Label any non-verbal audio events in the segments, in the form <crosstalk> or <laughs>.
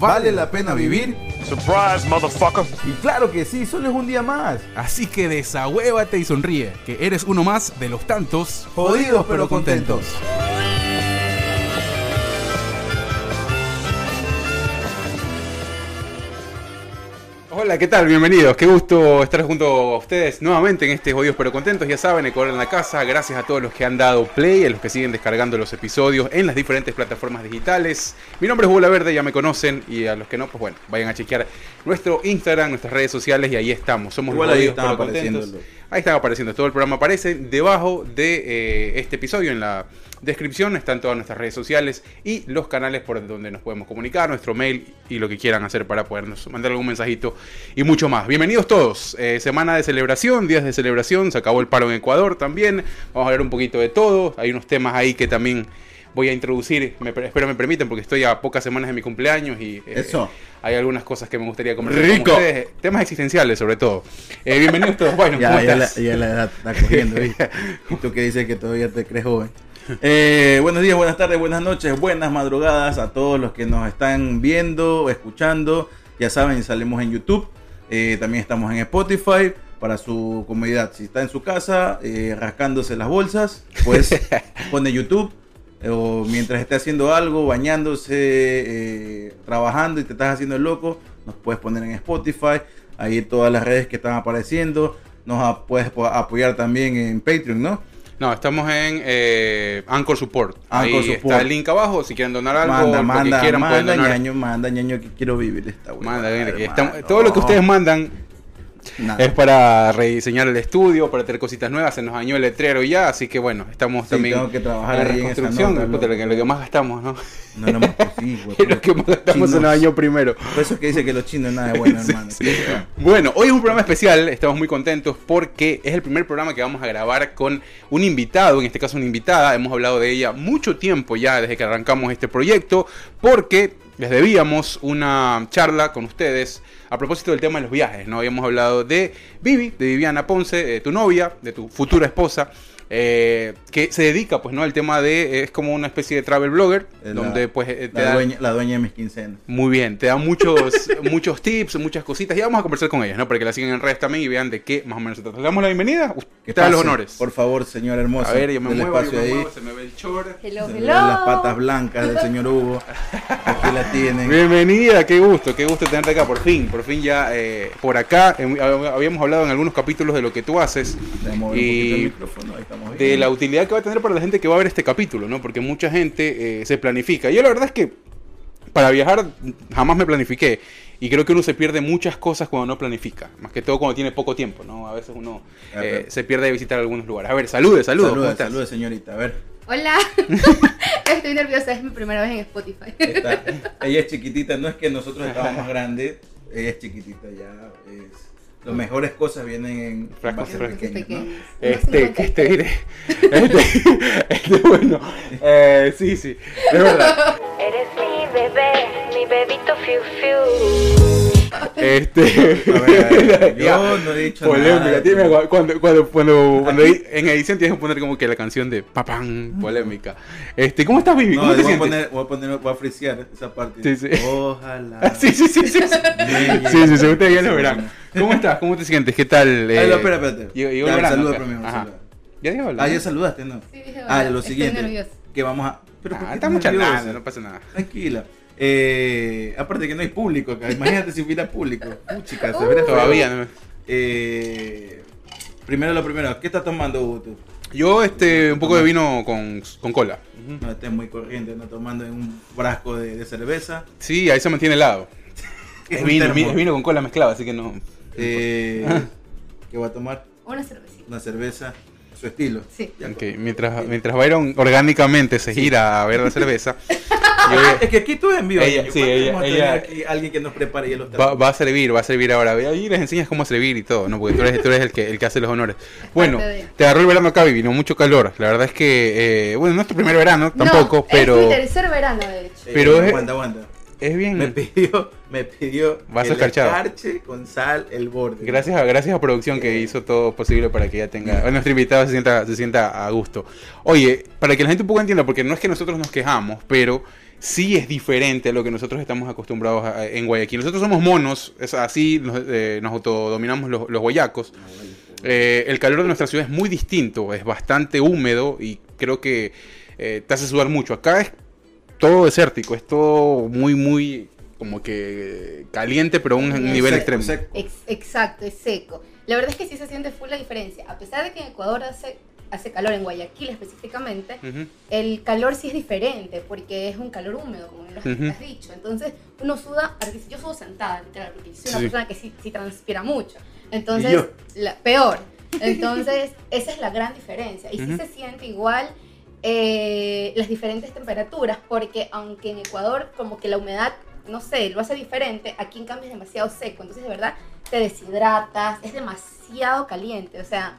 ¿Vale la pena vivir? Surprise, motherfucker. Y claro que sí, solo es un día más. Así que desahuévate y sonríe, que eres uno más de los tantos Jodidos pero contentos. Hola, ¿qué tal? Bienvenidos. Qué gusto estar junto a ustedes nuevamente en este Jodidos pero Contentos. Ya saben, Ecuador en la casa. Gracias a todos los que han dado play, a los que siguen descargando los episodios en las diferentes plataformas digitales. Mi nombre es Bola Verde, ya me conocen. Y a los que no, pues bueno, vayan a chequear nuestro Instagram, nuestras redes sociales y ahí estamos. Somos Igual los Jodidos pero Contentos. Ahí están apareciendo. Todo el programa aparece debajo de eh, este episodio en la descripción. Están todas nuestras redes sociales y los canales por donde nos podemos comunicar, nuestro mail y lo que quieran hacer para podernos mandar algún mensajito y mucho más. Bienvenidos todos. Eh, semana de celebración, días de celebración. Se acabó el paro en Ecuador también. Vamos a hablar un poquito de todo. Hay unos temas ahí que también voy a introducir. Me, espero me permiten porque estoy a pocas semanas de mi cumpleaños y eh, Eso. hay algunas cosas que me gustaría conversar Rico. con ustedes. Temas existenciales sobre todo. Eh, bienvenidos todos. Bueno, ¿cómo Ya, la, ya la está cogiendo. <laughs> Y tú que dices que todavía te crees joven. Eh, buenos días, buenas tardes, buenas noches, buenas madrugadas a todos los que nos están viendo, escuchando. Ya saben, salimos en YouTube. Eh, también estamos en Spotify para su comodidad. Si está en su casa eh, rascándose las bolsas, pues <laughs> pone YouTube. O mientras esté haciendo algo, bañándose, eh, trabajando y te estás haciendo el loco, nos puedes poner en Spotify. Ahí todas las redes que están apareciendo. Nos puedes po- apoyar también en Patreon, ¿no? No, estamos en eh, Anchor Support. Ahí Support. está el link abajo. Si quieren donar algo, manda, lo manda, que quieran pueden manda, donar. ñaño, manda, ñaño, que quiero vivir esta huevada, Manda, que estamos- todo lo que ustedes mandan Nada. es para rediseñar el estudio, para tener cositas nuevas. Se nos dañó el letrero ya, así que bueno, estamos Sí, también tengo que trabajar en en esa reconstrucción. nota, Puta, lo, que, lo que más gastamos, ¿no? No era más posible, güey. lo que más gastamos se nos dañó primero. Por eso es que dice que los chinos nada de bueno, <laughs> hermano. Bueno, hoy es un programa especial, estamos muy contentos porque es el primer programa que vamos a grabar con un invitado, en este caso una invitada, hemos hablado de ella mucho tiempo ya desde que arrancamos este proyecto, porque les debíamos una charla con ustedes a propósito del tema de los viajes, ¿no? Habíamos hablado de Vivi, de Viviana Ponce, de tu novia, de tu futura esposa. Eh, que se dedica pues no al tema de es como una especie de travel blogger la- donde pues eh, te La da- dueña, la dueña de mis quincenas. muy bien, te da muchos, <laughs> muchos tips, muchas cositas. Y vamos a conversar con ellas, ¿no? Para que la sigan en redes también y vean de qué más o menos se trata. Le damos la bienvenida. Que Usted da los honores. Por favor, señor hermoso. a ver, yo me muevo, yo espacio me ahí. muevo, se me ve el short. Hello, Se hello. ven las patas blancas del señor Hugo. Aquí la tienen. Bienvenida, qué gusto, qué gusto tenerte acá, por fin, por fin ya eh, por acá. Eh, habíamos hablado en algunos capítulos de lo que tú haces poquito el y micrófono, ahí estamos de la utilidad que va a tener para la gente que va a ver este capítulo, ¿no? Porque mucha gente eh, se planifica. Yo la verdad es que para viajar jamás me planifiqué. Y creo que uno se pierde muchas cosas cuando no planifica. Más que todo cuando tiene poco tiempo, ¿no? A veces uno eh, se pierde de visitar algunos lugares. A ver, salude, saludos. ¿cómo Saludos, saludos, señorita. A ver. Hola. <laughs> Estoy nerviosa, es mi primera vez en Spotify. Está- ella es chiquitita, no es que nosotros <laughs> estamos más grandes, ella es chiquitita ya. Es, las mejores cosas vienen en Frascos pequeños, ¿no? Este, que este, mire. Este, este, bueno. Eh, sí, sí. Es verdad. Eres mi bebé, mi bebito fiu fiu. Este. A ver, a ver, <laughs> yo no he dicho Polémica. nada. Dime, cu- cuando, cuando, cuando, cuando en edición tienes que poner como que la canción de papán, polémica. Este, ¿cómo estás, Vivi? No, ¿Cómo te voy, a poner, voy a poner, voy a frisear esa parte. Sí, sí. Ojalá. <laughs> Sí, sí, sí, sí. Sí, sí, sí, sí, ustedes ya lo verán. ¿Cómo estás? ¿Cómo te sientes? ¿Qué tal? Ay, eh, no, espera, espérate. Ya, verano saluda acá. primero. Ya digo, Ah, ya saludaste, ¿no? Sí, dije, Ah, hola, lo estoy siguiente. nerviosa. Que vamos a. Pero ¿por Ah, qué estamos charlando, no pasa nada. Tranquila. Eh, aparte que no hay público acá. Imagínate si hubiera público. <laughs> Puchica, se Uh. Todavía no. Eh, primero lo primero. ¿Qué estás tomando, Hugo, tú? Yo, este, un poco de vino con, con cola. Ujú. No estés muy corriente, no tomando en un frasco de, de cerveza. Sí, ahí se mantiene helado. <laughs> Es vino, es vino con cola mezclado, así que no. Eh, <laughs> ¿Qué voy a tomar? Una cervecita. Una cerveza. Su estilo. Sí. Ya, Ok, mientras, mientras Byron orgánicamente se gira a ver la cerveza, <laughs> yo- Es que aquí todo es en vivo. Ella- sí, ¿Cuándo ella- vamos a tener ella- aquí alguien que nos prepare y los va, va a servir, va a servir ahora. Ahí les enseñas cómo servir y todo, ¿no? Porque tú eres, tú eres el, que, el que hace los honores. Bueno, te agarró el verano acá, vino mucho calor. La verdad es que, eh, bueno, no es tu primer verano tampoco, no, pero Es mi tercer verano, de hecho. pero es- Aguanta, aguanta. Es bien. Me pidió, <laughs> me pidió Vaso escarchado. escarche con sal el borde. Gracias a, gracias a producción que hizo todo posible para que ella tenga, nuestro invitado se sienta, se sienta a gusto. Oye, para que la gente un poco entienda, porque no es que nosotros nos quejamos, pero sí es diferente a lo que nosotros estamos acostumbrados a- en Guayaquil. Nosotros somos monos, es así nos, eh, nos autodominamos los, los guayacos. Eh, el calor de nuestra ciudad es muy distinto, es bastante húmedo y creo que eh, te hace sudar mucho. Acá es todo desértico, es todo muy, muy como que caliente, pero a un Seco, nivel Seco, extremo. seco. Ex- exacto, es seco. La verdad es que sí se siente full la diferencia. A pesar de que en Ecuador hace, hace calor, en Guayaquil específicamente, el calor sí es diferente porque es un calor húmedo, como lo has dicho. Entonces, uno suda, yo sudo sentada, literal, porque soy una Sí. persona que sí, sí transpira mucho. Entonces, la, peor. Entonces, <laughs> esa es la gran diferencia. Y sí se siente igual eh, las diferentes temperaturas, porque aunque en Ecuador como que la humedad, no sé, lo hace diferente, aquí en cambio es demasiado seco. Entonces, de verdad, te deshidratas, es demasiado caliente. O sea,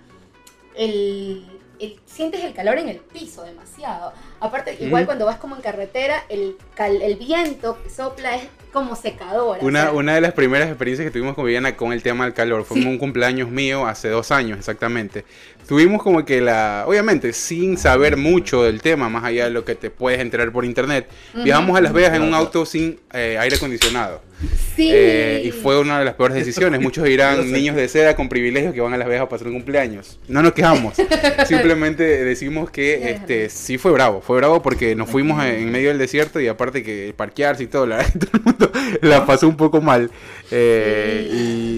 el, el- sientes el calor en el piso demasiado. Aparte, igual cuando vas como en carretera, el, cal- el viento que sopla es como secador. o Una, sea, una de las primeras experiencias que tuvimos con Viviana con el tema del calor fue en Sí. un cumpleaños mío hace dos años exactamente. Tuvimos como que la, obviamente sin saber mucho del tema, más allá de lo que te puedes enterar por internet, viajamos a Las Vegas en un auto sin eh, aire acondicionado. Sí. Eh, y fue una de las peores decisiones. <laughs> Muchos dirán niños de seda con privilegios que van a Las Vegas a pasar un cumpleaños. No nos quejamos. <laughs> Simplemente decimos que este sí fue bravo. Fue bravo porque nos fuimos en en medio del desierto y aparte que parquearse y todo, la, <laughs> todo el mundo la pasó un poco mal. Eh,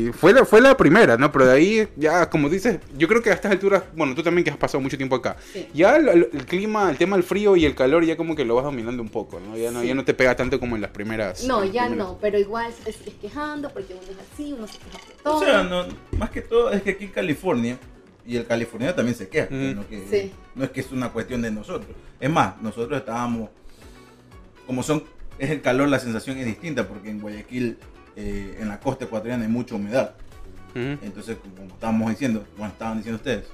y fue la, fue la primera, ¿no? Pero de ahí ya, como dices, yo creo que a estas alturas, bueno, tú también que has pasado mucho tiempo acá, Sí. ya el, clima, el tema del frío y el calor ya como que lo vas dominando un poco, ¿no? Ya no, ya no te pega tanto como en las primeras. No, ya primeras- no, pero igual te sigues quejando porque uno es así, uno se queja de todo. O sea, no, más que todo es que aquí en California, y el californiano también se queja, no, que, Sí. no es que es una cuestión de nosotros. Es más, nosotros estábamos, como son, es el calor, la sensación es distinta, porque en Guayaquil, eh, en la costa ecuatoriana hay mucha humedad. Ujú. Entonces, como estábamos diciendo, bueno, estaban diciendo ustedes,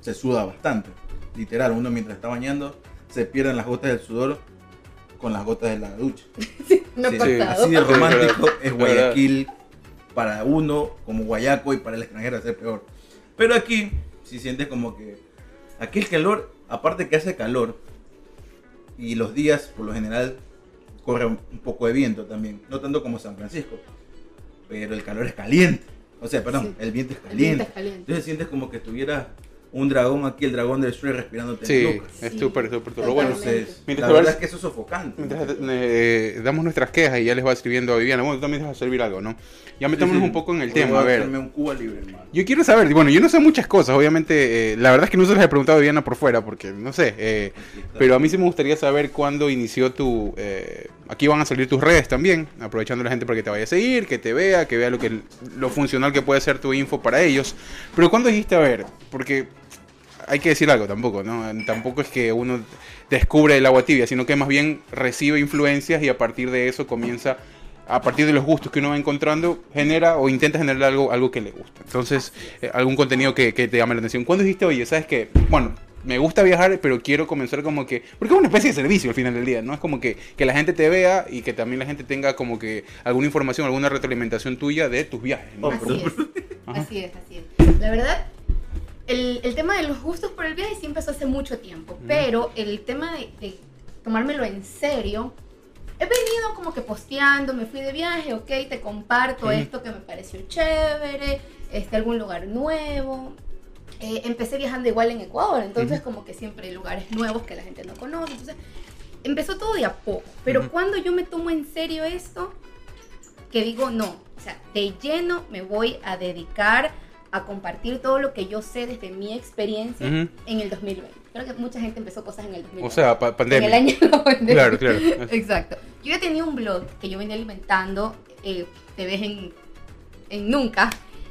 se suda bastante. Literal, uno mientras está bañando, se pierden las gotas del sudor con las gotas de la ducha. <laughs> no Sí, he pasado. así de romántico es. Guayaquil para uno como guayaco y para el extranjero hacer peor. Pero aquí, si sientes como que aquí el calor, aparte que hace calor y los días por lo general corre un poco de viento también, no tanto como San Francisco, pero el calor es caliente. O sea, perdón, Sí. el viento es El caliente. viento es caliente. Entonces sientes como que tuviera un dragón aquí, el dragón del Shrek respirándote Sí, en es súper, súper turbo. Bueno, totalmente. Entonces, Mientras la verdad es que eso es sofocante. Mientras eh, damos nuestras quejas y ya les va escribiendo a Viviana, bueno, tú también te vas a servir algo, ¿no? Ya metámonos Sí, sí. un poco en el tema, a ver. un Cuba libre. Yo quiero saber, bueno, yo no sé muchas cosas, obviamente, eh, la verdad es que no se les he preguntado a Viviana por fuera, porque no sé, eh, pero a mí sí me gustaría saber cuándo inició tu... eh, aquí van a salir tus redes también, aprovechando a la gente para que te vaya a seguir, que te vea, que vea lo, que, lo funcional que puede ser tu info para ellos. Pero ¿cuándo dijiste, a ver? Porque hay que decir algo tampoco, ¿no? Tampoco es que uno descubre el agua tibia, sino que más bien recibe influencias y a partir de eso comienza, a partir de los gustos que uno va encontrando, genera o intenta generar algo, algo que le gusta. Entonces, eh, algún contenido que, que te llame la atención. ¿Cuándo dijiste, oye, sabes que, bueno, me gusta viajar, pero quiero comenzar como que, porque es una especie de servicio al final del día, ¿no? Es como que, que la gente te vea y que también la gente tenga como que alguna información, alguna retroalimentación tuya de tus viajes, ¿no? Así es. Así es, así es. La verdad, el, el tema de los gustos por el viaje sí empezó hace mucho tiempo, pero el tema de, de tomármelo en serio, he venido como que posteando, me fui de viaje, ok, te comparto Ujú. esto que me pareció chévere, este, algún lugar nuevo. Eh, empecé viajando igual en Ecuador, entonces como que siempre hay lugares nuevos que la gente no conoce, entonces empezó todo de a poco, pero cuando yo me tomo en serio esto, que digo, no, o sea, de lleno me voy a dedicar a compartir todo lo que yo sé desde mi experiencia en el 2020. Creo que mucha gente empezó cosas en el 2020. O sea, pa- en el pandemia. año de la pandemia. Claro, claro. <laughs> Exacto. Yo ya tenía un blog que yo venía alimentando, eh, te ves en, en Nunca,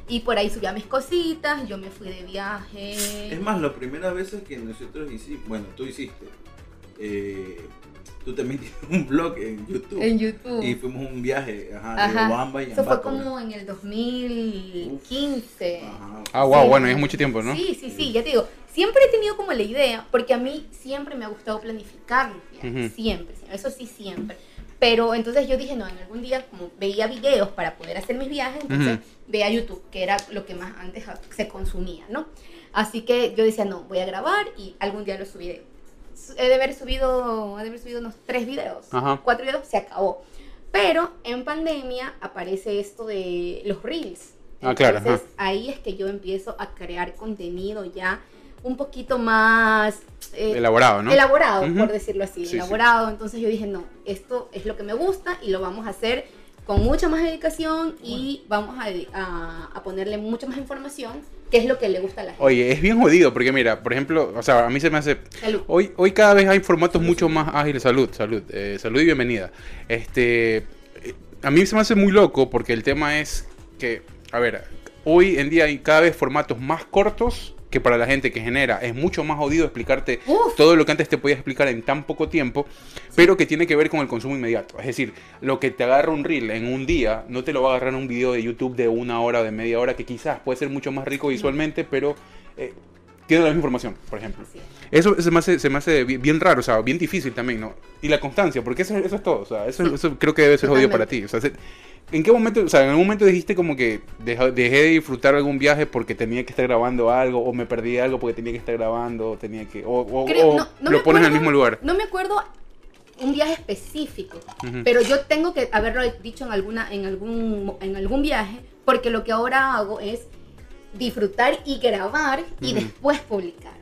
Y por ahí subía mis cositas, yo me fui de viaje. Es más, la primera vez que nosotros hicimos, bueno, tú hiciste, eh, tú también tienes un blog en YouTube. En YouTube. Y fuimos a un viaje ajá, Ajá. de Obamba y Eso fue Ambato. como en el 2015. Ajá. Ah, wow, Sí. bueno, es mucho tiempo, ¿no? Sí, sí, sí, ya te digo, siempre he tenido como la idea, porque a mí siempre me ha gustado planificar mis viajes, Ujú. siempre, eso sí, siempre. Pero entonces yo dije, no, en algún día, como veía videos para poder hacer mis viajes, entonces Ujú. veía YouTube, que era lo que más antes se consumía, ¿no? Así que yo decía, no, voy a grabar y algún día lo subiré. He de haber subido, he de haber subido unos tres videos, Ajá. cuatro videos, se acabó. Pero en pandemia aparece esto de los reels. Ah, claro, Entonces, ajá. ahí es que yo empiezo a crear contenido ya un poquito más eh, Elaborado, ¿no? elaborado, por decirlo así, Sí, sí. elaborado. Entonces yo dije, no, esto es lo que me gusta y lo vamos a hacer con mucha más dedicación y vamos a, a- a ponerle mucha más información, que es lo que le gusta a la gente. Oye, es bien jodido porque mira, por ejemplo, o sea, a mí se me hace... Salud. Hoy, hoy cada vez hay formatos mucho más ágiles. Salud, salud, eh, salud y bienvenida. Este, eh, a mí se me hace muy loco porque el tema es que, a ver, hoy en día hay cada vez formatos más cortos que para la gente que genera es mucho más jodido explicarte Uf. todo lo que antes te podía explicar en tan poco tiempo, pero que tiene que ver con el consumo inmediato. Es decir, lo que te agarra un reel en un día no te lo va a agarrar un video de YouTube de una hora o de media hora que quizás puede ser mucho más rico visualmente, pero eh, tiene la misma información, por ejemplo. Eso se me hace, se me hace bien, raro, o sea, bien difícil también, ¿no? Y la constancia, porque eso, eso es todo, o sea, eso, eso creo que debe ser jodido para ti. O sea, se- ¿en qué momento, o sea, en algún momento dijiste como que deja- dejé de disfrutar algún viaje porque tenía que estar grabando algo, o me perdí algo porque tenía que estar grabando, o tenía que, o, o- Creo- o no- no lo me pones en el acuerdo- mismo lugar? No me acuerdo un viaje específico, pero yo tengo que haberlo dicho en alguna en algún en algún viaje, porque lo que ahora hago es disfrutar y grabar y después publicar.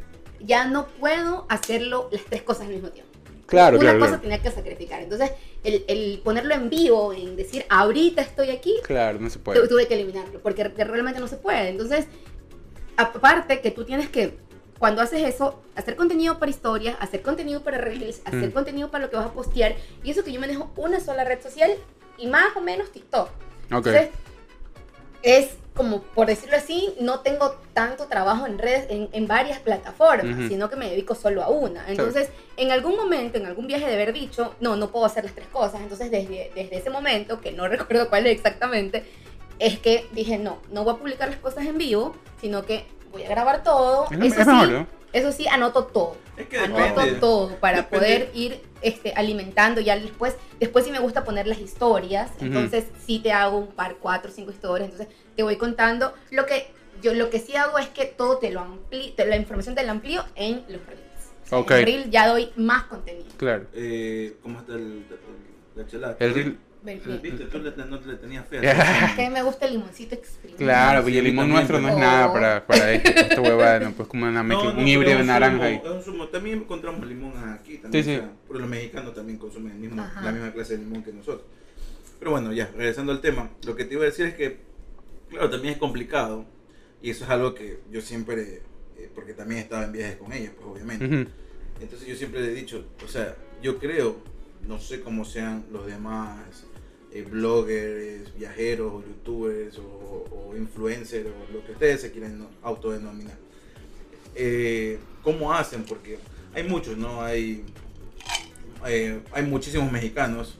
Ya no puedo hacerlo las tres cosas al mismo tiempo. Claro, Una claro, cosa claro. tenía que sacrificar. Entonces, el, el ponerlo en vivo, en decir ahorita estoy aquí, Claro, no se puede. tuve que eliminarlo, porque re- realmente no se puede. Entonces, aparte que tú tienes que, cuando haces eso, hacer contenido para historias, hacer contenido para reels, hacer Mm. contenido para lo que vas a postear, y eso que yo manejo una sola red social y más o menos TikTok. Ok. Entonces, es como, por decirlo así, no tengo tanto trabajo en redes, en, en varias plataformas, sino que me dedico solo a una. Entonces, en algún momento, en algún viaje de haber dicho, no, no puedo hacer las tres cosas. Entonces, desde, desde ese momento, que no <laughs> recuerdo cuál es exactamente, es que dije, no, no voy a publicar las cosas en vivo, sino que voy a grabar todo. Es Eso es sí, mejor, ¿no? Eso sí, anoto todo. Es que Anoto depende. todo para Depende. poder ir este, alimentando ya después. Después sí me gusta poner las historias, entonces sí te hago un par, cuatro, cinco historias, entonces te voy contando. Lo que yo lo que sí hago es que todo te lo amplío, la información te la amplío en los reels. O sea, Ok. En reel ya doy más contenido. Claro. Eh, ¿Cómo está el, chelada? El reel- Viste, tú no te le tenías fe. <laughs> Que me gusta el limoncito exprimido. Claro, Sí, y el limón nuestro no es nada para, para esto. Esta huevada, no, pues como una mezcla, un híbrido de naranja. Es un zumo. También encontramos limón aquí. También, Sí, sí. o sea, pero los mexicanos también consumen el mismo, la misma clase de limón que nosotros. Pero bueno, ya, regresando al tema. Lo que te iba a decir es que, claro, también es complicado. Y eso es algo que yo siempre, eh, porque también estaba en viajes con ellos, pues obviamente. Ujú. Entonces yo siempre le he dicho, o sea, yo creo, no sé cómo sean los demás eh, bloggers, viajeros o youtubers o, o influencers o lo que ustedes se quieren no- autodenominar. Eh, ¿Cómo hacen? Porque hay muchos, ¿no? Hay, eh, hay muchísimos mexicanos.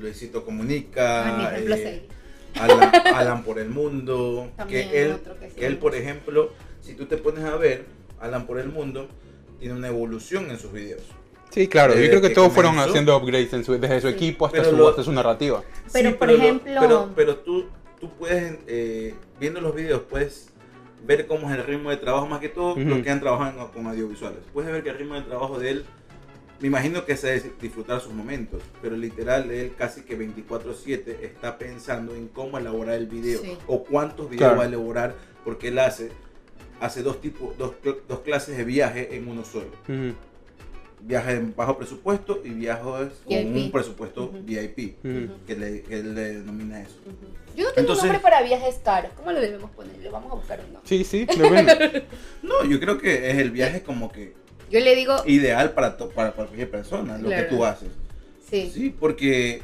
Luisito Ah, Comunica, ejemplo a seguir. Alan, Alan por el mundo. También que él, que que él, por ejemplo, si tú te pones a ver, Alan por el mundo tiene una evolución en sus videos. Sí, claro, yo Desde creo que que todos fueron haciendo upgrades en su- desde su Sí. equipo hasta Pero su, lo- hasta su narrativa. Pero, por lo- ejemplo- pero, pero tú, tú puedes, eh, viendo los videos, puedes ver cómo es el ritmo de trabajo, más que todo Ujú. los que han trabajado con audiovisuales. Puedes ver que el ritmo de trabajo de él, me imagino que se disfrutar sus momentos, pero literal, él casi que 24-7 está pensando en cómo elaborar el video Sí. o cuántos videos Claro. va a elaborar, porque él hace, hace dos, tipos, dos, dos clases de viaje en uno solo. Viajes en bajo presupuesto y viajes con VIP. un presupuesto. VIP, que, le, que le denomina eso. Ujú. Yo no tengo Entonces- un nombre para viajes caros. ¿Cómo le debemos poner? Le vamos a buscar un nombre. Sí, sí, <laughs> depende. No, yo creo que es el viaje como que Yo le digo, ideal para, to- para cualquier persona, lo Claro. que tú haces. sí. Sí, porque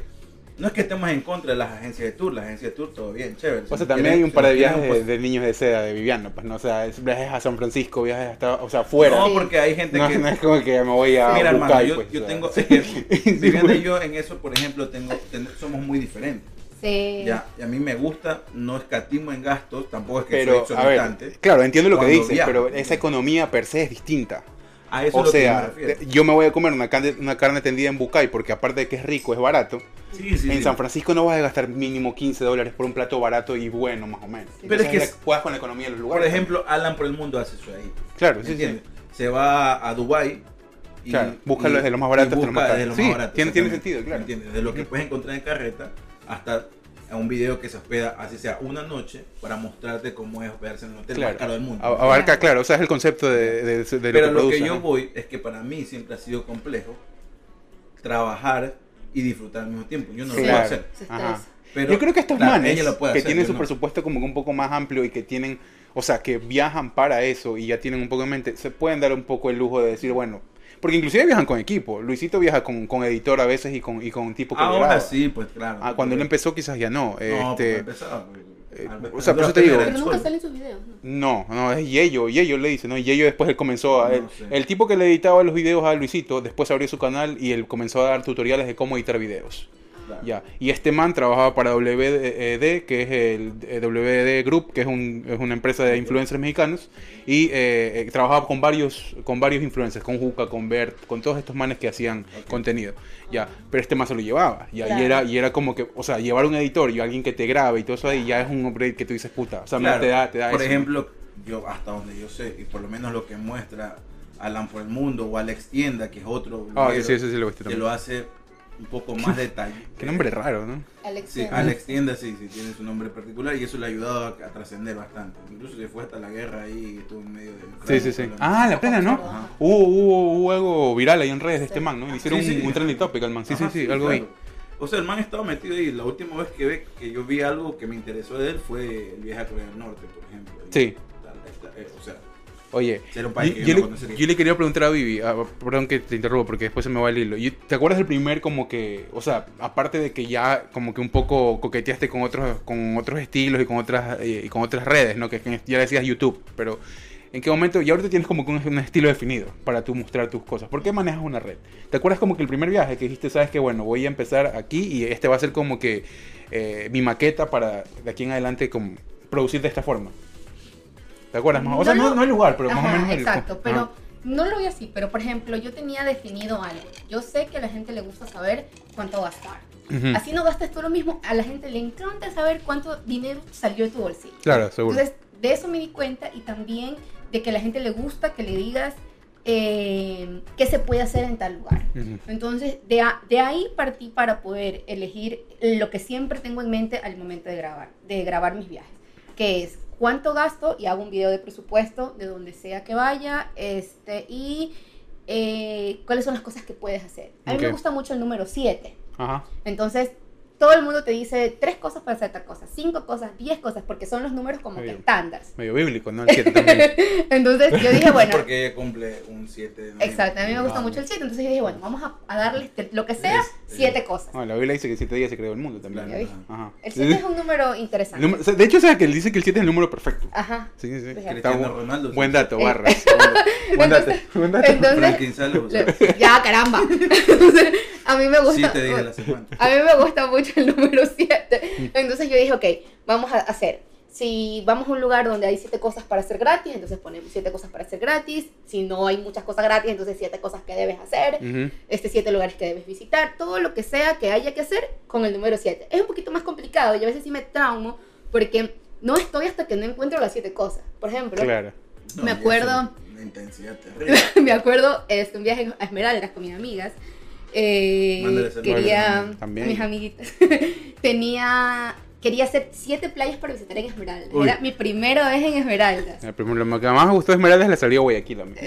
no es que estemos en contra de las agencias de tour, las agencias de tour todo bien, chévere. O sea, Si también quieren- hay un par de quieren, viajes pues- de, niños de seda de Viviano, pues no, o sea, es viajes a San Francisco, viajes hasta, o sea, fuera. No, porque hay gente No, que no es como que me voy a Mira, hermano, yo, pues, yo o sea. tengo, es que <laughs> Viviana y yo en eso, por ejemplo, tengo, ten- somos muy diferentes. Sí. Ya, y a mí me gusta, no escatimo en gastos, tampoco es que Pero, soy a ver, claro, entiendo lo que dices, viajo. pero esa economía per se es distinta. A eso O es lo que yo me sea, de- yo me voy a comer una carne, una carne tendida en Bucay porque aparte de que es rico, es barato. Sí, sí, en sí. San Francisco no vas a gastar mínimo 15 dólares por un plato barato y bueno, más o menos. Pero es que juegas con la economía de los Por lugares. ejemplo, Alan por el mundo hace eso ahí. claro, ¿me sí? Se va a Dubai y Claro, busca y- desde lo más barato hasta lo más caro. desde tiene- tiene sentido, claro. ¿Me entiendes? De lo que puedes encontrar en carreta hasta a un video que se hospeda, así sea una noche, para mostrarte cómo es hospedarse en el hotel más Claro. caro del mundo. Abarca, claro, o sea, es el concepto de, de, de lo Pero que lo produce. que yo ¿no? voy es que para mí siempre ha sido complejo trabajar y disfrutar al mismo tiempo. Yo no Sí, lo claro. puedo hacer. Ajá. Pero, yo creo que estos manes ella lo puede que hacer, tienen su no. presupuesto como que un poco más amplio y que tienen, o sea, que viajan para eso y ya tienen un poco en mente, se pueden dar un poco el lujo de decir, bueno, porque inclusive viajan con equipo. Luisito viaja con, con editor a veces y con, y con tipo que le Ahora graba. sí, pues claro. Ah, cuando él empezó quizás ya no. No, porque este, empezaba, pues, eh, o sea, por eso te digo- Pero nunca salen sus videos. ¿no? No, no, es Yello, Yello le dice, ¿no? Yello después él comenzó a... No él- el tipo que le editaba los videos a Luisito, después abrió su canal y él comenzó a dar tutoriales de cómo editar videos. Claro. Ya. Y este man trabajaba para WD, que es el eh, WD Group, que es, un- es una empresa de influencers mexicanos. Y eh, eh, trabajaba con varios, con varios influencers, con Juca, con Bert, con todos estos manes que hacían contenido. Ya. Pero este man se lo llevaba. Ya. Y, Claro. era, y era como que, o sea, llevar un editor y alguien que te grabe y todo eso ahí, ya es un hombre que tú dices, puta. O sea, Claro. te da, te da Por eso. ejemplo, yo hasta donde yo sé, y por lo menos lo que muestra Alan por el Mundo o Alex Tienda, que es otro Ah, sí, eso sí lo viste que lo hace un poco más <laughs> detalle. Qué nombre raro, ¿no? Alex. Sí, Alex Tienda sí, sí, tiene su nombre particular y eso le ha ayudado a, a trascender bastante. Incluso se fue hasta la guerra ahí y estuvo en medio de... Sí, sí, sí. Ah, la plena, ¿no? Hubo, hubo, hubo algo viral ahí en redes de este man, ¿no? Hicieron Sí, sí. un, un trending topic al man. Sí, Ajá, sí, sí, algo claro. ahí. O sea, el man estaba metido ahí. La última vez que, ve, que yo vi algo que me interesó de él fue el viaje a Corea del Norte, por ejemplo. Y Sí. tal, tal, eh, o sea, Oye, Era un país yo, que yo yo no le, conocería. yo le quería preguntar a Vivi, ah, perdón que te interrumpo porque después se me va el hilo. ¿Te acuerdas del primer como que, o sea, aparte de que ya como que un poco coqueteaste con otros con otros estilos y con otras eh, y con otras redes, ¿no? Que, que ya decías YouTube, pero ¿en qué momento? Y ahorita tienes como que un, un estilo definido para tú mostrar tus cosas. ¿Por qué manejas una red? ¿Te acuerdas como que el primer viaje que dijiste, sabes que bueno, voy a empezar aquí y este va a ser como que eh, mi maqueta para de aquí en adelante como producir de esta forma? ¿Te acuerdas más? O sea, No no, lo- no es lugar, pero más o menos. el- Exacto, pero Ajá. no lo voy así. Pero por ejemplo, yo tenía definido algo. Yo sé que a la gente le gusta saber cuánto gastar. Ujú. Así no gastes tú lo mismo. A la gente le encanta saber cuánto dinero salió de tu bolsillo. Claro, seguro. Entonces, de eso me di cuenta y también de que a la gente le gusta que le digas eh, qué se puede hacer en tal lugar. Entonces, de, a- de ahí partí para poder elegir lo que siempre tengo en mente al momento de grabar, de grabar mis viajes, que es cuánto gasto y hago un video de presupuesto de donde sea que vaya, este, y eh, cuáles son las cosas que puedes hacer. A mí me gusta mucho el número 7. Ajá. Entonces, todo el mundo te dice tres cosas para hacer tal cosa, cinco cosas, diez cosas, porque son los números como que Bien. estándares. Medio bíblico, ¿no? El 7 también. <laughs> Entonces, yo dije, bueno, <laughs> Porque ella cumple un 7 de exacto, a mí me gusta mucho el 7, entonces yo dije, bueno, vamos a, a darle este- lo que sea, Es- siete cosas. No, la Biblia dice que 7 días se creó el mundo también. Vi. Ajá. El 7 es un número interesante. El número- o sea, de hecho, o sea, que él dice que el 7 es el número perfecto. Ajá. Sí, sí, sí. Pues. Está Cristiano bu- Ronaldo, sí. buen dato, Eh. barras. <laughs> Buen dato. Buen dato. Entonces, ya caramba. Entonces, a mí me gusta. 7 días a la semana. A mí me gusta mucho <laughs> el número 7. Entonces yo dije, ok, vamos a hacer. Si vamos a un lugar donde hay siete cosas para hacer gratis, entonces ponemos siete cosas para hacer gratis. Si no hay muchas cosas gratis, entonces siete cosas que debes hacer. Ujú. Este siete lugares que debes visitar. Todo lo que sea que haya que hacer con el número 7. Es un poquito más complicado y a veces sí me traumo porque no estoy hasta que no encuentro las siete cosas. Por ejemplo, Claro. Me ya acuerdo- Una intensidad terrible. <laughs> me acuerdo, es un viaje a Esmeraldas con mis amigas. Eh, quería también. mis amiguitas. <laughs> Tenía quería hacer siete playas para visitar en Esmeraldas. Uy. Era mi primera vez en Esmeraldas. El primero, lo que más me gustó de Esmeraldas le salió a Guayaquil a mí. <laughs>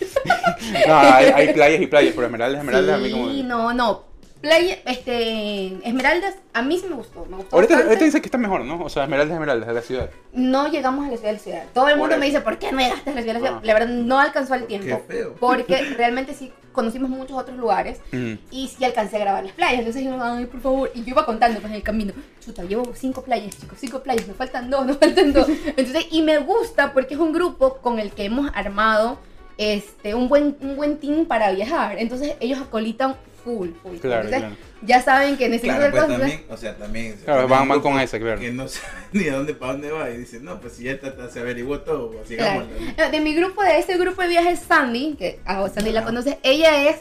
<laughs> no, hay, hay playas y playas, pero Esmeraldas, Esmeraldas a mí como. Sí, no, no. Playa, este, Esmeraldas, a mí sí me gustó, me gustó Ahorita, ahorita dice que está mejor, ¿no? O sea, Esmeraldas, Esmeraldas de la ciudad. No llegamos a la ciudad de la ciudad. Todo el mundo me dice, ¿por qué no llegaste a la ciudad de la ciudad? Ah. La verdad, no alcanzó el tiempo. Qué feo. Porque <laughs> realmente sí conocimos muchos otros lugares Mm. y sí alcancé a grabar las playas. Entonces yo, ay, por favor. Y yo iba contando pues, en el camino. Chuta, llevo cinco playas, chicos, cinco playas. Me faltan dos, <laughs> me faltan dos. Entonces, y me gusta porque es un grupo con el que hemos armado este, un, buen, un buen team para viajar. Entonces, ellos acolitan full, full. Claro, Entonces, claro. ya saben que necesitan Claro, pues cosas. también, o sea, también. Claro, también van- grupo con esa, claro. Que no <laughs> sabe ni a dónde, para dónde va y dice, no, pues si ya está- se averiguó todo, pues Claro. sigamos. De mi grupo, de ese grupo de viajes, Sandy, que a Sandy la conoces, ella es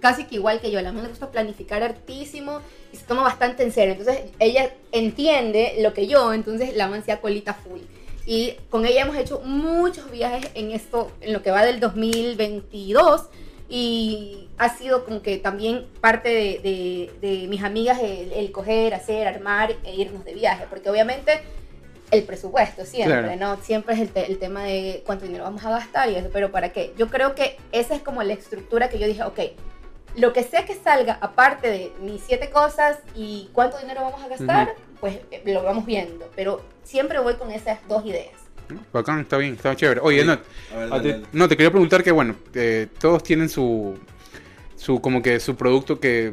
casi que igual que yo. A la mí le gusta planificar hartísimo y se toma bastante en serio. Entonces, ella entiende lo que yo, entonces la man se acolita full. Y con ella hemos hecho muchos viajes en esto, en lo que va del 2022. Y ha sido como que también parte de, de- de mis amigas el, el coger, hacer, armar e irnos de viaje. Porque obviamente el presupuesto siempre, Claro. ¿no? Siempre es el, te- el tema de cuánto dinero vamos a gastar y eso, pero ¿para qué? Yo creo que esa es como la estructura que yo dije, ok, lo que sea que salga, aparte de mis siete cosas y cuánto dinero vamos a gastar, pues eh, lo vamos viendo, pero siempre voy con esas dos ideas. Bacán, está bien, está chévere. Oye, Sí. no, ver, dale, te- dale. no, te quería preguntar que, bueno, eh, todos tienen su, su, como que su producto que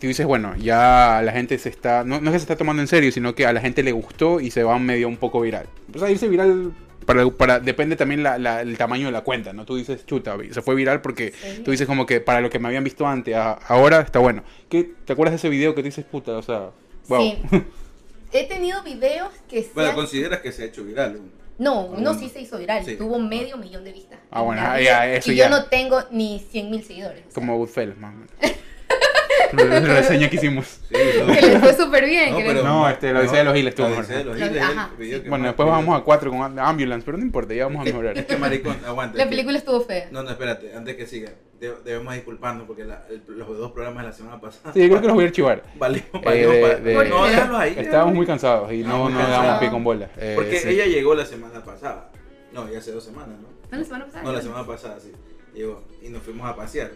tú dices, bueno, ya la gente se está, no, no es que se está tomando en serio, sino que a la gente le gustó y se va medio un poco viral. O sea, irse viral, para, para, depende también la, la- el tamaño de la cuenta, ¿no? Tú dices, chuta, se fue viral porque Sí. tú dices como que para lo que me habían visto antes, a- ahora está bueno. ¿Qué, ¿Te acuerdas de ese video que tú dices, puta, o sea, wow? Sí. <laughs> He tenido videos que se Bueno, han- consideras que se ha hecho viral. No, uno sí se hizo viral, Sí. tuvo medio millón de vistas. Ah, bueno, Ya, ah, eso y ya. yo no tengo ni 100 mil seguidores. Como Goodfellas, más o menos. <laughs> <laughs> La reseña que hicimos. Sí, no. que les fue súper bien. No, que pero- No, este, la Odisea de los Giles estuvo La mejor. De los Giles, el Bueno, después bajamos a 4 con Ambulance, pero no importa, ya vamos a mejorar. Es que maricón, aguanta. La película estuvo fea. No, no, espérate, antes que siga, de- debemos disculparnos porque la- el- los dos programas de la semana pasada. Sí, creo que los voy a archivar. <laughs> Valió, Eh, valió de- No, ahí. Estábamos muy cansados y no, no cansado. pie con bola. Eh, Porque sí. ella llegó la semana pasada. No, ya hace dos semanas, ¿no? ¿No la semana pasada? No, la semana pasada, sí. Llegó y nos fuimos a pasear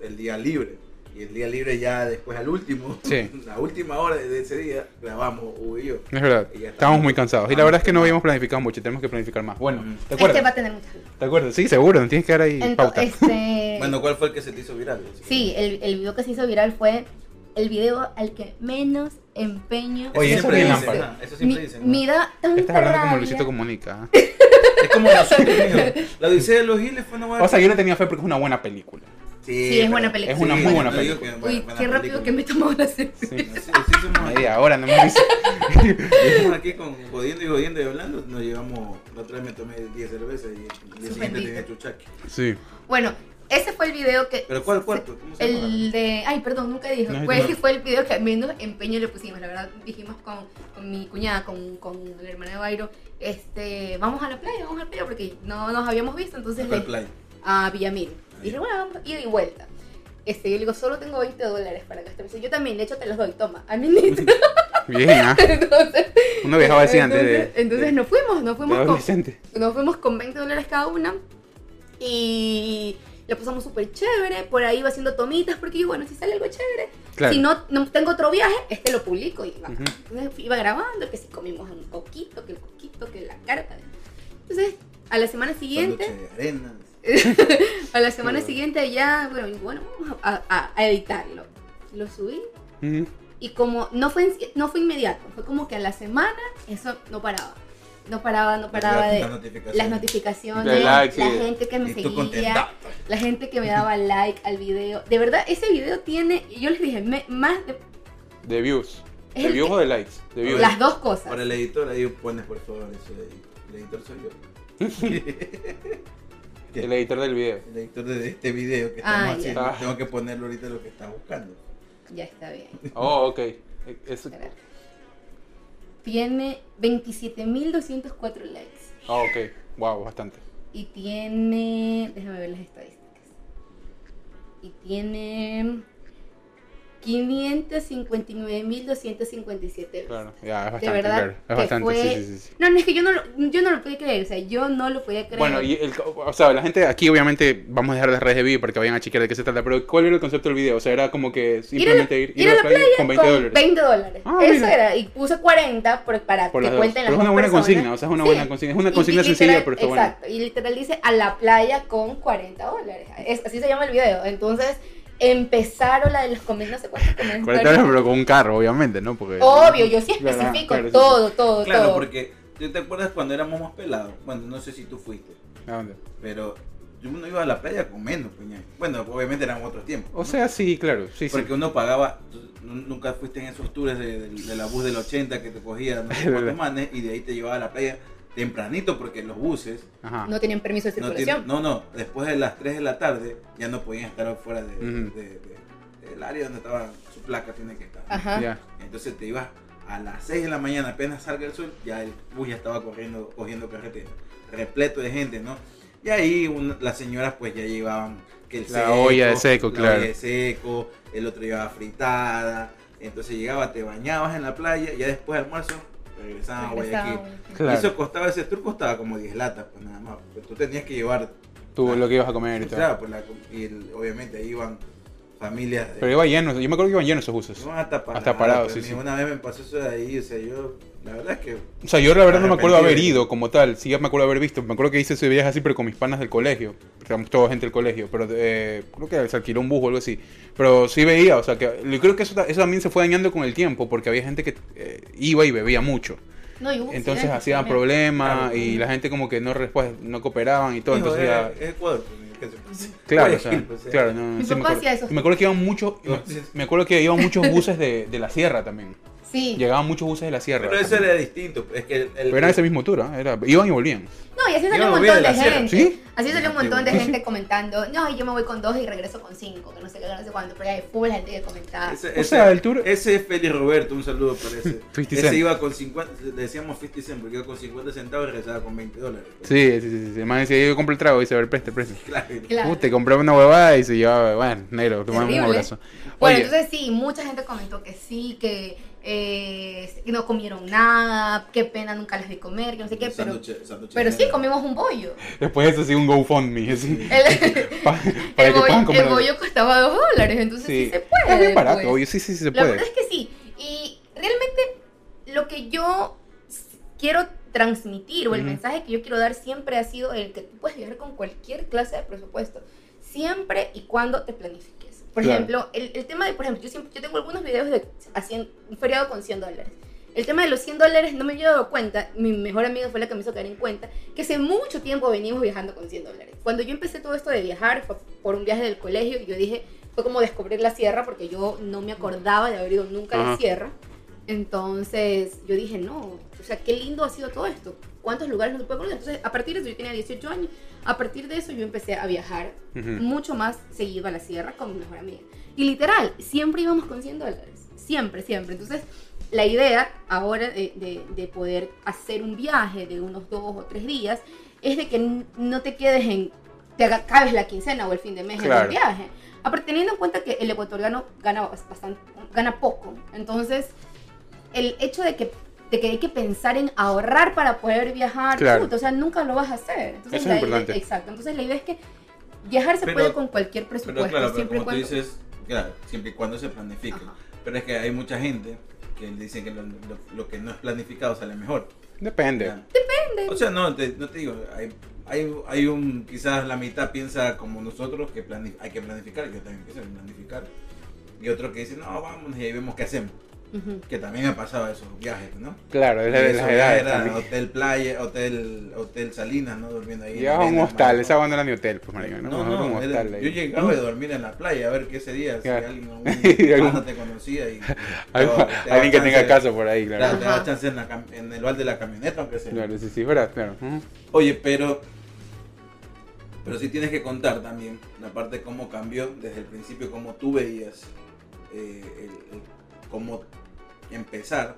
el día libre. Y el día libre ya después al último, <laughs> Sí. la última hora de ese día, grabamos Hugo y yo. Es verdad, estábamos muy cansados. Y la verdad es que no habíamos planificado mucho, tenemos que planificar más. Bueno. ¿te Este va acuerdas? a tener vistas. ¿Te acuerdas? Sí, seguro, nos tienes que dar ahí pauta. Entonces, este... <laughs> Bueno, ¿cuál fue el que se te hizo viral? Sí, el, el video que se hizo viral fue el video al que menos empeño Oye, eso siempre dicen, lámpara. ajá, eso siempre mi, dicen. ¿no? mi da tanta Estás hablando como. Luisito Comunica. ¿eh? <laughs> Es como mijo. La Odisea de los Giles fue una buena O sea, yo le tenía fe porque es una buena película. Sí, es buena película. Es una muy buena película. que Uy, buena qué rápido película. que me tomó la serie. Sí. Sí, sí somos- Media hora, no me dice. <laughs> Estamos aquí con jodiendo y jodiendo y hablando. Nos llevamos, la otra vez me tomé 10 cervezas y el día siguiente tenía chuchaque. Sí. Bueno, ese fue el video que... ¿Pero cuál cuarto? ¿Cómo se llama? El de... Ay, perdón, nunca dijo. No, Pues no. fue el video que menos empeño le pusimos. La verdad, dijimos con, con mi cuñada, con, con la hermana de Bairo, este, vamos a la playa, vamos a la playa, porque no nos habíamos visto, entonces... ¿Cuál le- play? a Villamil. Y dije, bueno, vamos, ida y vuelta. Este, yo le digo, solo tengo 20 dólares para gastar. Me dice, yo también, de hecho te los doy, toma. A mí <laughs> Bien, ¿ah? <laughs> entonces, Uno viajaba así antes entonces, de, entonces nos fuimos, nos de fuimos, con, nos fuimos con 20 dólares cada una. Y lo pasamos súper chévere. Por ahí iba haciendo tomitas, porque yo, bueno, si sale algo chévere. Claro. Si no, no tengo otro viaje, este lo publico. Y va. Ujú. Entonces iba grabando, que si comimos un coquito, que el coquito, que la carta. Entonces, a la semana siguiente... De arenas. <laughs> A la semana Claro. siguiente ya, bueno, bueno, vamos a, a- a editarlo. Lo subí Ujú. y como no fue, no fue inmediato, fue como que a la semana eso no paraba. No paraba, no paraba de Las notificaciones. las notificaciones, De likes, la gente que me seguía, la gente que me daba like al video. De verdad, ese video tiene, yo les dije, me- más de De views. ¿De el views que- o de likes? De views. las dos cosas. Para el editor, ahí pones por favor eso de. El editor soy yo. <laughs> ¿Qué? El editor del video. El editor de este video que estamos Ah, haciendo. Ah. Tengo que ponerlo ahorita lo que está buscando. Ya está bien. Oh, ok. Tiene 27.204 likes. oh, ok. Wow, bastante. Y tiene. Déjame ver las estadísticas. Y tiene. 559.257 euros. Claro, ya, es De bastante, verdad claro. Es bastante, fue... sí, sí, sí, sí. No, no, es que yo no, lo, yo no lo podía creer, o sea, yo no lo podía creer. Bueno, y el, o sea, la gente aquí obviamente vamos a dejar las redes de video para que vayan a chequear de qué se trata, pero ¿cuál era el concepto del video? O sea, era como que ir simplemente ir, ir a la playa con 20 dólares. 20 dólares. Ah, Eso mira. era, y puse 40 por- para Por que las cuenten Pero las es una buena personas. consigna, o sea, es una buena consigna. Es una Y- consigna y sencilla, literal- pero está buena. Exacto, y literal dice a la playa con 40 dólares. Es, así se llama el video. Entonces empezaron la de los comentarios, no sé cuántos <laughs> 40 comentarios. dólares, pero con un carro, obviamente, ¿no? Porque, Obvio, yo sí especifico claro, sí, todo, todo, Claro, todo. porque ¿tú te acuerdas cuando éramos más pelados? Bueno, no sé si tú fuiste, ¿A dónde? pero yo uno iba a la playa con menos, peña. Bueno, obviamente eran otros tiempos. O ¿no? sea, sí, claro, sí, sí. Porque uno pagaba, nunca fuiste en esos tours de, de- de la bus del 80 que te cogía no sé <laughs> cuántos manes y de ahí te llevaba a la playa tempranito porque los buses Ajá. No tenían permiso de no, circulación. tienen- no, no, después de las 3 de la tarde ya no podían estar de, de- de- del área donde estaba su placa tiene que estar. Ajá. Entonces te ibas a las 6 de la mañana, apenas salga el sol, ya el bus ya estaba corriendo, cogiendo carretera, repleto de gente, ¿no? Y ahí un- las señoras pues ya llevaban que el La olla de seco, la claro. olla de seco, el otro llevaba fritada, entonces llegaba, te bañabas en la playa, ya después del almuerzo regresaban a Guayaquil. Claro. Y eso costaba, ese tour costaba como 10 latas, pues nada más, pues tú tenías que llevar, Tú lo que ibas a comer y todo. claro, pues la, y el- obviamente ahí iban familias de- Pero iba lleno, yo me acuerdo que iban llenos esos buses. no, hasta parados. Hasta parados, pero sí, sí. Una vez me pasó eso de ahí, o sea, yo, la verdad es que O sea, yo la verdad no me acuerdo haber ido como tal, sí ya me acuerdo haber visto, me acuerdo que hice ese viaje así pero con mis panas del colegio, éramos toda gente del colegio, pero eh, creo que se alquiló un bus o algo así, pero sí veía, o sea, que yo creo que eso, eso también se fue dañando con el tiempo, porque había gente que eh, iba y bebía mucho, No, y hubo entonces hacían problemas Claro. y la gente como que no no cooperaban y todo, Hijo, entonces es, ya... es Ecuador, pues. Claro, o sea, Guayaquil, pues, claro, no, Mi sí me papá acuerdo. hacía eso. Y me acuerdo que iban muchos, me, me acuerdo que iban muchos buses de, de la sierra también, Sí. llegaban muchos buses de la sierra. Pero eso era distinto, es que el, el- Pero era ese mismo tour, ¿ah? Era, iban y volvían. No, y así salió un montón de de, gente. ¿Sí? Así salió un montón de gente comentando, no, yo me voy con dos y regreso con cinco, que no sé qué, no sé cuánto, pero hay full gente que comentaba. ese, O ese- sea, el tour- ese es Félix Roberto, un saludo para ese. <laughs> 50 ese Cent. iba con 50, le decíamos 50 cent porque iba con 50 centavos y regresaba con 20 dólares. pues. Sí, sí, sí. sí. Man decía, yo compré el trago y dice, a ver, preste, preste. Claro. Claro. Uh, te compré una huevada y se llevaba, bueno, negro, tomamos un abrazo. Bueno, Oye, entonces sí, mucha gente comentó que sí, que eh, no comieron nada, qué pena nunca les vi comer, que no sé qué, pero, sándwich pero sí comimos un bollo. después de eso sí, un GoFundMe, así, El, pa- <laughs> para <laughs> el que bollo, puedan comer. el bollo costaba dos dólares, entonces sí, Sí. se puede. Es bien barato, pues. oye, sí, sí, sí se La puede. verdad es que sí. Y realmente lo que yo quiero transmitir o el mensaje que yo quiero dar siempre ha sido el que tú puedes viajar con cualquier clase de presupuesto, siempre y cuando te planifiques. Por Claro. ejemplo, el, el tema de, por ejemplo, yo, siempre, yo tengo algunos videos de haciendo un feriado con 100 dólares. El tema de los 100 dólares no me había dado cuenta, mi mejor amiga fue la que me hizo caer en cuenta, que hace mucho tiempo venimos viajando con 100 dólares. Cuando yo empecé todo esto de viajar, fue por un viaje del colegio, yo dije, fue como descubrir la sierra, porque yo no me acordaba de haber ido nunca a la sierra. Entonces yo dije, no, o sea, qué lindo ha sido todo esto. ¿Cuántos lugares no se puede conocer? Entonces, a partir de eso, yo tenía 18 años, a partir de eso yo empecé a viajar Ujú. mucho más seguido a la sierra con mi mejor amiga. Y literal, siempre íbamos con 100 dólares. Siempre, siempre. Entonces, la idea ahora de, de- de poder hacer un viaje de unos dos o tres días es de que no te quedes en, te acabes la quincena o el fin de mes en Claro. el viaje. Aparte, teniendo en cuenta que el ecuatoriano gana bastante, gana poco. Entonces, el hecho de que, de que hay que pensar en ahorrar para poder viajar, Claro. puta, o sea, nunca lo vas a hacer. Entonces, Eso es idea- importante. exacto. Entonces, la idea es que viajar se Pero- puede con cualquier presupuesto. Pero claro, pero siempre como tú cuando- dices, claro, siempre y cuando se planifique. Ajá. Pero es que hay mucha gente que dice que lo, lo- lo que no es planificado sale mejor. Depende. Ya. O sea, no te, no te digo, hay, hay, hay un, quizás la mitad piensa como nosotros que hay que planificar, yo también pienso en planificar. Y otro que dice, no, vamos y ahí vemos qué hacemos. Que también ha pasado esos viajes, ¿no? Claro, es de las edades era también. hotel playa, hotel, hotel Salinas, ¿no? Durmiendo ahí. en Llevaba la un hostal, esa banda no era ni hotel, pues, marica, ¿no? No, Era no, un hostal yo llegaba a dormir en la playa a ver qué ese día, si Claro. alguien, <laughs> algún te conocía y <laughs> te Alguien que tenga casa por ahí, Claro, claro. te daba Ajá. chance en, la en el bar de la camioneta, aunque sea. Claro, sí, sí, verdad, claro. Oye, pero pero sí tienes que contar también la parte de cómo cambió desde el principio, cómo tú veías eh, el- el- cómo empezar,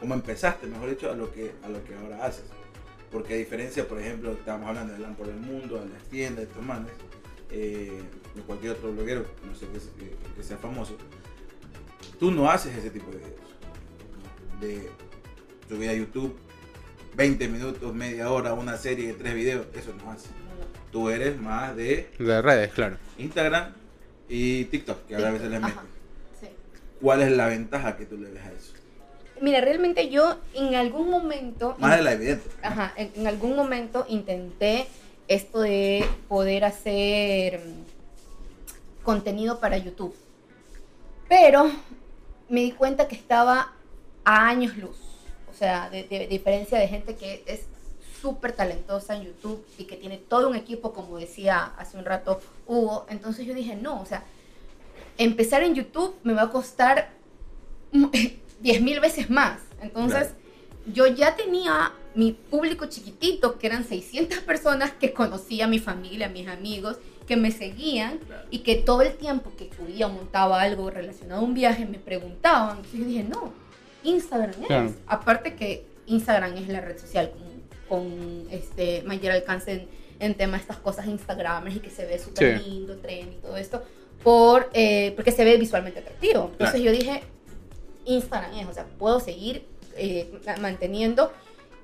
cómo empezaste, mejor dicho, a lo que a lo que ahora haces. Porque a diferencia, por ejemplo, estábamos hablando de LAN por el mundo, de las tiendas, de estos manes, eh, de cualquier otro bloguero, no sé que, sea famoso, Tú no haces ese tipo de videos. De subir a YouTube 20 minutos, media hora, una serie de tres videos. Eso no haces. Tú eres más de De redes, claro. Instagram y TikTok, que ahora a veces les metes. Sí. ¿Cuál es la ventaja que tú le ves? Mira, realmente yo en algún momento... Más de la evidente. Ajá, en, en algún momento intenté esto de poder hacer mm, contenido para YouTube. Pero me di cuenta que estaba a años luz. O sea, de, de- de diferencia de gente que es súper talentosa en YouTube y que tiene todo un equipo, como decía hace un rato Hugo. Entonces yo dije, no, o sea, empezar en YouTube me va a costar <laughs> 10 mil veces más. Entonces, yo ya tenía mi público chiquitito, que eran 600 personas que conocía a mi familia, a mis amigos, que me seguían Claro. y que todo el tiempo que subía o montaba algo relacionado a un viaje me preguntaban. Entonces yo dije, no, Instagram es. Claro. Aparte que Instagram es la red social con, con este mayor alcance en, en tema de estas cosas Instagram y que se ve súper Sí. lindo, tren y todo esto, por, eh, porque se ve visualmente atractivo. Entonces Claro. yo dije, Instagram es, o sea, puedo seguir eh, ma- manteniendo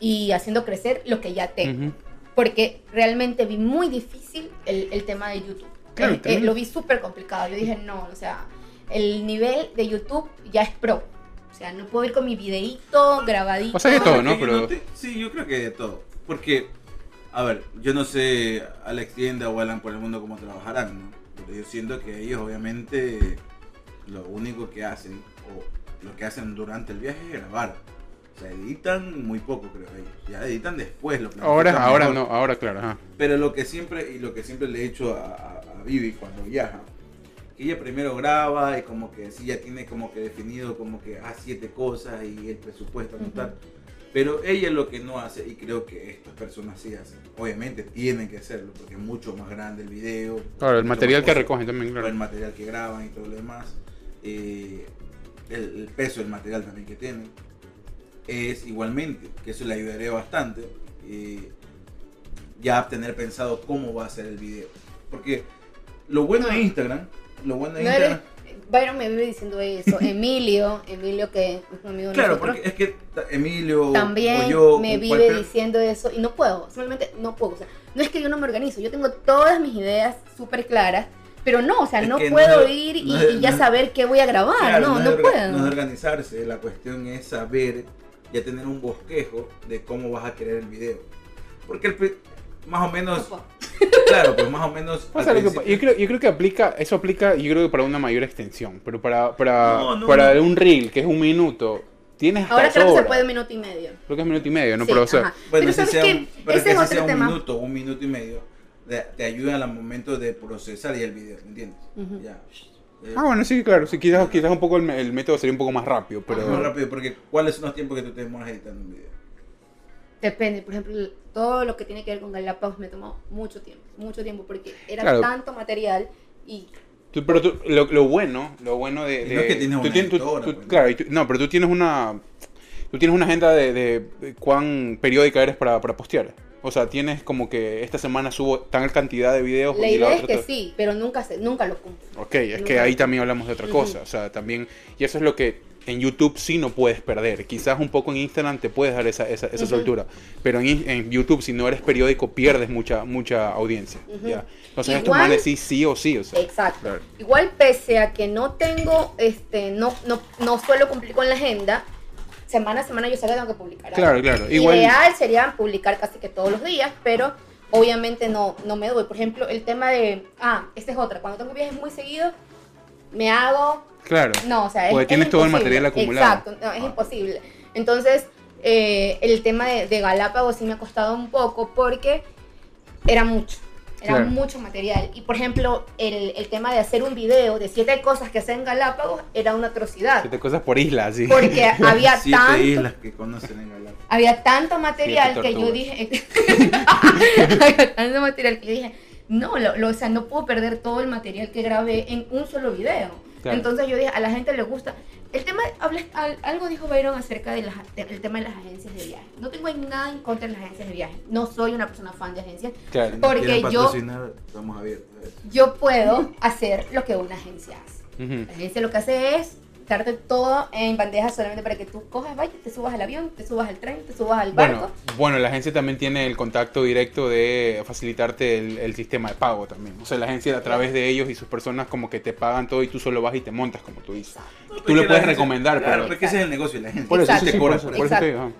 y haciendo crecer lo que ya tengo. Ujú. Porque realmente vi muy difícil el, el tema de YouTube. Claro, Eh, eh, lo vi súper complicado. Yo dije, no, o sea, el nivel de YouTube ya es pro. O sea, no puedo ir con mi videíto grabadito. O sea, de todo, ¿no? Pero- sí, yo creo que de todo. Porque, a ver, yo no sé Alex Tienda o Alan por el mundo cómo trabajarán, ¿no? Pero yo siento que ellos obviamente lo único que hacen, o lo que hacen durante el viaje es grabar. O sea, editan muy poco, creo ellos. Ya editan después lo Ahora, ahora mejor. no, ahora claro, ajá. Pero lo que siempre, y lo que siempre le he hecho a, a, a Vivi cuando viaja, que ella primero graba y como que sí ya tiene como que definido como que ah, siete cosas y el presupuesto tal. Pero ella lo que no hace, y creo que estas personas sí hacen, obviamente tienen que hacerlo porque es mucho más grande el video. Claro, el material que recogen también, el claro. material que graban y todo lo demás, eh, el, el peso del material también que tienen, es igualmente, que eso le ayudaría bastante, eh, ya tener pensado cómo va a ser el video. Porque lo bueno de No. Instagram, lo bueno de No Instagram... eres- Byron me vive diciendo eso. <laughs> Emilio, Emilio que es un amigo de Claro, nosotros, porque es que Emilio también o yo... me vive cualquier- diciendo eso y no puedo, simplemente no puedo. O sea, no es que yo no me organizo, yo tengo todas mis ideas súper claras, pero no, o sea, Es no no puedo es- ir y, no es- y ya no saber qué voy a grabar, Claro, no, no, orga- puedo. no es organizarse, la cuestión es saber, ya tener un bosquejo de cómo vas a querer el video. Porque el más o menos, No <laughs> claro, pues más o menos... O sea, que yo, creo, yo creo que aplica, eso aplica, yo creo que para una mayor extensión, pero para, para, No, no, para no. un reel que es un minuto, tienes Ahora creo que se puede un minuto y medio. Creo que es minuto y medio, ¿no? Sí, pero o sea. Bueno, pero sabes que un, pero ese que es otro sea un tema. minuto, un minuto y medio, te, te ayuda al momento de procesar ya el video, ¿me entiendes? Ujú. Ya. Eh, Ah, bueno, sí, claro, sí, quizás, quizás un poco el, el método sería un poco más rápido, pero... más rápido, porque ¿cuáles son los tiempos que tú te demoras editando un video? Depende, por ejemplo, todo lo que tiene que ver con Galápagos me tomó mucho tiempo, mucho tiempo, porque era Claro. tanto material y Tú- pero tú- lo, lo bueno, lo bueno de... Y no es que tienes tú una tienes- tú- editora, tú- pues. Claro, y tú- no, pero tú tienes una... Tú tienes una agenda de, de- de cuán periódica eres para, para postear. O sea, tienes como que esta semana subo tal cantidad de videos. la y idea es otra que tal. sí, pero nunca, se, nunca lo cumplo. Ok, es que Nunca. ahí también hablamos de otra cosa. O sea, también... Y eso es lo que en YouTube sí no puedes perder. Quizás un poco en Instagram te puedes dar esa, esa, esa Ujú. soltura. Pero en, en YouTube, si no eres periódico, pierdes mucha mucha audiencia. Ujú. ¿ya? Entonces estos Igual- manes sí, sí o sí. O sea, Exacto. claro. Igual pese a que no tengo, este, no, no, no suelo cumplir con la agenda, semana a semana yo sé que tengo que publicar. algo. Claro, claro. Igual- Ideal sería publicar casi que todos los días, pero obviamente no, no me doy. Por ejemplo, el tema de, ah, esta es otra, cuando tengo viajes muy seguidos, me hago Claro. No, o sea, es, Porque es tienes todo el material acumulado. Exacto, no, es imposible. Entonces, eh, el tema de, de Galápagos sí me ha costado un poco porque era mucho, era Claro. mucho material. Y por ejemplo, el, el tema de hacer un video de siete cosas que hacer en Galápagos era una atrocidad. Siete cosas por isla, sí. Porque <laughs> había Siete tanto, islas que conocen en Galápagos. había tanto material que yo dije, <laughs> había tanto material que yo dije, no, lo, lo- o sea, no puedo perder todo el material que grabé en un solo video. Claro. Entonces yo dije, a la gente le gusta. El tema, hablé- al- algo dijo Byron acerca del tema de las agencias de viaje. No tengo nada en contra de las agencias de viaje. No soy una persona fan de agencias. Claro. Porque yo- estamos abiertos. Yo puedo hacer lo que una agencia hace. La agencia lo que hace es darte todo en bandeja solamente para que tú cojas, vayas, te subas al avión, te subas al tren, te subas al barco. Bueno, bueno, la agencia también tiene el contacto directo de facilitarte el, el sistema de pago también. O sea, la agencia a través de ellos y sus personas como que te pagan todo y tú solo vas y te montas como tú dices. Tú le puedes recomendar, Claro, pero... porque ese es el negocio de la gente. Por eso, sí, por eso, por por eso te digo,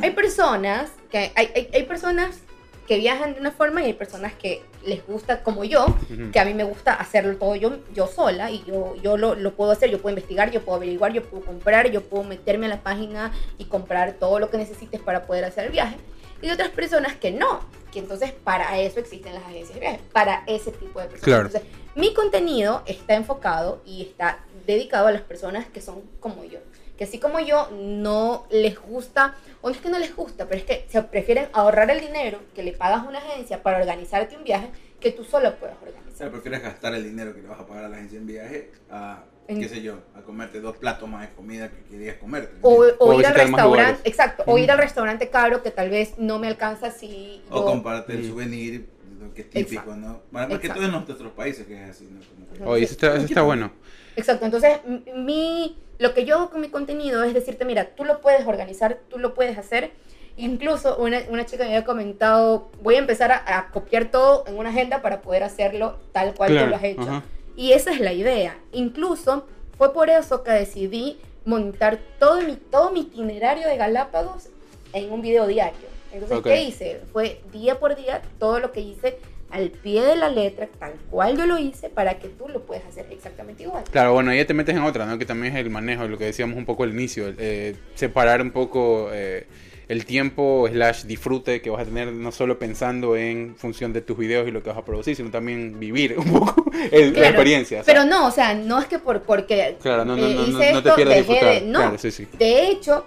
hay personas que hay, hay, hay personas que viajan de una forma y hay personas que les gusta como yo, que a mí me gusta hacerlo todo yo, yo sola y yo, yo lo, lo puedo hacer, yo puedo investigar, yo puedo averiguar, yo puedo comprar, yo puedo meterme a la página y comprar todo lo que necesites para poder hacer el viaje. Y otras personas que no, que entonces para eso existen las agencias de viaje, para ese tipo de personas. Claro. Entonces, mi contenido está enfocado y está dedicado a las personas que son como yo. Que así como yo no les gusta, o no es que no les gusta, pero es que se prefieren ahorrar el dinero que le pagas a una agencia para organizarte un viaje que tú solo puedes O sea, organizar. prefieres gastar el dinero que le vas a pagar a la agencia en viaje a, En- qué sé yo, a comerte dos platos más de comida que querías comerte. O, o O ir al restaurante, exacto, o ir al restaurante caro que tal vez no me alcanza si O yo- comprarte el souvenir, lo que es típico, Exacto. ¿no? Más más que Exacto. todo en nuestros países que es así, ¿no? Como que- Oye, eso está, eso está bueno. Exacto, entonces mi, lo que yo hago con mi contenido es decirte, mira, tú lo puedes organizar, tú lo puedes hacer. Incluso una, una chica me había comentado, voy a empezar a, a copiar todo en una agenda para poder hacerlo tal cual Claro, tú lo has hecho. ajá. Y esa es la idea. Incluso fue por eso que decidí montar todo mi, todo mi itinerario de Galápagos en un video diario. Entonces, Ok. ¿qué hice? Fue día por día todo lo que hice al pie de la letra, tal cual yo lo hice, para que tú lo puedas hacer exactamente igual. Claro, bueno, ahí te metes en otra, ¿no? Que también es el manejo, lo que decíamos un poco al inicio, eh, separar un poco eh, el tiempo slash disfrute que vas a tener no solo pensando en función de tus videos y lo que vas a producir, sino también vivir un poco <laughs> el- la Claro, experiencia. o sea, Pero no, o sea, no es que por porque claro, no, no, eh, no, no, hice no te pierdas dejé disfrutar. de- no. Claro, sí, sí. De hecho,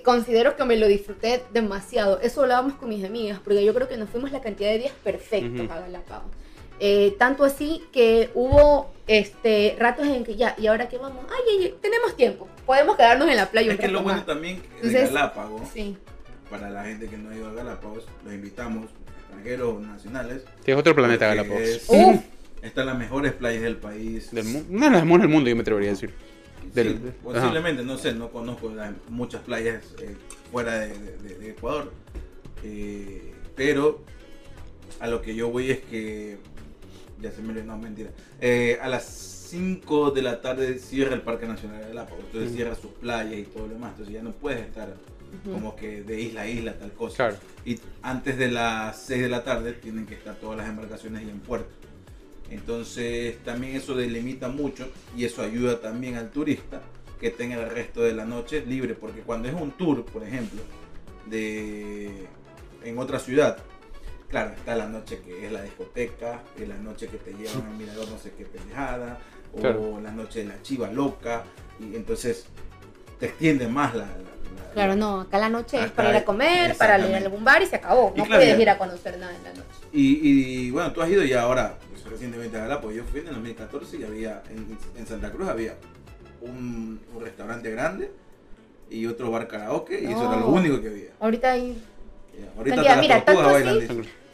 considero que me lo disfruté demasiado. Eso hablábamos con mis amigas, porque yo creo que nos fuimos la cantidad de días perfectos a Galápagos. Eh, tanto así que hubo este ratos en que ya, ¿y ahora qué vamos? Ay, ay, ay, tenemos tiempo. Podemos quedarnos en la playa un Es que rato lo bueno más. también de Entonces, Galápagos, Sí. para la gente que no ha ido a Galápagos, los invitamos, extranjeros o nacionales. Sí, es otro planeta Galápagos. es- Uf. Están las mejores playas del país. Del una de las mejores del mundo, yo me atrevería a decir. Sí, del- ajá. posiblemente, no sé, no conozco las- muchas playas eh, fuera de, de- de Ecuador. eh, pero a lo que yo voy es que. Ya se me no, mentira. Eh, a las 5 de la tarde cierra el Parque Nacional de Galápagos. Entonces cierra sus playas y todo lo demás. Entonces ya no puedes estar como que de isla a isla, tal cosa. Claro. Y antes de las 6 de la tarde tienen que estar todas las embarcaciones ahí en puerto. Entonces también eso delimita mucho y eso ayuda también al turista que tenga el resto de la noche libre. Porque cuando es un tour, por ejemplo, de en otra ciudad, claro, está la noche que es la discoteca, es la noche que te llevan al mirador no sé qué pendejada, o Claro. la noche de la chiva loca, y entonces te extiende más la... la- la- Claro, no, acá la noche es para ir a comer, para ir a algún bar y se acabó. Y No claro, puedes ir a conocer nada en la noche. Y, y, bueno, tú has ido ya ahora, recientemente a Galápagos. Yo fui en el 2014 y había, en, en Santa Cruz había un, un restaurante grande y otro bar karaoke y eso era lo único que había. Ahorita hay Ahorita Cantidad, mira, tanto así-.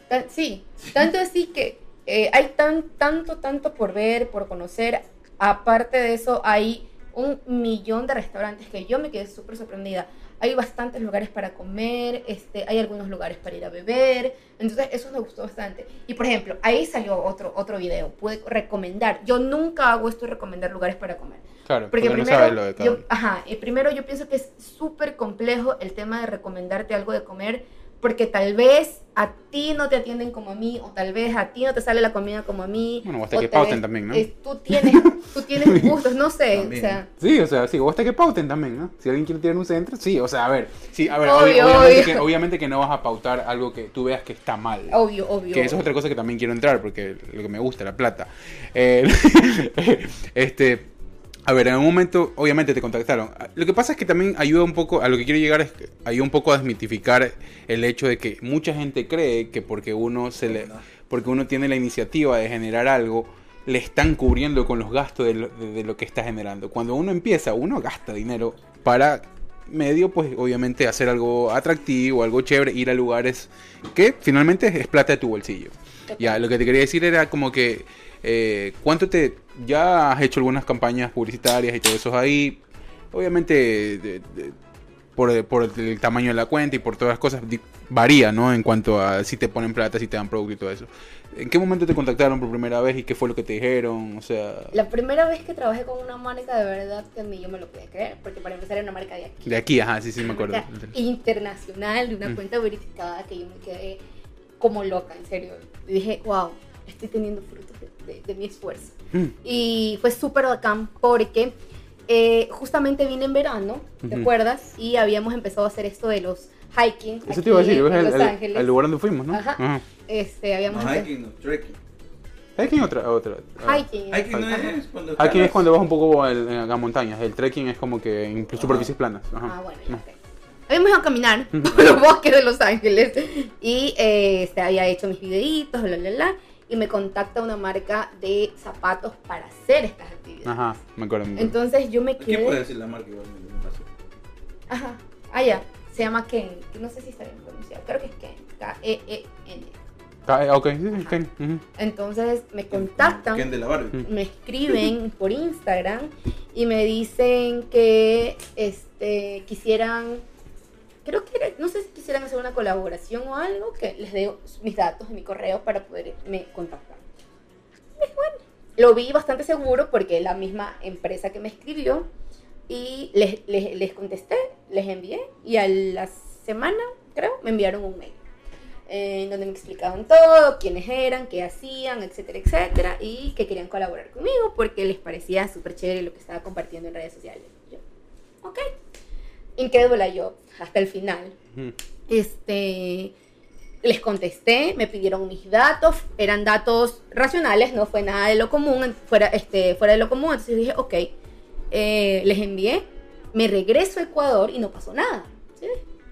Tan- Sí, tanto así que eh, hay tan, tanto, tanto por ver, por conocer. Aparte de eso, hay un millón de restaurantes que yo me quedé súper sorprendida. Hay bastantes lugares para comer, este, hay algunos lugares para ir a beber. Entonces, eso me gustó bastante. Y por ejemplo, ahí salió otro, otro video. Pude recomendar. Yo nunca hago esto de recomendar lugares para comer. Claro, Porque porque no primero, sabes lo de yo, ajá, primero yo pienso que es súper complejo el tema de recomendarte algo de comer, porque tal vez a ti no te atienden como a mí, o tal vez a ti no te sale la comida como a mí. Bueno, o hasta o que tal pauten vez, también, ¿no? eh, tú, tienes, <laughs> tú tienes gustos, no sé, o sea, Sí, o sea, sí, o hasta que pauten también, ¿no? Si alguien quiere tirar un centro, sí, o sea, a ver, sí, a ver, Obvio, obvi- obviamente, obvio. Que, obviamente que no vas a pautar algo que tú veas que está mal. obvio, obvio. Que eso es otra cosa que también quiero entrar, porque lo que me gusta, la plata. Eh, <laughs> este, a ver, en un momento, obviamente te contactaron. Lo que pasa es que también ayuda un poco, a lo que quiero llegar es que ayuda un poco a desmitificar el hecho de que mucha gente cree que porque uno se le, porque uno tiene la iniciativa de generar algo, le están cubriendo con los gastos de lo, de- de lo que está generando. Cuando uno empieza, uno gasta dinero para medio, pues obviamente hacer algo atractivo, algo chévere, ir a lugares que finalmente es plata de tu bolsillo. Ya, lo que te quería decir era como que eh, cuánto te ya has hecho algunas campañas publicitarias y todo eso ahí. Obviamente, de- de- por, por el tamaño de la cuenta y por todas las cosas, varía, ¿no? En cuanto a si te ponen plata, si te dan producto y todo eso. ¿En qué momento te contactaron por primera vez y qué fue lo que te dijeron? O sea, La primera vez que trabajé con una marca, de verdad que ni yo me lo podía creer, porque para empezar era una marca de aquí. de aquí, ajá, sí, sí, me acuerdo. internacional, de una Mm. cuenta verificada que yo me quedé como loca, en serio. Y dije, wow, estoy teniendo frutos de, de- mi esfuerzo. Mm. Y fue súper bacán porque eh, justamente vine en verano, ¿te acuerdas? Y habíamos empezado a hacer esto de los hiking. Eso te iba a decir, en el, Los Ángeles. lugar donde fuimos, ¿no? Ajá. Ajá. Este, habíamos No, hiking, no, trekking. Hiking otra, otra. ah. hiking. Hiking no es cuando Hiking es cuando vas un poco a montañas. El trekking es como que en superficies planas. Ajá. Ah, bueno, ya, No. ok. Habíamos ido a caminar por los bosques de Los Ángeles y eh, este, había hecho mis videitos, bla, bla, bla, y me contacta una marca de zapatos para hacer estas actividades. Ajá, me acuerdo. me acuerdo. Entonces yo me ¿Quién puede quedé... decir la marca? Me pasó. Ajá, ah, ya, se llama Ken, que no sé si está bien pronunciado, creo que es Ken, K-E-E-N. Ah, ok, sí, sí, ujú. Entonces me contactan. Ken de la Barbie. me escriben <laughs> por Instagram y me dicen que este quisieran creo que no sé si quisieran hacer una colaboración o algo que les dé mis datos y mi correo para poderme contactar. Y bueno, lo vi bastante seguro porque la misma empresa que me escribió y les, les, les contesté, les envié y a la semana, creo, me enviaron un mail eh, en donde me explicaban todo, quiénes eran, qué hacían, etcétera, etcétera, y que querían colaborar conmigo porque les parecía súper chévere lo que estaba compartiendo en redes sociales. Yo, ok. Incrédula yo, hasta el final. Ujú. Este, les contesté, me pidieron mis datos, eran datos racionales, no fue nada de lo común, fuera, este, fuera de lo común, entonces dije, ok, eh, les envié, me regreso a Ecuador y no pasó nada. ¿sí?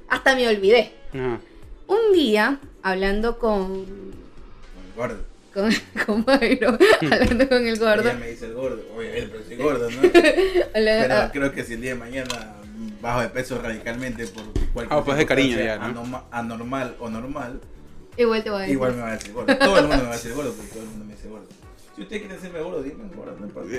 Hasta me olvidé. Ajá. Un día, hablando con, Con el gordo. con, <laughs> con Mayro, <laughs> hablando con el gordo, Ella me dice el gordo. Oye, él, pero soy gordo, ¿no? <laughs> Pero ah, creo que si el día de mañana bajo de peso radicalmente por cualquier Ah, pues de cariño ya, ¿no? anormal o normal, igual te voy a decir. igual me va a decir gordo. Todo el mundo me va a decir gordo porque todo el mundo me dice gordo. Si usted quiere decirme gordo, dime gordo, no importa.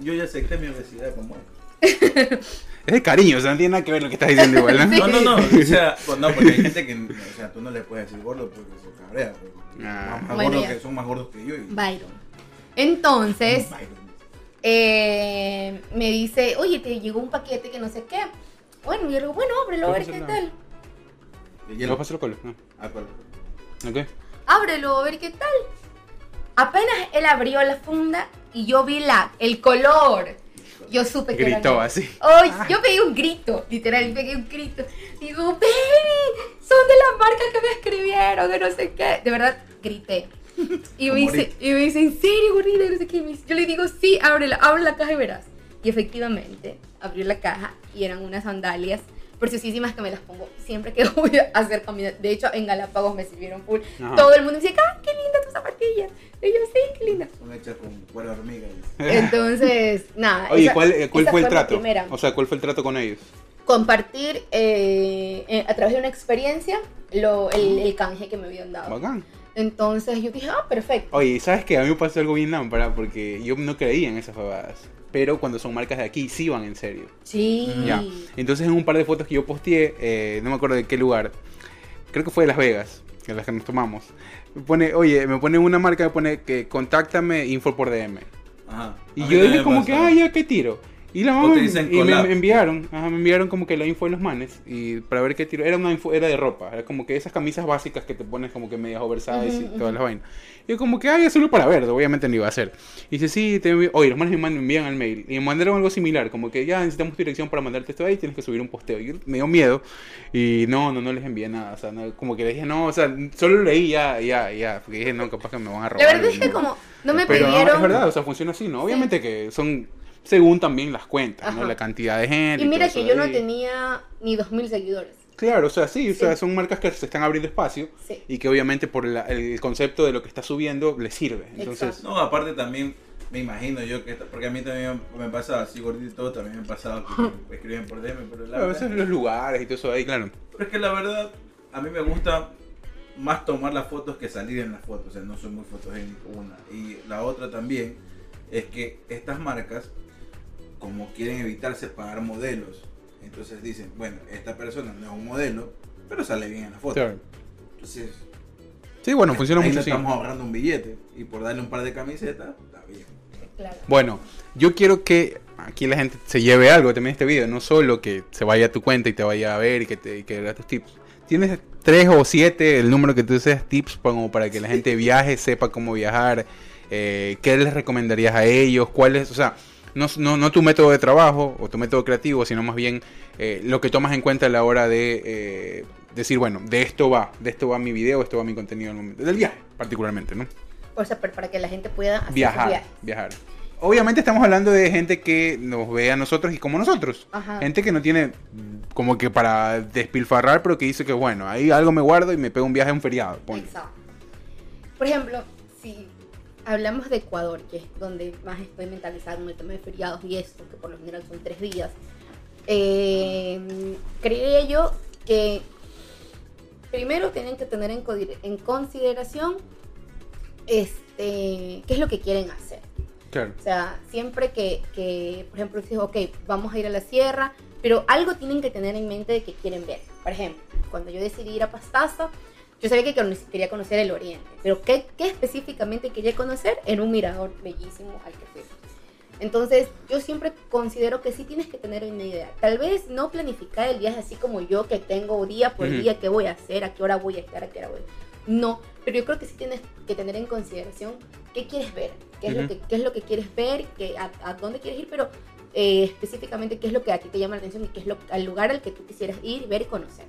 Yo ya acepté mi obesidad como es. <laughs> Es de cariño, o sea, no tiene nada que ver lo que estás diciendo igual, ¿no? <laughs> Sí. No, no, no, o sea, pues no, porque hay gente que, o sea, tú no le puedes decir gordo porque se cabrea. porque Ah. más Bueno, gordos ya. que son más gordos que yo. Y, Byron. Entonces, Byron. Eh, me dice, oye, te llegó un paquete que no sé qué. Bueno, yo le digo, bueno, ábrelo a ver ¿Puedo qué tal. De ¿Lo hielo. vas a hacer colo? No. Ah. Ok. Ábrelo a ver qué tal. Apenas él abrió la funda y yo vi la, el color. Yo supe que Gritó así. Ay, yo pegué un grito, literal, pegué un grito. Digo, baby, son de la marca que me escribieron, que no sé qué. De verdad, grité. <laughs> Y me, dice, y me dice, ¿en serio, gordita? No sé qué. Me Yo le digo, sí, ábrela, abre la caja y verás. Y efectivamente, abrió la caja y eran unas sandalias preciosísimas que me las pongo siempre que <laughs> voy a hacer caminata. De hecho, en Galápagos me sirvieron full. Ajá. Todo el mundo dice, ¡ah, qué linda tu zapatilla! Y yo, sí, qué linda. Son hechas con cuero hormiga. <laughs> Entonces, nada. Oye, esa- ¿cuál, eh, cuál esa fue el trato? O sea, ¿cuál fue el trato con ellos? compartir eh, eh, a través de una experiencia lo, el, el canje que me habían dado. Bacán. Entonces yo dije, ah, perfecto. Oye, ¿sabes qué? A mí me pasó algo bien lámpara porque yo no creía en esas babadas. Pero cuando son marcas de aquí, sí van en serio. Sí. Ya. Entonces en un par de fotos que yo posteé, eh, no me acuerdo de qué lugar, creo que fue de Las Vegas, que las que nos tomamos. Me pone, oye, me pone una marca, me pone que contáctame info por DM. Ajá. Y yo dije como pasa. que, ah, ya, ¿qué tiro? Y la mamá y me, enviaron, ajá, me enviaron como que la info de los manes y para ver qué tiro. Era una info, era de ropa, era como que esas camisas básicas que te pones como que medias oversize y Ujú, todas las vainas. Y yo como que, ay, solo para ver, obviamente no iba a hacer. Y dice, sí, te envío- oye, los manes me mandan- me envían al mail. Y me mandaron algo similar, como que ya necesitamos tu dirección para mandarte esto ahí, tienes que subir un posteo. Y yo me dio miedo y no, no, no les envié nada. O sea, no, como que dije, no, o sea, solo leí ya, ya, ya, porque dije, no, capaz que me van a robar. La verdad es y que no. como no me Pero no, pidieron... es verdad, o sea, funciona así, ¿no? Obviamente que son según también las cuentas, ¿no? Ajá. La cantidad de gente. y mira todo que yo no tenía ni 2.000 seguidores. Claro, o sea, sí, o sea, Sí. son marcas que se están abriendo espacio Sí. y que obviamente por la- el concepto de lo que está subiendo les sirve. Entonces, Exacto. No, aparte también me imagino yo que, porque a mí también me pasaba así gordito y todo, también me pasaba que <laughs> me escriben por DM, pero la a veces verdad, los lugares y todo eso ahí, claro. pero es que la verdad, a mí me gusta más tomar las fotos que salir en las fotos, o sea, no soy muy fotogénico, una. Y la otra también, es que estas marcas, como quieren evitar separar modelos, entonces dicen, bueno, esta persona no es un modelo, pero sale bien en la foto. Claro. Entonces, Sí, bueno, funciona ahí mucho le así. estamos ahorrando un billete y por darle un par de camisetas, está bien. Claro. Bueno, yo quiero que aquí la gente se lleve algo también este video, no solo que se vaya a tu cuenta y te vaya a ver y que te y que vea tus tips. Tienes tres o siete, el número que tú deseas, tips como para que la gente viaje, sepa cómo viajar, eh, qué les recomendarías a ellos, cuál es, o sea, no, no, no tu método de trabajo o tu método creativo, sino más bien eh, lo que tomas en cuenta a la hora de eh, decir, bueno, de esto va, de esto va mi video, esto va mi contenido, en el momento- del viaje particularmente, ¿no? O sea, para que la gente pueda hacer viajar, viaje. viajar. Obviamente estamos hablando de gente que nos ve a nosotros y como nosotros. Ajá. Gente que no tiene como que para despilfarrar, pero que dice que bueno, ahí algo me guardo y me pego un viaje a un feriado. ponle. Exacto. Por ejemplo, si hablamos de Ecuador, que es donde más estoy mentalizado en el tema de feriados y esto, que por lo general son tres días, eh, creería yo que primero tienen que tener en, en consideración este, qué es lo que quieren hacer. Claro. O sea, siempre que, que, por ejemplo, dices, ok, vamos a ir a la sierra, pero algo tienen que tener en mente de que quieren ver. Por ejemplo, cuando yo decidí ir a Pastaza, yo sabía que quería conocer el oriente, pero ¿qué, qué específicamente quería conocer? Era un mirador bellísimo al que fui. Entonces, yo siempre considero que sí tienes que tener una idea. Tal vez no planificar el viaje así como yo, que tengo día por Ujú. día, qué voy a hacer, a qué hora voy a estar, a qué hora voy. No, pero yo creo que sí tienes que tener en consideración qué quieres ver, qué es, lo, Ujú. que, qué es lo que quieres ver, qué, a, a dónde quieres ir, pero eh, específicamente qué es lo que a ti te llama la atención y qué es lo, al lugar al que tú quisieras ir, ver y conocer.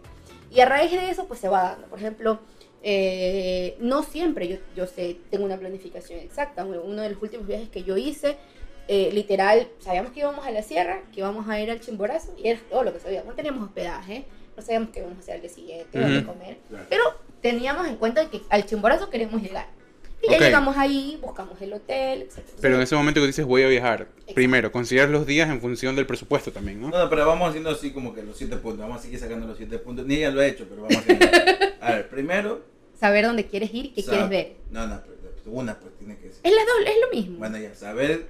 Y a raíz de eso, pues se va dando. Por ejemplo, eh, no siempre yo, yo sé, tengo una planificación exacta. Uno de los últimos viajes que yo hice, eh, literal, sabíamos que íbamos a la sierra, que íbamos a ir al Chimborazo, y era todo lo que sabíamos. No teníamos hospedaje, no sabíamos qué íbamos a hacer al día siguiente, dónde Ujú. comer, Claro. pero teníamos en cuenta que al Chimborazo queremos llegar. Y ya llegamos ahí, buscamos el hotel, etc. Pero en ese momento que dices voy a viajar, primero, consideras los días en función del presupuesto también, ¿no? No, no, pero vamos haciendo así como que los siete puntos. Vamos a seguir sacando los siete puntos. Ni ella lo ha hecho, pero vamos a haciendo. <laughs> A ver, primero. Saber dónde quieres ir y qué quieres ver. No, no, pero una pues tiene que ser. Es, la doble, es lo mismo. Bueno, ya, saber,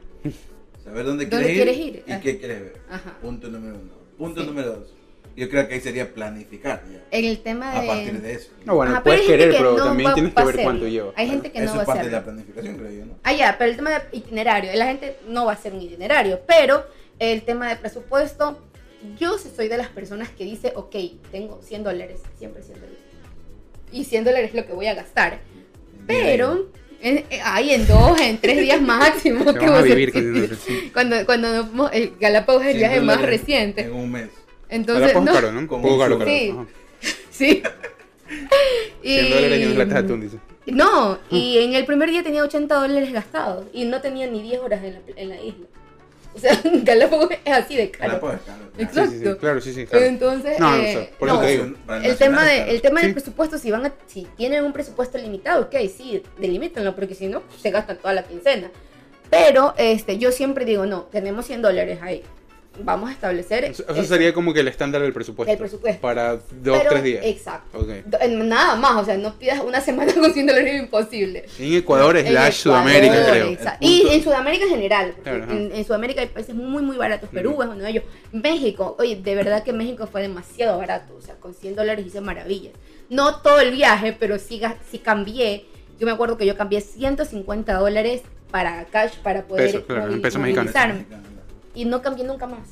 saber dónde, ¿Dónde quieres, quieres ir, ir? y Ah. qué quieres ver. Ajá. Punto número uno. Punto Sí. número dos. Yo creo que ahí sería planificar ya. En el tema de... A partir de eso. No, bueno, Ajá, pero puedes querer, que pero no también tienes que ver cuánto hacerlo. lleva. Hay gente que eso no va es a parte de la planificación, creo yo, ¿no? Ah, ya, pero el tema de itinerario, la gente no va a hacer un itinerario, pero el tema de presupuesto, yo soy de las personas que dice, ok, tengo 100 dólares, siempre 100 dólares. Y 100 dólares es lo que voy a gastar. Pero, en- eh, ahí en dos, en tres días máximo. <laughs> Que vas a voy a vivir hacer- con 100 dólares. Cuando, cuando el Galápagos es el 100 viaje más reciente. En un mes. Entonces, no, caro, ¿no? Un Como un caro, caro. Sí. Ajá. <laughs> sí. <laughs> 100 dólares y unas latas de atún, dice. No, y en el primer día tenía 80 dólares gastados y no tenía ni 10 horas en la, en la isla. O sea, <laughs> Galápagos es así de caro. Galápagos es caro. Exacto. Sí, sí, sí, claro, sí, sí, claro. Entonces, No, no eh, sé, por eso no, te digo. El tema, de, el tema del presupuesto, si van a, si tienen un presupuesto limitado, ok, sí, delimítenlo, porque si no, se gastan toda la quincena. Pero este, yo siempre digo, no, tenemos 100 dólares ahí. Vamos a establecer. Eso eso sería como que el estándar del presupuesto. El presupuesto. Para dos, Pero- tres días. Exacto. Ok. Do- eh, Nada más, o sea, no pidas una semana <laughs> con 100 dólares es imposible. En Ecuador slash Ecuador, Sudamérica, creo. Y en Sudamérica en general. Claro, en, en Sudamérica hay países muy, muy baratos. Perú es uno de ellos. México, oye, de verdad que México fue demasiado barato. O sea, con 100 dólares hice maravillas. No todo el viaje, pero sí, sí cambié. Yo me acuerdo que yo cambié 150 dólares para cash para poder Pesos, claro, movilizarme. Y no cambié nunca más.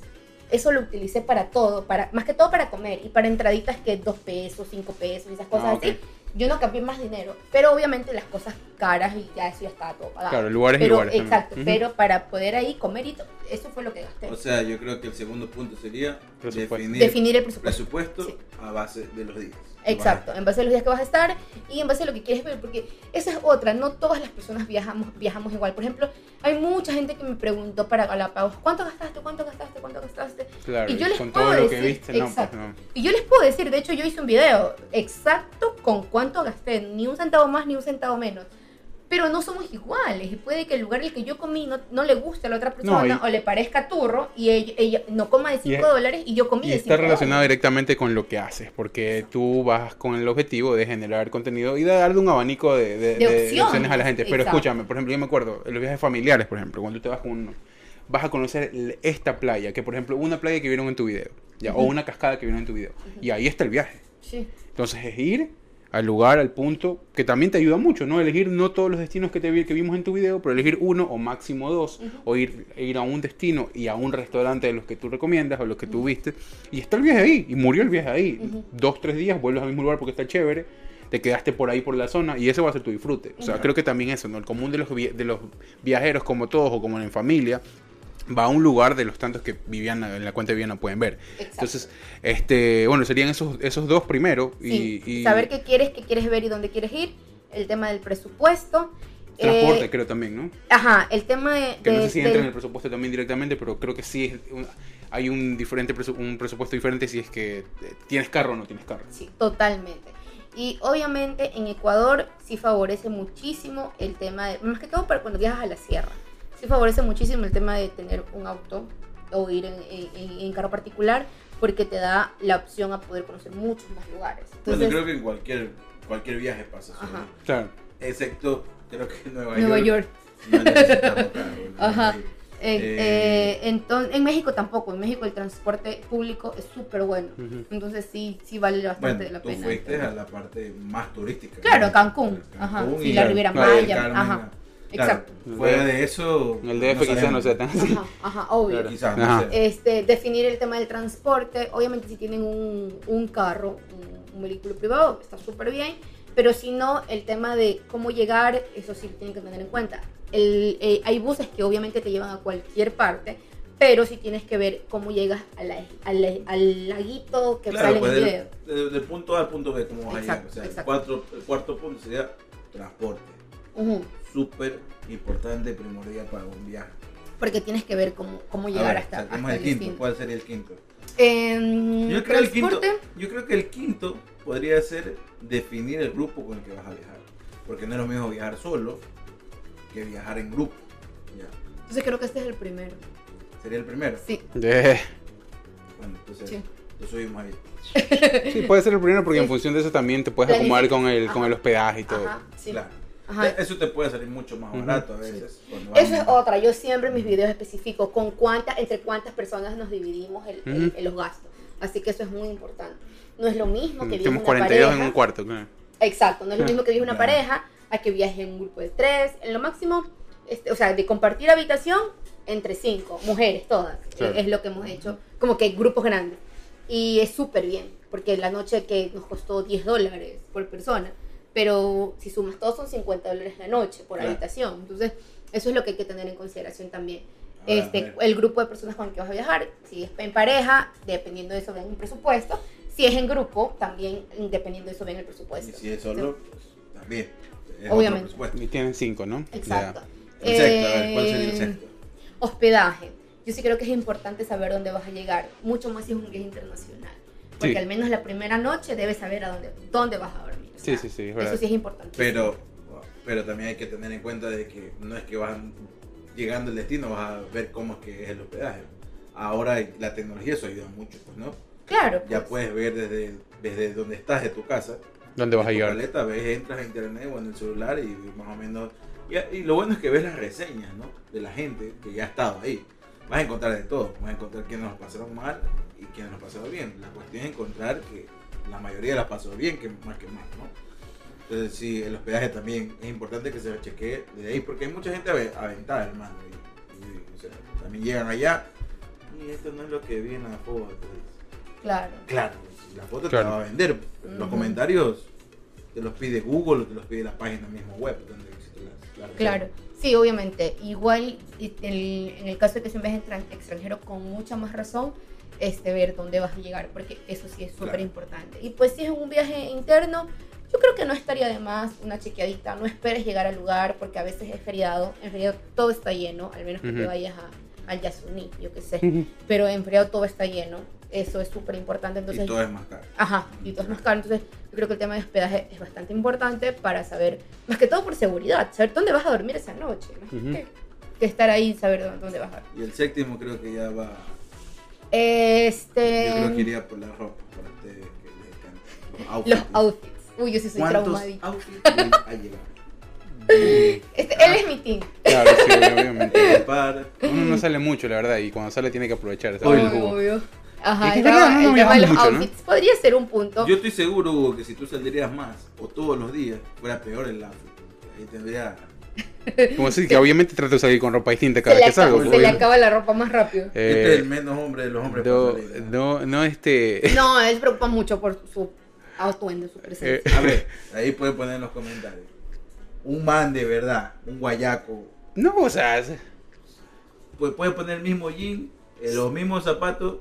Eso lo utilicé para todo, para más que todo para comer y para entraditas que 2 pesos, 5 pesos, esas cosas Ah, así. Yo no cambié más dinero, pero obviamente las cosas caras y ya eso ya estaba todo pagado. Claro, lugares y pero, lugares también. Exacto, pero para poder ahí comer y todo, eso fue lo que gasté. O sea, yo creo que el segundo punto sería definir, Definir el presupuesto. presupuesto Sí. a base de los días. Exacto, en base a los días que vas a estar y en base a lo que quieres ver, porque esa es otra, no todas las personas viajamos, viajamos igual. Por ejemplo, hay mucha gente que me preguntó para Galápagos, ¿cuánto gastaste? ¿Cuánto gastaste? ¿Cuánto gastaste? Claro, y yo les con puedo todo lo que decir- viste, no, pues exacto. no. Y yo les puedo decir, de hecho yo hice un video exacto con cuánto gasté, ni un centavo más ni un centavo menos. Pero no somos iguales. Y puede que el lugar en el que yo comí no, no le guste a la otra persona y- o le parezca turro y ella, ella no coma de 5 es- dólares y yo comí Y de 5 está relacionado dólares. directamente con lo que haces, porque tú vas con el objetivo de generar contenido y de darle un abanico de, de- De de opciones, a la gente. Pero exacto. escúchame, por ejemplo, yo me acuerdo, en los viajes familiares, por ejemplo, cuando tú te vas con uno, vas a conocer esta playa, que por ejemplo, una playa que vieron en tu video, ya, o una cascada que vieron en tu video, y ahí está el viaje. Sí. Entonces es ir al lugar, al punto, que también te ayuda mucho, ¿no? Elegir no todos los destinos que, te vi- que vimos en tu video, pero elegir uno o máximo dos, o ir, ir a un destino y a un restaurante de los que tú recomiendas o los que tú viste, y está el viaje ahí, y murió el viaje ahí. Dos, tres días, vuelves al mismo lugar porque está chévere, te quedaste por ahí por la zona, y ese va a ser tu disfrute. O sea, creo que también eso, ¿no? El común de los, de los viajeros, como todos, o como en familia, va a un lugar de los tantos que Viviana, en la cuenta de Viviana pueden ver. Exacto. Entonces, este, bueno, serían esos, esos dos primero. Sí, y, y- saber qué quieres, qué quieres ver y dónde quieres ir. El tema del presupuesto. Transporte, Eh, creo también, ¿no? Ajá, el tema de... Que no de- sé si del- entra en el presupuesto también directamente, pero creo que sí es un- hay un diferente un presupuesto diferente si es que eh, tienes carro o no tienes carro. Sí, totalmente. Y obviamente en Ecuador sí favorece muchísimo el tema de, más que todo para cuando viajas a la sierra, sí favorece muchísimo el tema de tener un auto o ir en, en- en- en carro particular porque te da la opción a poder conocer muchos más lugares. Bueno, Entonces, creo que en cualquier, cualquier viaje pasa eso. Ajá. Claro. Excepto, creo que en Nueva, Nueva York. No necesitamos carro, <laughs> ¿no? Ajá. En, Eh, eh, enton- en México tampoco, en México el transporte público es súper bueno. Ujú. Entonces sí, sí vale bastante Bueno, la tú pena. fuiste a la parte más turística. Claro, ¿no? Cancún. Cancún Ajá, y sí, la Riviera Maya, ajá, Claro, exacto. Fuera de eso. En el DF quizás no sea tan así. Ajá, ajá, obvio. Claro. Quizás, no Ajá. sé. Este, definir el tema del transporte. Obviamente, si tienen un, un carro, un, un vehículo privado, está súper bien. Pero si no, el tema de cómo llegar, eso sí tienen que tener en cuenta. El, eh, hay buses que obviamente te llevan a cualquier parte, pero sí tienes que ver cómo llegas a la- a la- al laguito que Claro, sale pues en el del, video. del- del punto A al punto B, ¿cómo vas a llegar? Exacto, O sea, el, cuatro- el cuarto punto sería transporte. Ujú, Súper importante, primordial para un viaje. Porque tienes que ver cómo, cómo A llegar ver, hasta, el quinto. destino. ¿Cuál sería el quinto? En Yo creo, el quinto, yo creo que el quinto podría ser definir el grupo con el que vas a viajar. Porque no es lo mismo viajar solo que viajar en grupo. Ya. entonces creo que este es el primero. Sería el primero. Sí, Eh, Bueno, entonces Sí. lo subimos ahí. Sí, puede ser el primero porque en función de eso también te puedes acomodar con el, con el hospedaje y todo. ajá, sí. Claro. Ajá. Eso te puede salir mucho más barato a veces. cuando vas Eso es otra. Yo siempre en mis videos especifico con cuántas, entre cuántas personas nos dividimos el- el- el- los gastos. Así que eso es muy importante. No es lo mismo que viaje Tenemos una 42 pareja. en un cuarto, claro. Exacto, no es lo mismo que viaje una claro. pareja a que viaje en un grupo de tres. En lo máximo, este, o sea, de compartir habitación entre cinco, mujeres todas. Claro. Es lo que hemos hecho, como que grupos grandes. Y es súper bien, porque la noche que nos costó 10 dólares por persona, pero si sumas todos son 50 dólares la noche por Claro. habitación. Entonces, eso es lo que hay que tener en consideración también. Ahora, a Este, el grupo de personas con el que vas a viajar, si es en pareja, dependiendo de eso ven un presupuesto. Si es en grupo, también dependiendo de eso ven el Y presupuesto. si es solo, pues también. Es Obviamente. otro presupuesto. Y tienen 5, ¿no? Exacto. El sexto, a ver, ¿cuál sería el Eh, sexto? Hospedaje. Yo sí creo que es importante saber dónde vas a llegar, mucho más si es un viaje internacional. Porque Sí. al menos la primera noche debes saber a dónde, dónde vas a dormir. O Sí, sea, sí, sí, es verdad. Eso sí es importante. Pero, pero también hay que tener en cuenta de que no es que vas llegando al destino, vas a ver cómo es que es el hospedaje. Ahora la tecnología eso ayuda mucho, pues, ¿no? Claro. Ya pues. puedes ver desde, desde donde estás, de tu casa, ¿Dónde vas a llegar? paleta, ves, entras a internet o en el celular y más o menos... Y, y lo bueno es que ves las reseñas, ¿no? De la gente que ya ha estado ahí. Vas a encontrar de todo. Vas a encontrar quienes nos pasaron mal y quienes nos pasaron bien. La cuestión es encontrar que la mayoría las pasó bien, que más que mal, ¿no? Entonces sí, el hospedaje también es importante que se chequee desde ahí, porque hay mucha gente ave- aventada, hermano. Y, y, o sea, también llegan allá y esto no es lo que vi en la foto. dice. Claro. Claro, la foto Claro. te la va a vender. Los comentarios te los pide Google o te los pide la página misma web donde existe la, la reserva. Claro, sí, obviamente. Igual y- el- en el caso de que sea un viaje extran- extranjero, con mucha más razón, este, ver dónde vas a llegar, porque eso sí es súper Claro. importante. Y pues si es un viaje interno, yo creo que no estaría de más una chequeadita. No esperes llegar al lugar, porque a veces es feriado. En feriado todo está lleno, al menos que te Ujú. vayas a, al Yasuní, yo qué sé. Ujú. Pero en feriado todo está lleno. Eso es súper importante. Entonces, y todo es más caro. Ajá, y todo es más caro. Entonces, yo creo que el tema de hospedaje es bastante importante para saber, más que todo por seguridad, saber dónde vas a dormir esa noche. más Ujú. que, que estar ahí y saber dónde, dónde vas a dormir. Y el séptimo creo que ya va. Este. Yo creo que iría por la ropa para ustedes que les encanta. Los Los outfits. outfits. Uy, yo sí soy ¿Cuántos traumadita. outfits <laughs> ha llegado? Este, él es mi team. Claro, sí, obviamente. <laughs> Uno no sale mucho, la verdad, y cuando sale tiene que aprovechar. ese Obvio. Ajá, Es el es verdad, tema, no el tema de los mucho, ¿no? outfits podría ser un punto. Yo estoy seguro, Hugo, que si tú saldrías más o todos los días, fuera peor el outfit. Ahí tendría. Como decir <laughs> que obviamente trato de salir con ropa distinta cada vez que salgo. se le acaba la ropa más rápido. este es Eh, el menos hombre de los hombres. no, no, no, este. No, él se preocupa mucho por su atuendo, su presencia. Eh, A ver, <laughs> ahí pueden poner en los comentarios. Un man de verdad, un guayaco, No, o sea, es- pues puede poner el mismo jean, eh, los mismos zapatos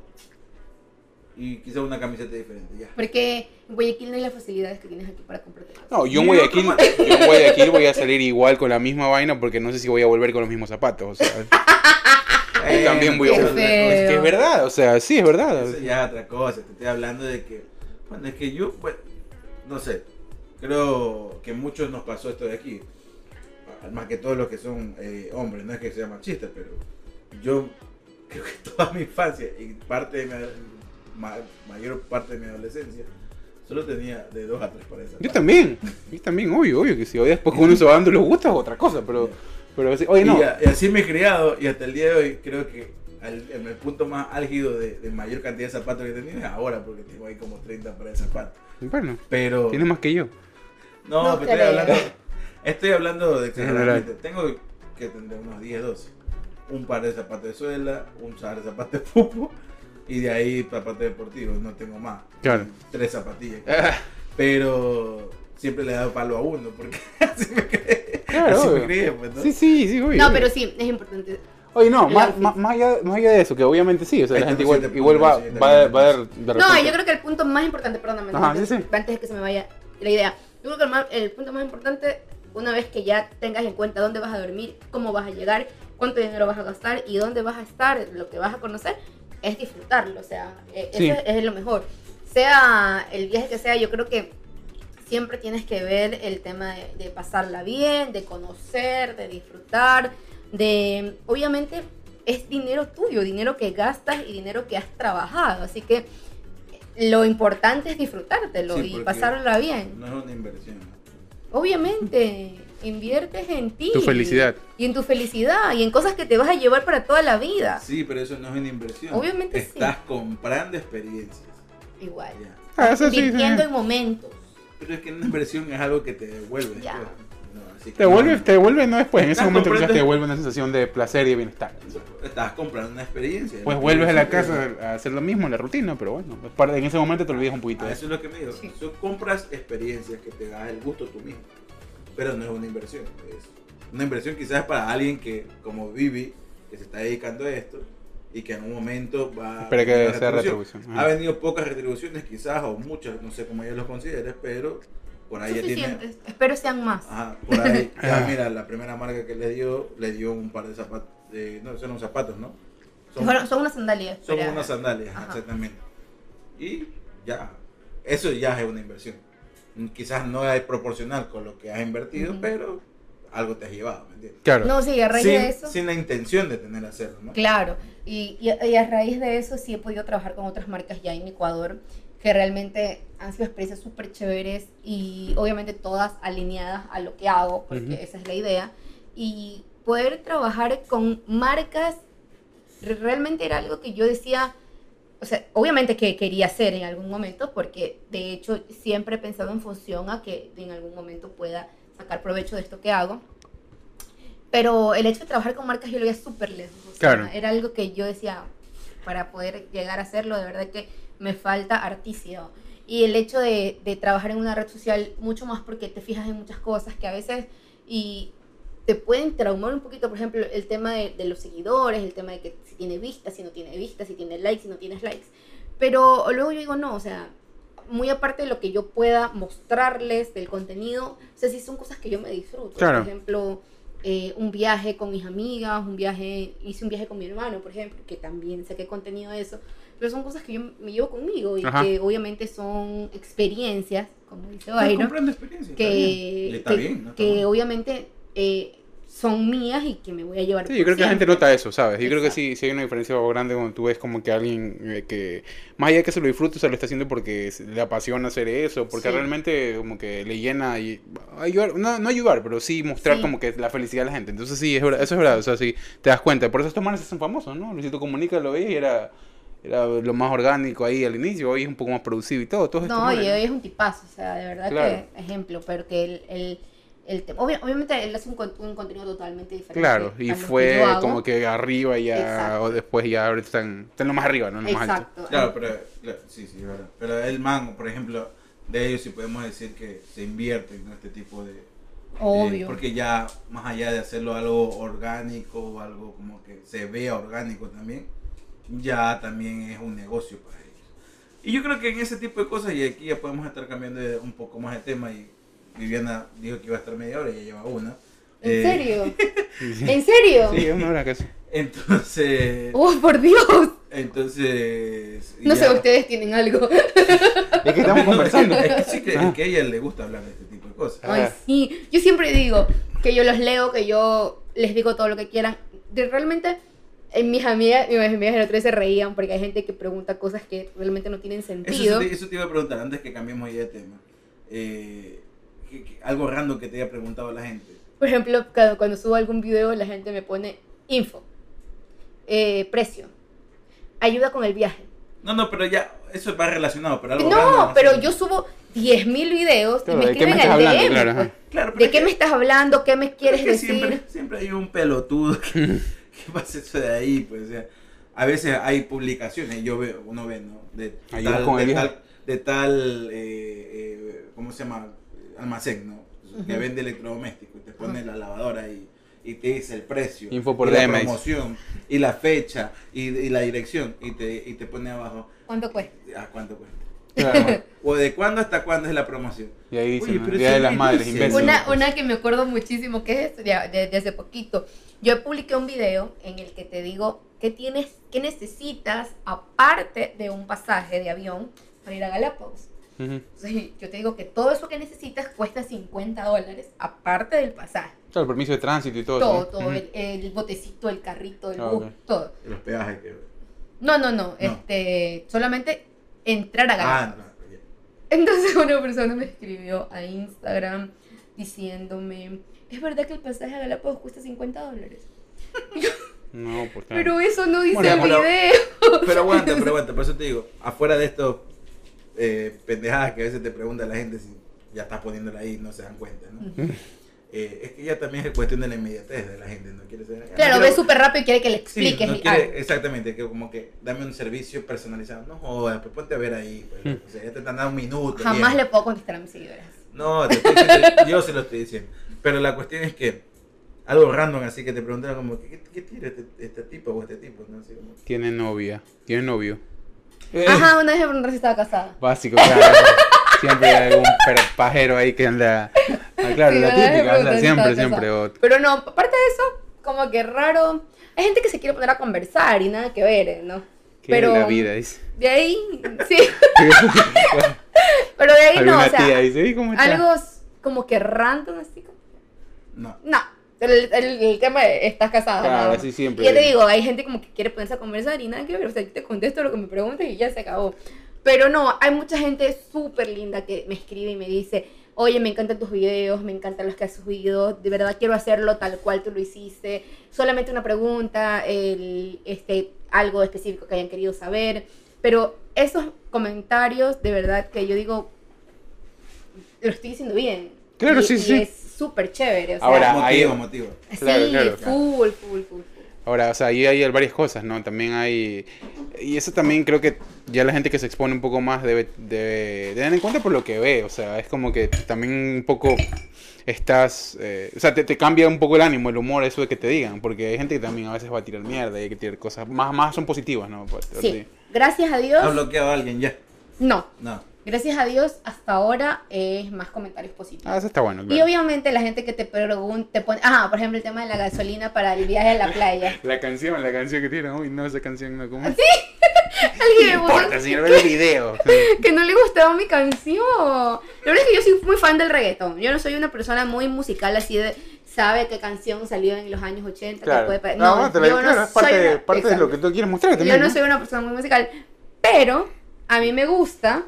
y quizá una camiseta diferente. Ya. Porque en Guayaquil no hay las facilidades que tienes aquí para comprarte. no, yo en Guayaquil, yo en Guayaquil voy a salir igual con la misma vaina porque no sé si voy a volver con los mismos zapatos. O sea, <laughs> Eh, también voy a feo. es que es verdad, o sea, sí, es verdad. Eso ya es otra cosa, te estoy hablando de que, bueno, es que yo, pues, no sé, creo que muchos nos pasó esto de aquí, más que todos los que son eh, hombres, no es que sea machista, pero yo creo que toda mi infancia y parte de mi, ma- mayor parte de mi adolescencia, solo tenía de dos a tres pares. de Yo también, yo también, obvio, obvio que si hoy después cuando uno se va dando los gustos es otra cosa, pero, pero así- oye, no, Y, a- y así me he criado y hasta el día de hoy creo que al- en el punto más álgido de, de mayor cantidad de zapatos que he tenido es ahora, porque tengo ahí como 30 pares de zapatos. bueno, Pero... tienes más que yo. No, No pero estoy hablando, estoy hablando de exageradamente. Tengo que tener unos 10, 12. Un par de zapatos de suela, un par de zapatos de pupo y de ahí zapatos deportivos. No tengo más. Claro. Tres zapatillas. Ah, Pero siempre le he dado palo a uno porque <laughs> así me crié. Claro, así me crié, pues, ¿no? Sí, sí, sí, obvio. No, pero sí, es importante. Oye, no, más, más, más allá, más allá de eso, que obviamente sí, o sea, la gente igual, igual va, va, va a dar de No, yo creo que el punto más importante, perdóname, Ajá, antes, sí, sí. antes de que se me vaya la idea. Yo creo que el, más- el punto más importante, una vez que ya tengas en cuenta dónde vas a dormir, cómo vas a llegar, cuánto dinero vas a gastar y dónde vas a estar, lo que vas a conocer, es disfrutarlo. O sea, eh, Sí. eso es lo mejor. Sea el viaje que sea, yo creo que siempre tienes que ver el tema de, de pasarla bien, de conocer, de disfrutar, de... Obviamente es dinero tuyo, dinero que gastas y dinero que has trabajado. Así que lo importante es disfrutártelo Sí, y pasarla bien. No es una inversión. Obviamente, inviertes en ti. Tu felicidad. Y en tu felicidad y en cosas que te vas a llevar para toda la vida. Sí, pero eso no es una inversión. Obviamente sí. Estás comprando experiencias. Igual. Ya. Ah, eso sí, sí. Viviendo en momentos. Pero es que una inversión es algo que te devuelve. Ya. No, Te devuelve, no. te devuelve, no después, en ese Estás momento quizás comprando- te devuelve una sensación de placer y de bienestar. Estás comprando una experiencia. Pues vuelves a la casa a hacer lo mismo, la rutina, pero bueno, en ese momento te olvidas un poquito Ah, eso es lo que me digo. Sí. Tú compras experiencias que te das el gusto tú mismo. Pero no es una inversión. Es una inversión quizás para alguien que, como Vivi, que se está dedicando a esto y que en un momento va Espera que tener sea retribución. Ajá. Ha venido pocas retribuciones quizás, o muchas, no sé cómo ella los considere, pero por ahí ya tiene... Espero sean más. Ajá, por ahí, <laughs> ya mira, la primera marca que le dio, le dio un par de zapatos, de, no, son unos zapatos, ¿no? Son, son unas sandalias. son pero- unas sandalias, Ajá. exactamente. Y ya, eso ya es una inversión. Quizás no es proporcional con lo que has invertido, Ujú. pero algo te has llevado, ¿me entiendes? Claro. No, sí, a raíz sin, de eso. sin la intención de tener hacerlo, ¿no? Claro, y, y a- y a raíz de eso sí he podido trabajar con otras marcas ya en Ecuador que realmente han sido experiencias súper chéveres y obviamente todas alineadas a lo que hago, porque Ujú. esa es la idea. Y poder trabajar con marcas re- realmente era algo que yo decía, o sea, obviamente que quería hacer en algún momento, porque de hecho siempre he pensado en función a que en algún momento pueda sacar provecho de esto que hago. Pero el hecho de trabajar con marcas yo lo veía súper lejos. o sea, Claro. Era algo que yo decía, para poder llegar a hacerlo, de verdad que me falta articio. Y el hecho de, de trabajar en una red social, mucho más porque te fijas en muchas cosas que a veces y te pueden traumar un poquito, por ejemplo, el tema de, de los seguidores, el tema de que si tiene vistas, si no tiene vistas, si tiene likes, si no tienes likes. Pero luego yo digo, no, o sea, muy aparte de lo que yo pueda mostrarles del contenido, o sea, sí son cosas que yo me disfruto. Claro. Por ejemplo, eh, un viaje con mis amigas, un viaje, hice un viaje con mi hermano, por ejemplo, que también saqué contenido de eso, pero son cosas que yo me llevo conmigo y Ajá. que obviamente son experiencias, como dice Estoy Byron, bien. que, que, bien, no está que obviamente eh, son mías y que me voy a llevar. Sí, yo creo que la gente siempre. nota eso, ¿sabes? Yo creo que Exacto. sí, sí hay una diferencia grande cuando tú ves como que alguien eh, que, más allá de que se lo disfrute, se lo está haciendo porque le apasiona hacer eso, porque Sí. realmente como que le llena y ayudar, no, no ayudar, pero sí mostrar Sí. como que la felicidad de la gente. Entonces sí, es verdad, eso es verdad, o sea, sí, te das cuenta. Por eso estos manes hacen famosos, ¿no? Luisito Comunica lo veía y era, era lo más orgánico ahí al inicio, hoy es un poco más producivo y todo. Estos No, y hoy es un tipazo, o sea, de verdad Claro. que ejemplo, pero que el, el, el te- obvia- obviamente él hace un, un contenido totalmente diferente. Claro, y que fue como que arriba ya, Exacto. o después ya ahorita están, están lo más arriba, ¿no? Lo más alto. Exacto. Claro, pero sí, sí, es verdad. Pero el mango, por ejemplo, de ellos sí podemos decir que se invierte en este tipo de... Obvio. eh, porque ya, más allá de hacerlo algo orgánico o algo como que se vea orgánico también, ya también es un negocio para ellos. Y yo creo que en ese tipo de cosas, y aquí ya podemos estar cambiando de- un poco más de tema, y Viviana dijo que iba a estar media hora y ya lleva una. ¿En Eh, serio? <laughs> ¿En serio? Sí, una hora casi. Entonces, ¡Oh, por Dios! entonces... No sé, ustedes tienen algo. Es que estamos conversando. Es que sí, que, Ah. es que a ella le gusta hablar de este tipo de cosas. Ay, Ah. sí. Yo siempre digo que yo los leo, que yo les digo todo lo que quieran. De, realmente, en mis amigas, mis amigas el otro día se reían porque hay gente que pregunta cosas que realmente no tienen Eso, sentido. te, eso te iba a preguntar antes que cambiemos ya de tema. Eh, que- que- algo random que te haya preguntado la gente. Por ejemplo, cuando, cuando subo algún video, la gente me pone info, eh, precio, ayuda con el viaje. No, no, pero ya, eso va relacionado, pero algo No, random, pero así. yo subo 10.000 videos Claro, y me ¿de qué me escriben estás al hablando? DM. Claro, pues. ¿De qué que- me estás hablando? ¿Qué me quieres es que decir? Siempre, siempre hay un pelotudo que, <laughs> que pasa eso de ahí, pues, o sea, a veces hay publicaciones, yo veo, uno ve, ¿no? De Ayuda tal, con el de viaje. tal, de tal eh, eh, ¿cómo se llama? Almacén, ¿no? Que Ujú. vende electrodomésticos, y te pone la lavadora y, y te dice el precio, Info por y la promoción, y la fecha, y, y la dirección, y te, y te pone abajo, ¿Cuánto cuesta? ¿a cuánto cuesta? Claro. <laughs> O de cuándo hasta cuándo es la promoción. Y ahí Oye, dicen, ¿no? pero Día sí de las Madres. Una, una que me acuerdo muchísimo, que es de, de- de hace poquito. Yo publiqué un video en el que te digo qué tienes, qué necesitas aparte de un pasaje de avión para ir a Galápagos. Entonces, yo te digo que todo eso que necesitas cuesta 50 dólares aparte del pasaje. Claro, el permiso de tránsito y todo. Todo, eso, todo, el, el botecito, el carrito, el Ah, bus, todo. Los peajes que... No, no, no, este, solamente entrar a Ah, Galápagos. no, ya. Entonces <laughs> una persona me escribió a Instagram diciéndome, ¿es verdad que el pasaje a Galápagos cuesta 50 dólares? <laughs> No, claro. Pero eso no dice Bueno, el pero- video. Pero aguanta, <laughs> pero aguanta, por eso te digo, afuera de estos eh, pendejadas que a veces te pregunta la gente si ya estás poniéndola ahí y no se dan cuenta, ¿no? Eh, es que ya también es cuestión de la inmediatez de la gente, no quiere ser... Claro, no ve súper rápido y quiere que le Sí, expliques. no y quiere- algo. exactamente, que como que dame un servicio personalizado. No jodas, pues ponte a ver ahí. pues, o sea, ya te están dando un minuto. Jamás bien. le puedo contestar a mis seguidores. No, te estoy diciendo- <laughs> yo se lo estoy diciendo. Pero la cuestión es que algo random así que te preguntan como, ¿qué, qué tira este, este tipo o este tipo? ¿no? Así como, Tiene novia. Tiene novio. Ajá, una vez me preguntaron si estaba casada. Básico, claro. <laughs> Siempre hay algún pajero ahí que anda. Ah, claro, Sí, la típica, anda siempre, siempre. o- Pero no, aparte de eso, como que raro. Hay gente que se quiere poner a conversar y nada que ver, ¿no? ¿Qué Pero es la vida? Dice. de ahí, sí. <laughs> Pero de ahí no, o sea, tía dice, "¿Y cómo está?" algo como que random así como... no. No, el, el- el tema de estás casada. Claro, así siempre. Y ya te digo, hay gente como que quiere ponerse a conversar y nada que ver. O sea, yo te contesto lo que me preguntas y ya se acabó. Pero no, hay mucha gente súper linda que me escribe y me dice, oye, me encantan tus videos, me encantan los que has subido, de verdad quiero hacerlo tal cual tú lo hiciste. Solamente una pregunta, el, este, algo específico que hayan querido saber. Pero esos comentarios, de verdad que yo digo, lo estoy diciendo bien. Claro, Y- sí, y sí. Es súper chévere. O sea, Ahora, ahí- motivo, motivo. Sí, Claro, claro. full, full, full, full. Ahora, o sea, ahí hay varias cosas, ¿no? También hay... Y eso también creo que ya la gente que se expone un poco más debe, debe, debe tener en cuenta por lo que ve. O sea, es como que también un poco estás... eh, o sea, te, te cambia un poco el ánimo, el humor, eso de que te digan. Porque hay gente que también a veces va a tirar mierda y hay que tirar cosas... Más, más son positivas, ¿no? Sí, gracias a Dios. ¿Ha bloqueado a alguien ya? No, No. Gracias a Dios hasta ahora es más comentarios positivos. Ah, eso está bueno, Y claro. obviamente la gente que te pregunta, te pone, ajá, por ejemplo el tema de la gasolina para el viaje a la playa. <laughs> La canción, la canción que tiene, uy, no, esa canción no, ¿cómo? <laughs> Alguien me importa, señor, ve el video. <laughs> que no le gustaba mi canción. La verdad es que yo soy muy fan del reggaetón. Yo no soy una persona muy musical así de sabe qué canción salió en los años 80, que Claro. puede pa- No, No, te lo- yo no claro, es soy parte, una- parte de lo que tú quieres mostrar Yo también. no ¿no? soy una persona muy musical, pero a mí me gusta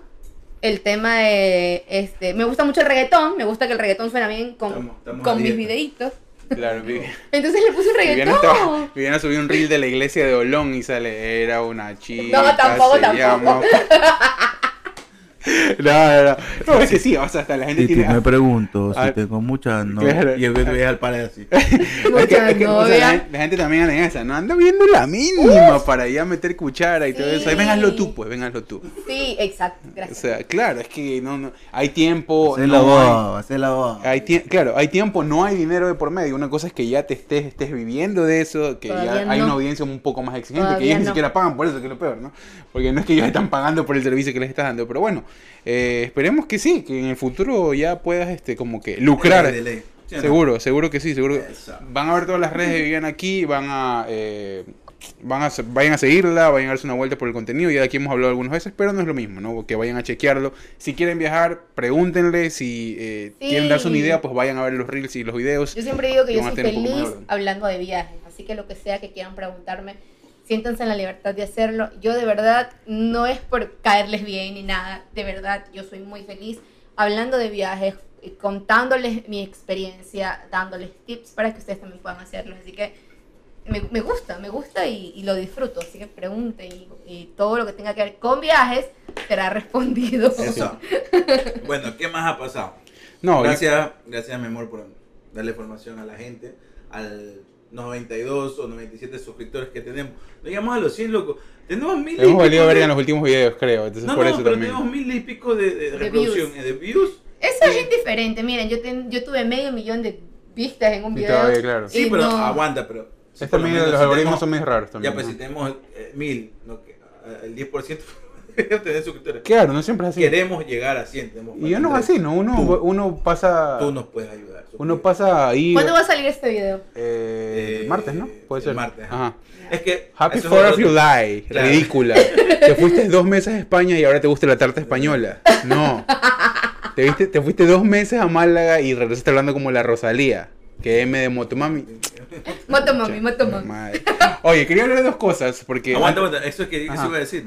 el tema de este, me gusta mucho el reggaetón, me gusta que el reggaetón suena bien con, Estamos- estamos a con mis videitos. Claro, <laughs> Entonces le puse Viviana, reggaetón. Viviana subió un reel de la iglesia de Olón y sale, era una chica. No, tampoco, se tampoco. llama- <laughs> <laughs> No, no, no. No, es que sí, o sea, hasta la gente Sí, tiene. me pregunto Ah, si tengo muchas no claro. y el bebé ve al pared así. <laughs> Es que- es que, o sea, la, novias. gente- la gente también anda en esa, ¿no? Anda viendo la mínima para ya meter cuchara y todo eso. Ahí ven, hazlo tú, pues, ven, hazlo tú. Sí, exacto, O gracias. sea, claro, es que no, no, hay tiempo, Hacer la voz, hacer la voz. hay tie- claro, hay tiempo, no hay dinero de por medio. Una cosa es que ya te estés, estés viviendo de eso, que Todavía ya hay una audiencia un poco más exigente, que ellos ni siquiera pagan por eso, que es lo peor, ¿no? Porque no es que ellos están pagando por el servicio que les estás dando, pero bueno, eh, esperemos que sí, que en el futuro ya puedas, este, como que lucrar. De ley, de ley. ¿Sí o no? Seguro, seguro que sí, seguro. que-. Van a ver todas las redes de Viviana aquí, van a, eh, van a, vayan a seguirla, vayan a darse una vuelta por el contenido. Ya de aquí hemos hablado algunas veces, pero no es lo mismo, ¿no? Que vayan a chequearlo. Si quieren viajar, pregúntenle. Si eh, Sí. quieren darse una idea, pues vayan a ver los reels y los videos. Yo siempre digo que yo soy feliz hablando de viajes, así que lo que sea que quieran preguntarme, siéntanse en la libertad de hacerlo. Yo de verdad no es por caerles bien ni nada, de verdad yo soy muy feliz hablando de viajes, eh, contándoles mi experiencia, dándoles tips para que ustedes también puedan hacerlo. Así que me, me gusta, me gusta y, y lo disfruto, así que pregunten y, y todo lo que tenga que ver con viajes será respondido. Eso. <laughs> Bueno, ¿qué más ha pasado? No, yo- Gracias, gracias mi amor por darle información a la gente, al 92 o 97 suscriptores que tenemos. No llegamos a los 100, loco. Tenemos mil y hemos valido pico verga de- en los últimos videos, creo. Entonces No, por no, eso pero también. tenemos mil y pico de, de De reproducción, views. eh, de views. Eso es indiferente, miren, yo, ten- yo tuve medio millón de vistas en un Y video. todavía, claro. Sí, y pero no- aguanta, pero... si Es por lo también, menos los si algoritmos tenemos- son muy raros también. Ya, pues ¿no? si tenemos eh, mil, no, que, ah, el 10% <laughs> debería tener suscriptores. Claro, no siempre es así. Queremos llegar a 100. tenemos Y ya no es así, ¿no? Uno, Tú. uno pasa. Tú nos puedes ayudar. Uno pasa ahí. ¿Cuándo va a salir este video? Eh, Eh, martes, ¿no? Puede el ser. martes, ajá. Es que... Happy eso es 4 of July. Claro. Ridícula. Te fuiste dos meses a España y ahora te gusta la tarta española. No. Te, viste, te fuiste dos meses a Málaga y regresaste hablando como la Rosalía. Que M de Motomami. Motomami, motomami. Madre. Oye, quería hablar de dos cosas. Porque. Aguanta, aguanta. Eso es que eso iba a decir.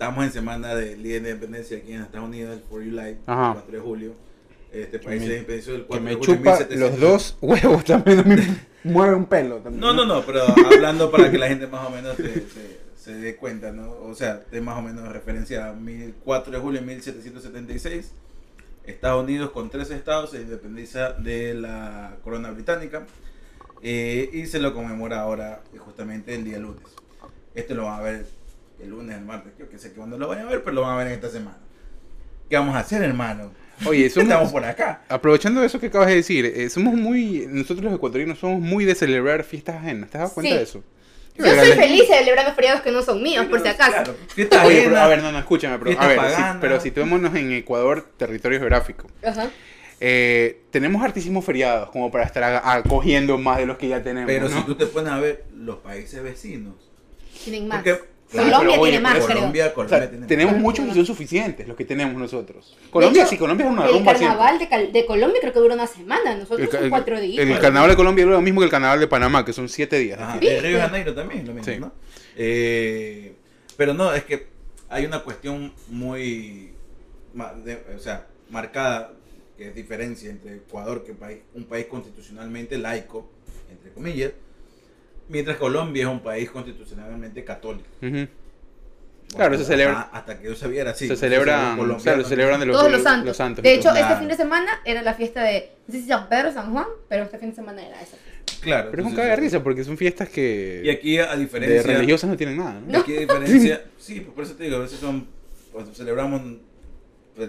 Estamos en semana del Día de Independencia aquí en Estados Unidos, el 4 July, Ajá. el 4 de julio. Este país se independizó el Que 4 me de julio de chupa 1700. los dos <laughs> huevos también. me mueve un pelo también. No, no, no, pero hablando para que la <laughs> gente más o menos se, se- se dé cuenta, ¿no? O sea, de más o menos referencia a 1000 4 de julio de 1776. Estados Unidos con tres estados se independiza de la corona británica eh, y se lo conmemora ahora justamente el día lunes. Este lo van a ver el lunes, el martes, yo que sé que cuando lo vayan a ver, pero lo van a ver en esta semana. ¿Qué vamos a hacer, hermano? Oye, Estamos somos. por acá. Aprovechando eso que acabas de decir, eh, somos muy. Nosotros los ecuatorianos somos muy de celebrar fiestas ajenas. ¿Te has dado cuenta Sí. de eso? Yo soy feliz celebrando feriados que no son míos, por si acaso. Claro, fiesta Oye, pero, a ver, no, no, escúchame, pero, a ver, si, pero situémonos en Ecuador, territorio geográfico. Ajá. Eh, tenemos hartísimos feriados como para estar acogiendo más de los que ya tenemos. Pero ¿no? si tú te pones a ver los países vecinos. Tienen más. Porque, Colombia pero, oye, tiene más, creo. Colombia, O Colombia sea, tiene tenemos más. muchos y son suficientes los que tenemos nosotros. Colombia, hecho, sí, Colombia es una El rumba siempre. carnaval de, Cal- de Colombia creo que dura una semana, nosotros El, son el- cuatro días. el carnaval de Colombia es lo mismo que el carnaval de Panamá, que son siete días. ¿Viste? de Río de Janeiro también, lo mismo, Sí. ¿no? Eh, pero no, es que hay una cuestión muy, de- o sea, marcada, que es diferencia entre Ecuador, que es país, un país constitucionalmente laico, entre comillas, mientras Colombia es un país constitucionalmente católico. Ujú. Claro, se Hasta- celebra- Hasta, que yo sabía era así. se celebran, Colombia claro, se celebran de los, Todos los santos. los santos. de hecho, todo. este Claro. fin de semana era la fiesta de, no sé si San Pedro o San Juan, pero este fin de semana era esa. Claro. pero es un entonces, caga de risa porque son fiestas que Y aquí, a de diferencia. religiosas no tienen nada. ¿no? Y Aquí a <laughs> diferencia, sí, pues por eso te digo, a veces son, pues, celebramos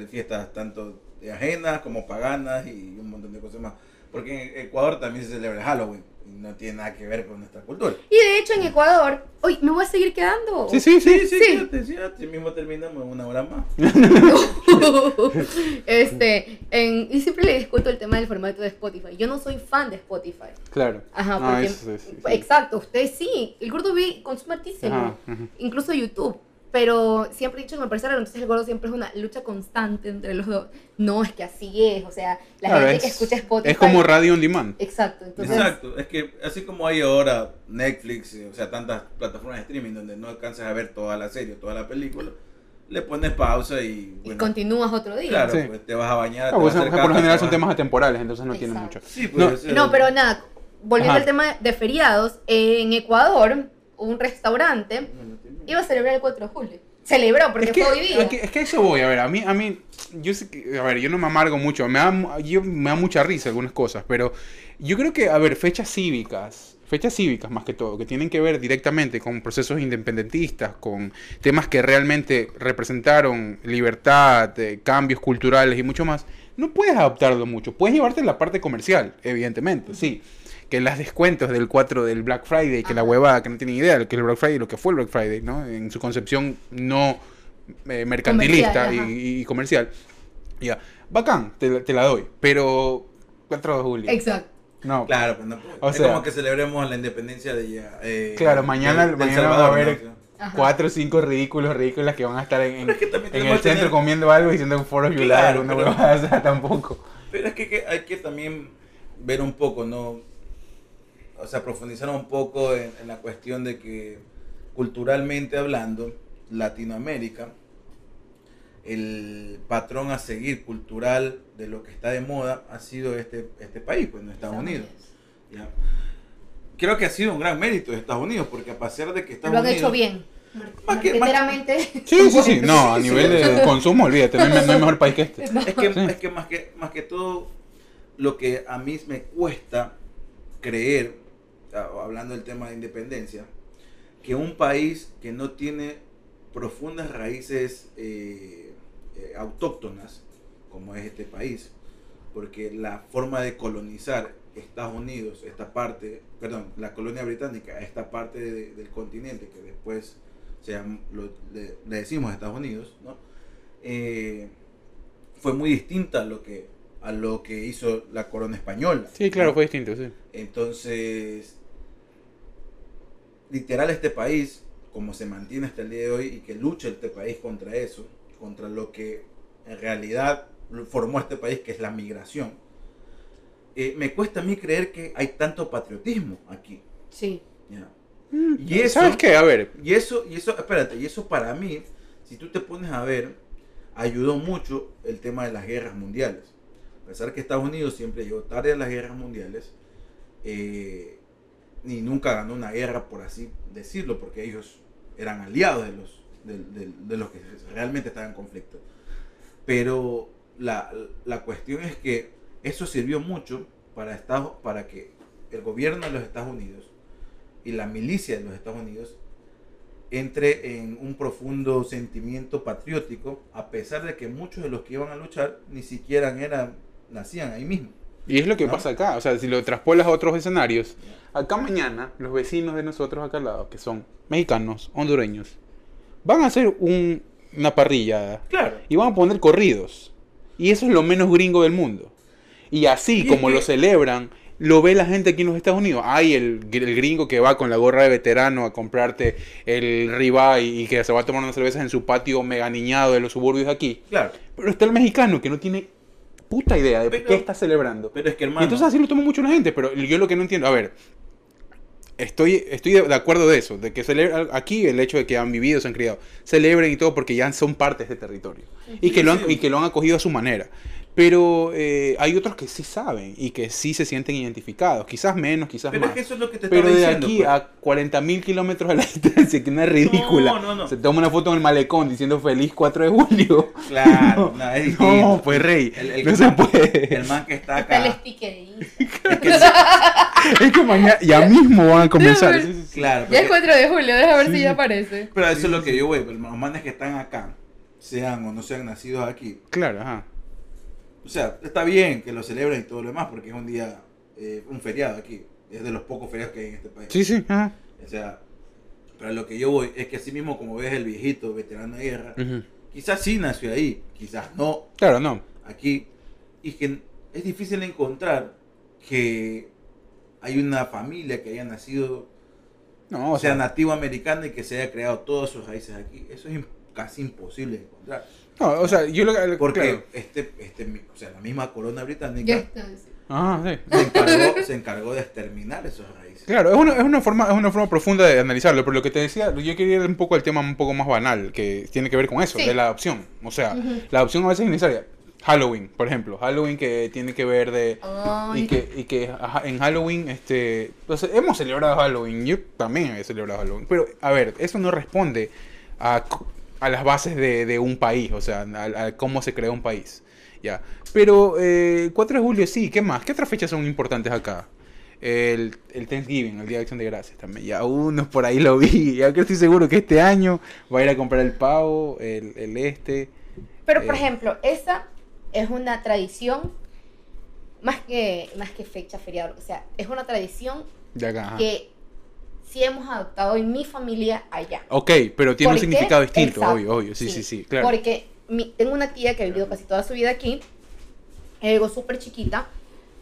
fiestas tanto de ajenas como paganas y un montón de cosas más. Porque en Ecuador también se celebra el Halloween y no tiene nada que ver con nuestra cultura. Y de hecho en Ecuador, uy, me voy a seguir quedando. Sí, sí, sí. sí, sí. quédate, sí, así mismo terminamos una hora más. <laughs> <laughs> este, en, y siempre le discuto el tema del formato de Spotify. Yo no soy fan de Spotify. Claro. Ajá, porque, eso sí, sí. exacto, usted sí. El gordo vi consume hartísimo. Ajá, ajá. Incluso YouTube. Pero siempre he dicho que me parece raro, entonces el gordo siempre es una lucha constante entre los dos. No, es que así es, o sea, la Claro, gente que es- escucha Spotify... Es como radio on demand. Exacto, entonces... Exacto, es que así como hay ahora Netflix, eh, o sea, tantas plataformas de streaming donde no alcanzas a ver toda la serie, toda la película, le pones pausa y Y continúas otro día. claro, Sí. pues te vas a bañar. Te pues, vas a hacer por lo general son vas- temas atemporales, entonces no tiene Exacto. mucho. Sí, pues, No, pero nada, volviendo Ajá. al tema de feriados, en Ecuador, un restaurante iba a celebrar el 4 de julio. Celebró porque es que, fue hoy día. es que- es que eso voy, a ver, a mí, a mí, yo sé que, a ver, yo no me amargo mucho, me da, yo, me da mucha risa algunas cosas, pero yo creo que, a ver, fechas cívicas, fechas cívicas más que todo, que tienen que ver directamente con procesos independentistas, con temas que realmente representaron libertad, eh, cambios culturales y mucho más, no puedes adaptarlo mucho, puedes llevarte la parte comercial, evidentemente, sí. Que las descuentos del 4 del Black Friday, que la huevada, que no tiene idea de lo que es el Black Friday, lo que fue el Black Friday, ¿no? En su concepción no eh, mercantilista Comercial, y, y comercial. Ya, bacán, te, la- te la doy, pero 4 de julio. Exacto. No, Claro, pues no, O es sea- como que celebremos la independencia de ya, eh, Claro, mañana- mañana va a Salvador, haber- ¿no? Cuatro o cinco ridículos, ridículas que van a estar en, en, Pero es que también en tenemos el tener- centro comiendo algo y diciendo un foro Claro, una pero- huevada, <laughs> o sea, tampoco. Pero es que, que hay que también ver un poco, ¿no? O sea, profundizar un poco en, en la cuestión de que culturalmente hablando, Latinoamérica, el patrón a seguir cultural de lo que está de moda ha sido este, este país, pues, en Estados Unidos. ¿ya? Creo que ha sido un gran mérito de Estados Unidos, porque a pesar de que Estados Lo han Unidos... hecho bien. Más que- más- Marqueteramente. Sí, sí, sí, no, a nivel de consumo, olvídate, no hay, no hay mejor país que este. Es que, Sí. es que más que más que todo lo que a mí me cuesta creer, hablando del tema de independencia, que un país que no tiene profundas raíces eh, eh, autóctonas, como es este país, porque la forma de colonizar Estados Unidos, esta parte, perdón, la colonia británica, esta parte de- del continente que después se llam- lo- le, le decimos Estados Unidos, ¿no? Eh, fue muy distinta a lo que a lo que hizo la corona española. Sí, claro, ¿no? fue distinto, sí. Entonces, literal este país, como se mantiene hasta el día de hoy y que lucha este país contra eso, contra lo que en realidad formó este país, que es la migración, eh, me cuesta a mí creer que hay tanto patriotismo aquí. Sí. ¿ya? Y eso, ¿Sabes qué? A ver, y eso, y eso, espérate, y eso para mí, si tú te pones a ver, ayudó mucho el tema de las guerras mundiales. A pesar que Estados Unidos siempre llegó tarde a las guerras mundiales, eh, ni nunca ganó una guerra, por así decirlo, porque ellos eran aliados de los, de, los que realmente estaban en conflicto. Pero la, la cuestión es que eso sirvió mucho para, Estados, para que el gobierno de los Estados Unidos y la milicia de los Estados Unidos entre en un profundo sentimiento patriótico, a pesar de que muchos de los que iban a luchar ni siquiera eran, nacían ahí mismo. Y es lo que ¿No? pasa acá, o sea, si lo traspolas a otros escenarios, acá mañana los vecinos de nosotros acá al lado, que son mexicanos, hondureños, van a hacer un- una parrilla Claro. y van a poner corridos. Y eso es lo menos gringo del mundo. Y así como lo celebran, lo ve la gente aquí en los Estados Unidos. Hay el, el gringo que va con la gorra de veterano a comprarte el ribeye y que se va a tomar unas cervezas en su patio mega niñado de los suburbios de aquí. Claro. Pero está el mexicano que no tiene puta idea de Pero- qué está celebrando. Pero es que Y entonces así lo toma mucho la gente, pero yo lo que no entiendo, a ver, estoy, estoy de acuerdo de eso, de que celebra, aquí el hecho de que han vivido, se han criado, celebren y todo porque ya son parte de este territorio y que, lo han, y que lo han acogido a su manera. Pero eh, hay otros que sí saben y que sí se sienten identificados, quizás menos, quizás pero es más. que eso es lo que te Pero de diciendo. aquí pues. a 40.000 kilómetros a la <laughs> distancia, que no es ridícula. No, no, no. Se toma una foto en el malecón diciendo feliz 4 de julio. Claro, <laughs> no, es. No, pues rey, El- el no que se más- puede. El man que está Está el acá. sticker de <laughs> es que Es que mañana, ya mismo van a comenzar. Sí, sí, sí. claro. Ya es porque- 4 de julio, deja ver Sí, si ya aparece. pero eso es lo que yo voy. Los manes que están acá, sean o no sean nacidos aquí, Claro, ajá. O sea, está bien que lo celebren y todo lo demás porque es un día, eh, un feriado aquí. Es de los pocos feriados que hay en este país. Sí, sí, ajá. O sea, pero lo que yo voy es que así mismo como ves el viejito veterano de guerra, quizás sí nació ahí, quizás no Claro, no. aquí. Y que es difícil encontrar que hay una familia que haya nacido No, o sea, sea, nativo americano y que se haya creado todas sus raíces aquí. Eso es casi imposible de encontrar. No, o sea, yo lo que. Porque claro. este, este, o sea, la misma corona Ya británica está. sí. Ajá, sí. se encargó, se encargó de exterminar esas raíces. Claro, es una, es, una forma, es una forma profunda de analizarlo, pero lo que te decía, yo quería ir un poco al tema un poco más banal, que tiene que ver con eso, Sí. de la adopción. O sea, la adopción a veces es innecesaria. Halloween, por ejemplo, Halloween que tiene que ver de... Ay, Y que, y que en Halloween, este, pues, hemos celebrado Halloween, yo también he celebrado Halloween, pero a ver, eso no responde a, a las bases de, de un país, o sea, a, a cómo se creó un país, ya. Pero eh, el 4 de julio sí, ¿qué más? ¿Qué otras fechas son importantes acá? El, el Thanksgiving, el Día de Acción de Gracias también, ya unos por ahí lo vi, ya que estoy seguro que este año va a ir a comprar el pavo, el, el este, Pero, por Eh. ejemplo, esa es una tradición más que, más que fecha, feriado, o sea, es una tradición de acá. ajá. que sí hemos adoptado en mi familia allá. Ok, pero tiene un significado distinto, Exacto, obvio, obvio, sí, sí, sí, claro. Porque mi- tengo una tía que ha vivido casi toda su vida aquí, algo súper chiquita,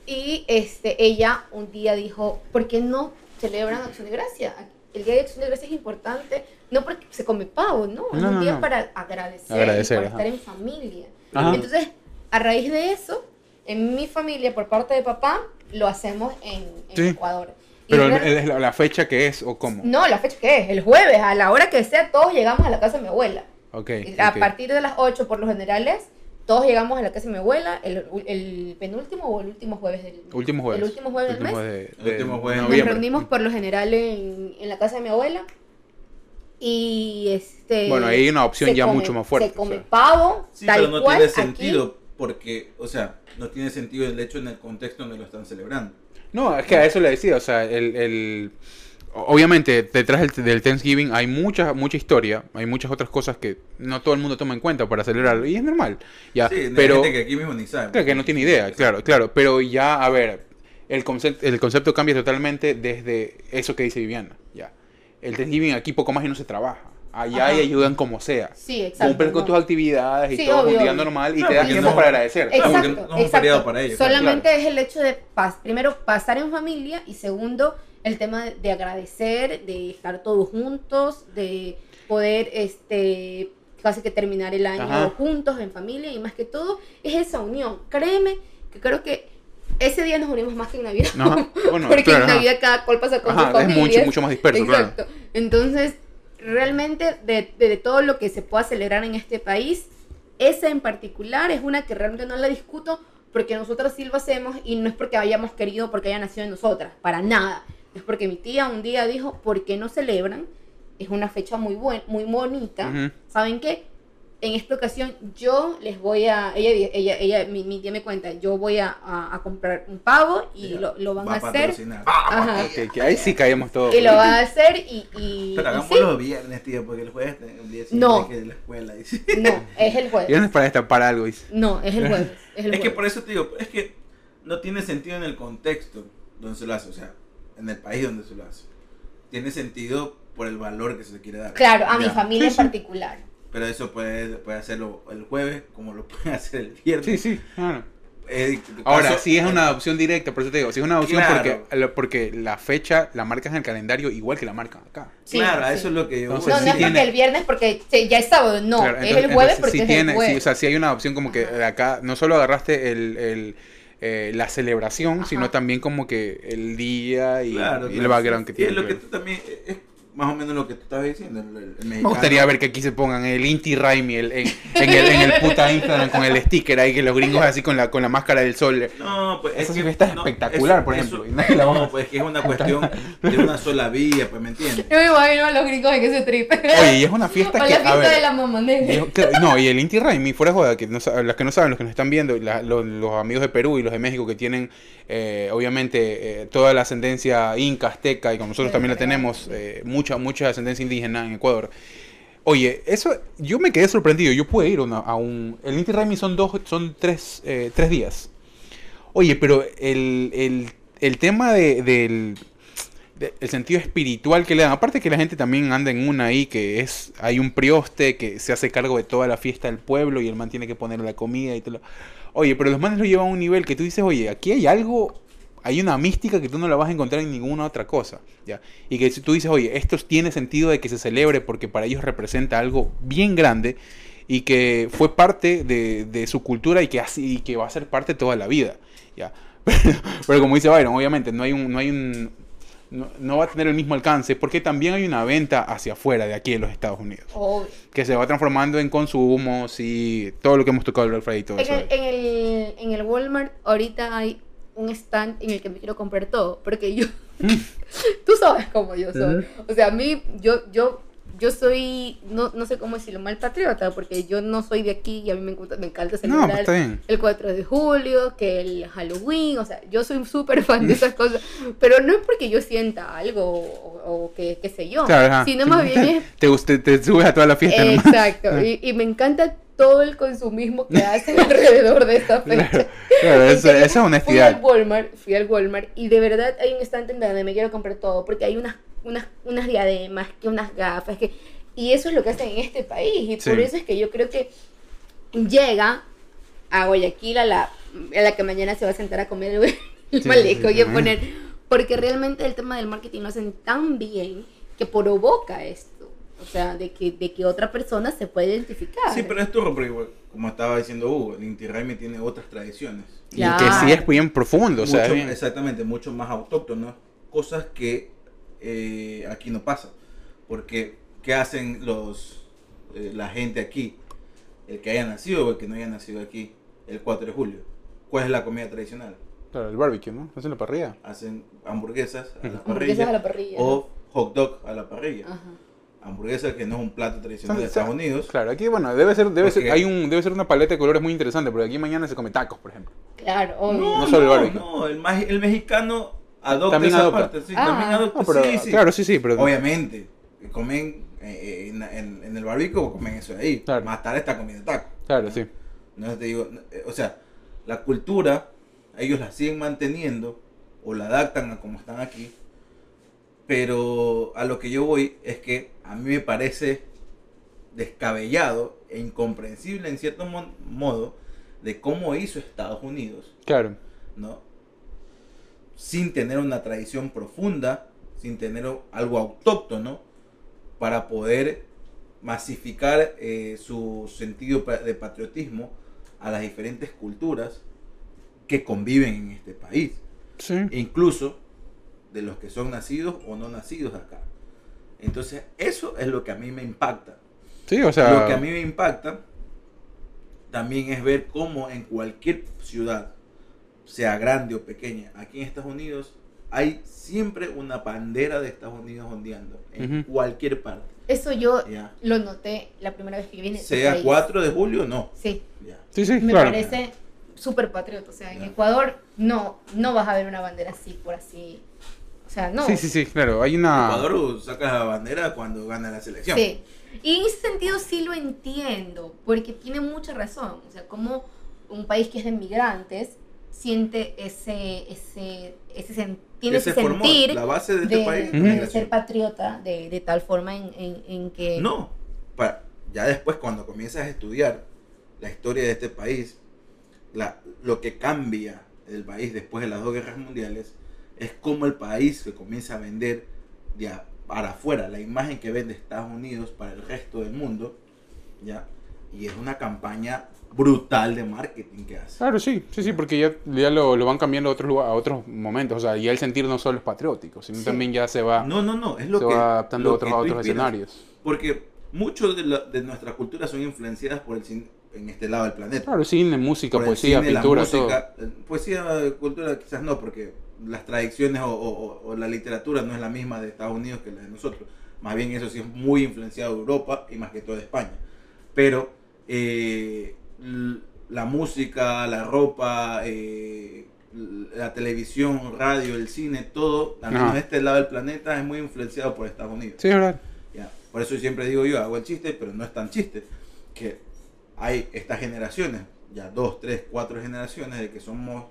y este, ella un día dijo, ¿por qué no celebran Acción de Gracia? El Día de Acción de Gracia es importante, no porque se come pavo, no, es No, un no, día no. para agradecer, Agradecer, para estar en familia. Ajá. Entonces, a raíz de eso, en mi familia, por parte de papá, lo hacemos en, en Sí. Ecuador. Pero es la, fecha que es o cómo. no, la fecha que es, el jueves, a la hora que sea, todos llegamos a la casa de mi abuela. Ok. A partir de las 8, por lo generales, todos llegamos a la casa de mi abuela el, el penúltimo o el último jueves del Último jueves. El último jueves del mes. Último de, El de último jueves. Nos noviembre. reunimos por lo general en, en la casa de mi abuela. Y este. Bueno, ahí hay una opción ya come- mucho más fuerte, Se come o sea. pavo, Sí, tal pero no cual. tiene aquí. sentido porque, o sea, no tiene sentido el hecho en el contexto donde lo están celebrando. No, es que a eso le decía, o sea, el, el- obviamente detrás del, Thanksgiving hay mucha mucha historia, hay muchas otras cosas que no todo el mundo toma en cuenta para celebrarlo y es normal, ya, Sí, pero gente que aquí mismo ni sabe. claro, que no tiene idea, claro, claro, pero ya, a ver, el concepto, el concepto cambia totalmente desde eso que dice Viviana, ya. El Thanksgiving aquí poco más y no se trabaja. Allá Ajá. y ayudan como sea. Sí, exacto. Cumplen con no. tus actividades y Sí, todo es obvio, un día obvio. normal y No, te das porque tiempo no- para agradecer. Claro, Exacto, no es un exacto. feriado para ellos, claro. Solamente es el hecho de, pas- primero, pasar en familia y segundo, el tema de, de agradecer, de estar todos juntos, de poder, este, casi que terminar el año Ajá. juntos, en familia y más que todo, es esa unión. Créeme que creo que ese día nos unimos más que en Navidad. Ajá, bueno, <laughs> Porque claro, en ajá. Navidad cada cual pasa con Ajá, su es familia. mucho, mucho más disperso, claro. Exacto. Entonces, realmente de, de- de todo lo que se pueda celebrar en este país, esa en particular es una que realmente no la discuto porque nosotros sí lo hacemos y no es porque hayamos querido, porque haya nacido en nosotras, para nada. Es porque mi tía un día dijo, ¿por qué no celebran? Es una fecha muy buena, muy bonita. ¿Saben qué? En esta ocasión yo les voy a, ella, ella, ella mi, mi tía me cuenta, yo voy a, a- a comprar un pavo y lo, lo van va a hacer. patrocinar. Ajá. Que, que ahí sí caemos todos. Y lo van a hacer y, y, Pero y hagamos sí. los viernes, tío, porque el jueves el día siguiente No. que a la escuela. dice. No, es el Y jueves. no es para destapar algo, dice. No, es el jueves. Es, el <laughs> Es que por eso te digo, es que no tiene sentido en el contexto donde se lo hace, o sea, en el país donde se lo hace. Tiene sentido por el valor que se le quiere dar. Claro, a mi familia Sí, sí. en particular. Pero eso puede, puede hacerlo el jueves, como lo <laughs> puede hacer el viernes. Sí, sí, claro. Eh, Ahora, caso- si es una adopción directa, por eso te digo, si es una adopción Claro. porque, porque la fecha la marcas en el calendario igual que la marcan acá. Sí, claro, sí. eso es lo que yo Entonces, No, no es porque tiene- el viernes porque ya es sábado, no, Claro, es el jueves entonces porque sí es tiene, el jueves. sí, o sea, si hay una adopción como que de acá no solo agarraste el, el, eh, la celebración, Ajá. sino también como que el día y, Claro, y el claro, background sí. que Y tiene. es lo que tú también, es más o menos lo que tú estabas diciendo. El, el- Me gustaría ver que aquí se pongan el Inti Raimi el- en, en el, en el puta Instagram con el sticker ahí, que los gringos así con la, con la máscara del sol. No, pues Esa es que fiesta es no, espectacular, eso- por eso- ejemplo, y nadie la va a- no, pues que es una <laughs> cuestión de una sola vía, pues me entiendes. Yo me imagino a los gringos en ese trip. Oye, y es una <laughs> fiesta o que, la a fiesta ver, de la mamonera. es- no, y el Inti Raimi, fuera de joda, que no, las que no saben, los que nos están viendo, la- los, los amigos de Perú y los de México que tienen, eh, obviamente, eh, toda la ascendencia inca, azteca, y como nosotros Sí, también la tenemos, eh, mucha, mucha ascendencia indígena en Ecuador. Oye, eso, yo me quedé sorprendido, yo pude ir a, un... El Inti Raimi son dos, son tres, eh, tres días. Oye, pero el, el, el tema de, del de- el sentido espiritual que le dan, aparte que la gente también anda en una ahí, que es, hay un prioste que se hace cargo de toda la fiesta del pueblo y el man tiene que poner la comida y todo. Oye, pero los manes lo llevan a un nivel que tú dices, oye, aquí hay algo hay una mística que tú no la vas a encontrar en ninguna otra cosa, ¿ya? Y que si tú dices, oye, esto tiene sentido de que se celebre porque para ellos representa algo bien grande y que fue parte de, de su cultura y que, así, y que va a ser parte toda la vida, ¿ya? <laughs> Pero, pero como dice Byron, obviamente no hay un... No hay un no, no va a tener el mismo alcance porque también hay una venta hacia afuera de aquí de los Estados Unidos Obvio. que se va transformando en consumos y todo lo que hemos tocado el Black Friday y todo En eso. el, en, el, en el Walmart ahorita hay un stand en el que me quiero comprar todo, porque yo, <laughs> tú sabes cómo yo soy. O sea, a mí, yo, yo, yo soy, no, no sé cómo decirlo, mal patriota, porque yo no soy de aquí y a mí me, encanta- me encanta celebrar pues el 4 de julio, que el Halloween, o sea, yo soy súper fan de esas <laughs> cosas, pero no es porque yo sienta algo o, o que, qué sé yo, Claro, sino más bien es Te, guste- te subes a toda la fiesta. Exacto, y, y me encanta todo el consumismo que hacen <laughs> alrededor de esta fecha. Claro, claro, eso- Entonces, esa es Fui honestidad. al Walmart, fui al Walmart y de verdad hay un estante en donde me quiero comprar todo porque hay unas, unas, unas diademas, que unas gafas, que y eso es lo que hacen en este país y Sí. por eso es que yo creo que llega a Guayaquil a la, a la que mañana se va a sentar a comer el, <laughs> el Sí, maleco sí, y a poner porque realmente el tema del marketing lo hacen tan bien que provoca esto. O sea, de que, de que otra persona se puede identificar. Sí, pero es turro, porque igual, como estaba diciendo Hugo, el Inti Raymi tiene otras tradiciones. Y Claro. que sí es bien profundo, o sea, bien- exactamente, mucho más autóctono. Cosas que eh, aquí no pasa. Porque, ¿qué hacen los eh, la gente aquí? El que haya nacido o el que no haya nacido aquí el 4 de julio. ¿Cuál es la comida tradicional? Claro, el barbecue, ¿no? Hacen la parrilla. Hacen hamburguesas a la Hamburguesas parrilla, a la parrilla. o hot dog a la parrilla. Ajá. Hamburguesa que no es un plato tradicional de Estados Unidos. Claro, aquí, bueno, debe ser, debe ser, Porque- hay un, debe ser una paleta de colores muy interesante, porque aquí mañana se come tacos, por ejemplo. Claro, obvio. No, No solo el no, barbecue. no, el, el mexicano adopta También esa adopta. parte, sí, Ah. también adopta, No, pero, sí, sí. Claro, sí, sí, pero... Obviamente, comen eh, en, en- en el barbecue, comen eso de ahí. Claro. Más tarde está comiendo taco. Claro, sí. No te digo, eh, o sea, la cultura, ellos la siguen manteniendo o la adaptan a como están aquí. Pero a lo que yo voy es que a mí me parece descabellado e incomprensible en cierto modo de cómo hizo Estados Unidos Claro. ¿no? Sin tener una tradición profunda, sin tener algo autóctono, para poder masificar eh, su sentido de patriotismo a las diferentes culturas que conviven en este país, Sí. e incluso de los que son nacidos o no nacidos acá. Entonces, eso es lo que a mí me impacta. Sí, o sea... Lo que a mí me impacta también es ver cómo en cualquier ciudad, sea grande o pequeña, aquí en Estados Unidos, hay siempre una bandera de Estados Unidos ondeando en cualquier parte. Eso yo Ya. lo noté la primera vez que vine. Sea país. 4 de julio, no. Sí, Ya. Sí, sí, me claro. parece súper patriota. O sea, en. Ecuador no, no vas a ver una bandera así por así. O sea, no. Sí, sí, sí, claro. Hay una... Ecuador saca la bandera cuando gana la selección. Sí. Y en ese sentido sí lo entiendo, porque tiene mucha razón. O sea, como un país que es de migrantes siente ese, ese, ese sen- tiene Que se ese formó sentir la base de de, este país. de ser patriota de, de tal forma en, en- en que... No, pa- ya después cuando comienzas a estudiar la historia de este país, la- lo que cambia el país después de las dos guerras mundiales es cómo el país se comienza a vender de a- para afuera, la imagen que vende Estados Unidos para el resto del mundo, ¿ya? Y es una campaña brutal de marketing que hace. Claro, sí, sí, sí, porque ya, ya lo, lo van cambiando a otros, lugar- a otros momentos. O sea, ya el sentir no solo es patriótico, sino Sí. también ya se va, No, no, no, es lo se que... va adaptando lo a otros, que a otros escenarios. Porque muchos de, la- de nuestra cultura son influenciadas por el cine en este lado del planeta. Claro, cine, música, por poesía, cine, pintura, todo. música, eh, Poesía, cultura quizás no, porque las tradiciones o, o- o la literatura no es la misma de Estados Unidos que la de nosotros. Más bien eso sí es muy influenciado de Europa y más que todo de España. Pero eh, la música, la ropa, eh, la televisión, radio, el cine, todo, al menos este lado del planeta, es muy influenciado por Estados Unidos. Sí, verdad. Ya, Por eso siempre digo yo, hago el chiste, pero no es tan chiste, que hay estas generaciones, ya dos, tres, cuatro generaciones de que somos,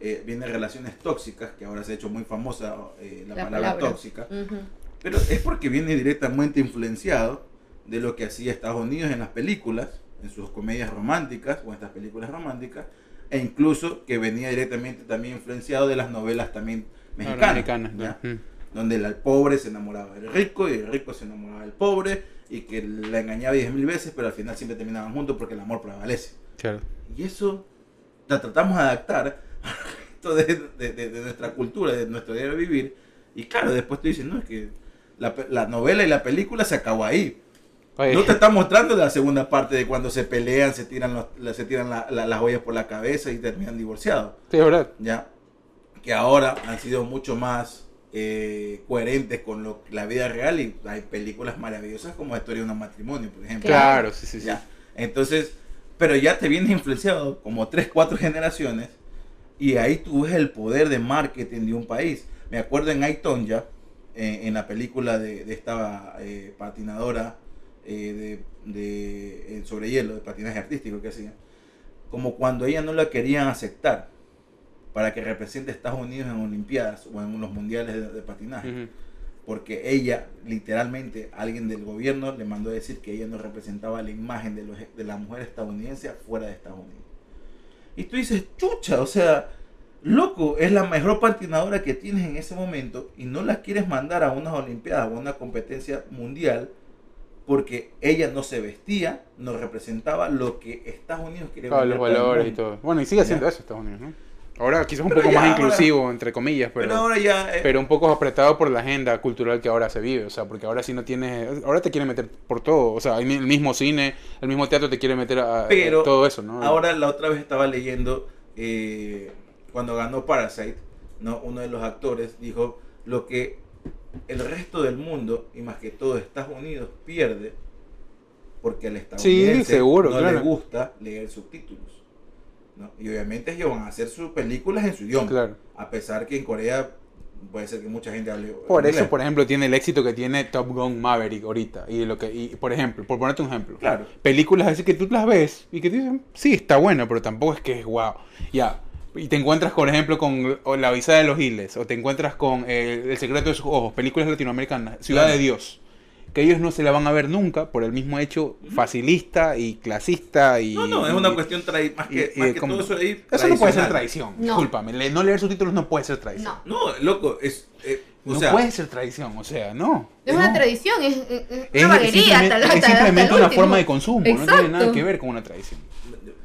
eh, vienen relaciones tóxicas, que ahora se ha hecho muy famosa eh, la, La palabra palabra. tóxica, Ujú. pero es porque viene directamente influenciado de lo que hacía Estados Unidos en las películas, en sus comedias románticas o en estas películas románticas, e incluso que venía directamente también influenciado de las novelas también mexicanas, mexicanas, ¿ya? Mm. donde el pobre se enamoraba del rico y el rico se enamoraba del pobre y que la engañaba diez mil veces, pero al final siempre terminaban juntos porque el amor prevalece. Claro. Y eso la tratamos de adaptar <laughs> al de, de- de- de nuestra cultura, de nuestro diario vivir. Y claro, después tú dices, no, es que la, la novela y la película se acabó ahí. Oye, No te está mostrando la segunda parte de cuando se pelean, se tiran, los- la- se tiran la- la- las joyas por la cabeza y terminan divorciados. sí, es verdad. ¿ya? Que ahora han sido mucho más eh, coherentes con lo, la vida real y hay películas maravillosas como Historia de un matrimonio, por ejemplo. Claro, sí, sí, sí. Ya. Entonces, pero ya te vienes influenciado como 3, 4 generaciones y ahí tú ves el poder de marketing de un país. Me acuerdo en Aitonja, en, en la película de, de esta eh, patinadora eh, de, de- eh, sobre hielo, de patinaje artístico que hacía, como cuando ella no la querían aceptar para que represente a Estados Unidos en Olimpiadas o en los mundiales de, de patinaje porque ella, literalmente, alguien del gobierno le mandó a decir que ella no representaba la imagen de, los- de la mujer estadounidense fuera de Estados Unidos. Y tú dices, chucha, o sea, loco, es la mejor patinadora que tienes en ese momento y no la quieres mandar a unas Olimpiadas o a una competencia mundial porque ella no se vestía, no representaba lo que Estados Unidos quería Claro, los valores y todo. Bueno, y sigue haciendo Ya. eso Estados Unidos, ¿no? Ahora quizás un Pero poco más ahora- inclusivo, entre comillas, pero, Pero pero, ahora ya... eh, un poco apretado por la agenda cultural que ahora se vive. O sea, porque ahora sí no tienes... Ahora te quieren meter por todo. O sea, el mi- el mismo cine, el mismo teatro te quiere meter a, a Pero todo eso, ¿no? Ahora la otra vez estaba leyendo eh, cuando ganó Parasite, ¿no? uno de los actores dijo lo que el resto del mundo y más que todo Estados Unidos pierde porque al estadounidense seguro, no claro. le gusta leer subtítulos. ¿no? Y obviamente ellos van a hacer sus películas en su idioma, Claro. a pesar que en Corea puede ser que mucha gente hable Por inglés. eso, por ejemplo, tiene el éxito que tiene Top Gun Maverick ahorita. Y lo que, y, por ejemplo, por ponerte un ejemplo. Claro. Películas así que tú las ves y que te dicen, sí, está buena, pero tampoco es que es wow. Ya. Y te encuentras, por ejemplo, con La Visa de los Giles, o te encuentras con eh, El secreto de sus ojos, películas latinoamericanas, Ciudad Claro. de Dios. Que ellos no se la van a ver nunca por el mismo hecho facilista y clasista y... No, no, es y- una cuestión tradi- más que, y- y más de que como- todo eso ahí. Eso no puede ser traición, No. discúlpame. le- No leer subtítulos no puede ser traición. No. No, loco, es. eh, o No sea, puede ser traición, o sea, no. Es No. una tradición, es, es- es Es, una vaguería simplemente, hasta, es hasta- simplemente hasta el una último. forma de consumo, no tiene nada Exacto. que ver con una tradición.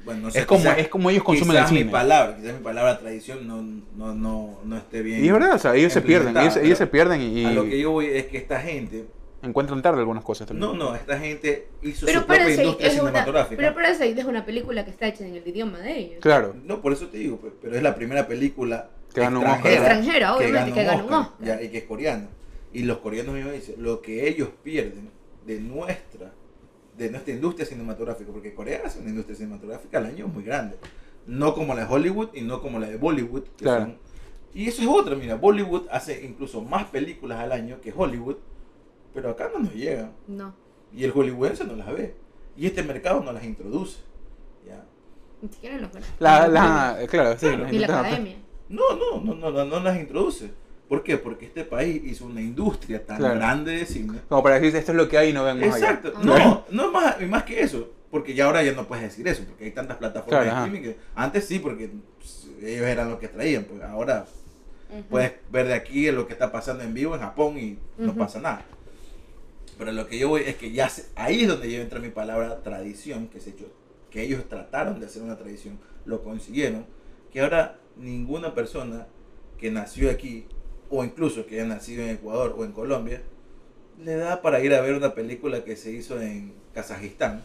Bueno, no sé, Es como- quizás- es como ellos consumen el quizás mi cine. palabra, quizás mi palabra tradición no, no, no, no esté bien. Y es verdad, o sea, ellos se pierden, ellos, ellos se pierden y, A lo que yo voy es que esta gente, encuentran tarde algunas cosas también. no, no, esta gente hizo Pero su propia industria es una, cinematográfica. pero Parasite es una película que está hecha en el idioma de ellos. Claro, No, por eso te digo, pues, pero es la primera película Que ganó un Oscar. Extranjera, obviamente, que ganó un Oscar, Oscar. ya, y que es coreano. Y los coreanos mismos dicen, lo que ellos pierden de nuestra, de nuestra industria cinematográfica, porque Corea hace una industria cinematográfica al año muy grande. No como la de Hollywood y no como la de Bollywood. que Claro. son- y eso es otra, mira, Bollywood hace incluso más películas al año que Hollywood, pero acá no nos llegan. No, Y el hollywoodense no las ve. Y este mercado no las introduce. ¿ya? ni siquiera en los la, la, claro, sí. Claro. la- Ni la academia. No, no, no, no, no, no las introduce. ¿Por qué? Porque este país hizo una industria tan Claro. grande de cine. Como para decir, esto es lo que hay y no ven más allá. Exacto. Claro. No, no es más, y más que eso. Porque ya ahora ya no puedes decir eso, porque hay tantas plataformas Claro, de ajá. streaming que antes sí, porque pues, ellos eran los que traían, pues ahora puedes ver de aquí lo que está pasando en vivo en Japón y no pasa nada. Pero lo que yo voy es que ya se- ahí es donde yo entra mi palabra tradición, que se hecho, que ellos trataron de hacer una tradición, lo consiguieron, que ahora ninguna persona que nació aquí, o incluso que haya nacido en Ecuador o en Colombia, le da para ir a ver una película que se hizo en Kazajistán.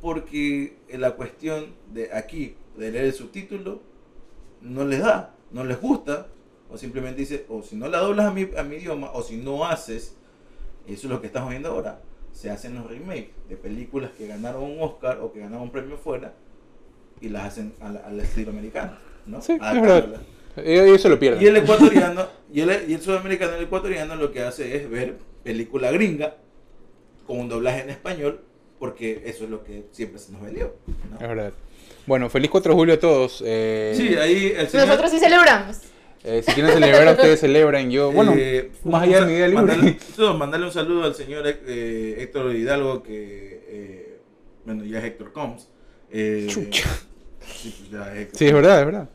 Porque la cuestión de aquí, de leer el subtítulo, no les da, no les gusta, o simplemente dice, o si no la doblas a mi, a mi idioma, o si no haces, eso es lo que estamos viendo ahora, se hacen los remakes de películas que ganaron un Oscar o que ganaron un premio fuera y las hacen al, al estilo americano, ¿no? Sí, es Adaptándolas. verdad. Ellos, ellos se lo pierden. Y el ecuatoriano, y el, y el sudamericano, el ecuatoriano lo que hace es ver película gringa con un doblaje en español, porque eso es lo que siempre se nos vendió. ¿no? Es verdad. Bueno, feliz 4 de julio a todos. Eh, Sí, ahí el señor... Nosotros sí celebramos. eh, si quieren celebrar, <laughs> ustedes celebran. Yo, bueno, Eh, más allá de mi día libre. Mandarle, no, mandarle un saludo al señor eh, Héctor Hidalgo, que, eh, bueno, ya es Héctor Combs. Eh, Chucha. Sí, pues ya es- Sí, es verdad, es verdad.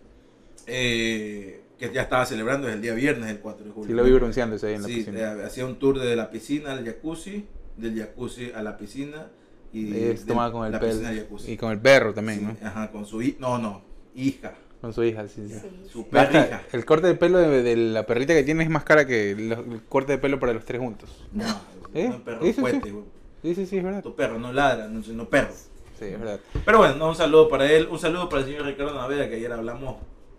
Eh, que ya estaba celebrando el día viernes, el 4 de julio. Sí, lo vi bronceándose ahí en la Sí, piscina. eh, hacía un tour de la piscina al jacuzzi, del jacuzzi a la piscina y se tomaba con el perro. Y con el perro también, Sí, ¿no? Ajá, con su hija, no, no, hija, Con su hija, sí, sí. Sí. su perrija. el corte de pelo de, de la perrita que tiene es más cara que el corte de pelo para los tres juntos. No, ¿Eh? no, perro fuerte, sí. Sí, sí, sí, es verdad. Tu perro no ladra, no, sino perro. Sí, es verdad. Pero bueno, no, un saludo para él, un saludo para el señor Ricardo Naveda, que ayer hablamos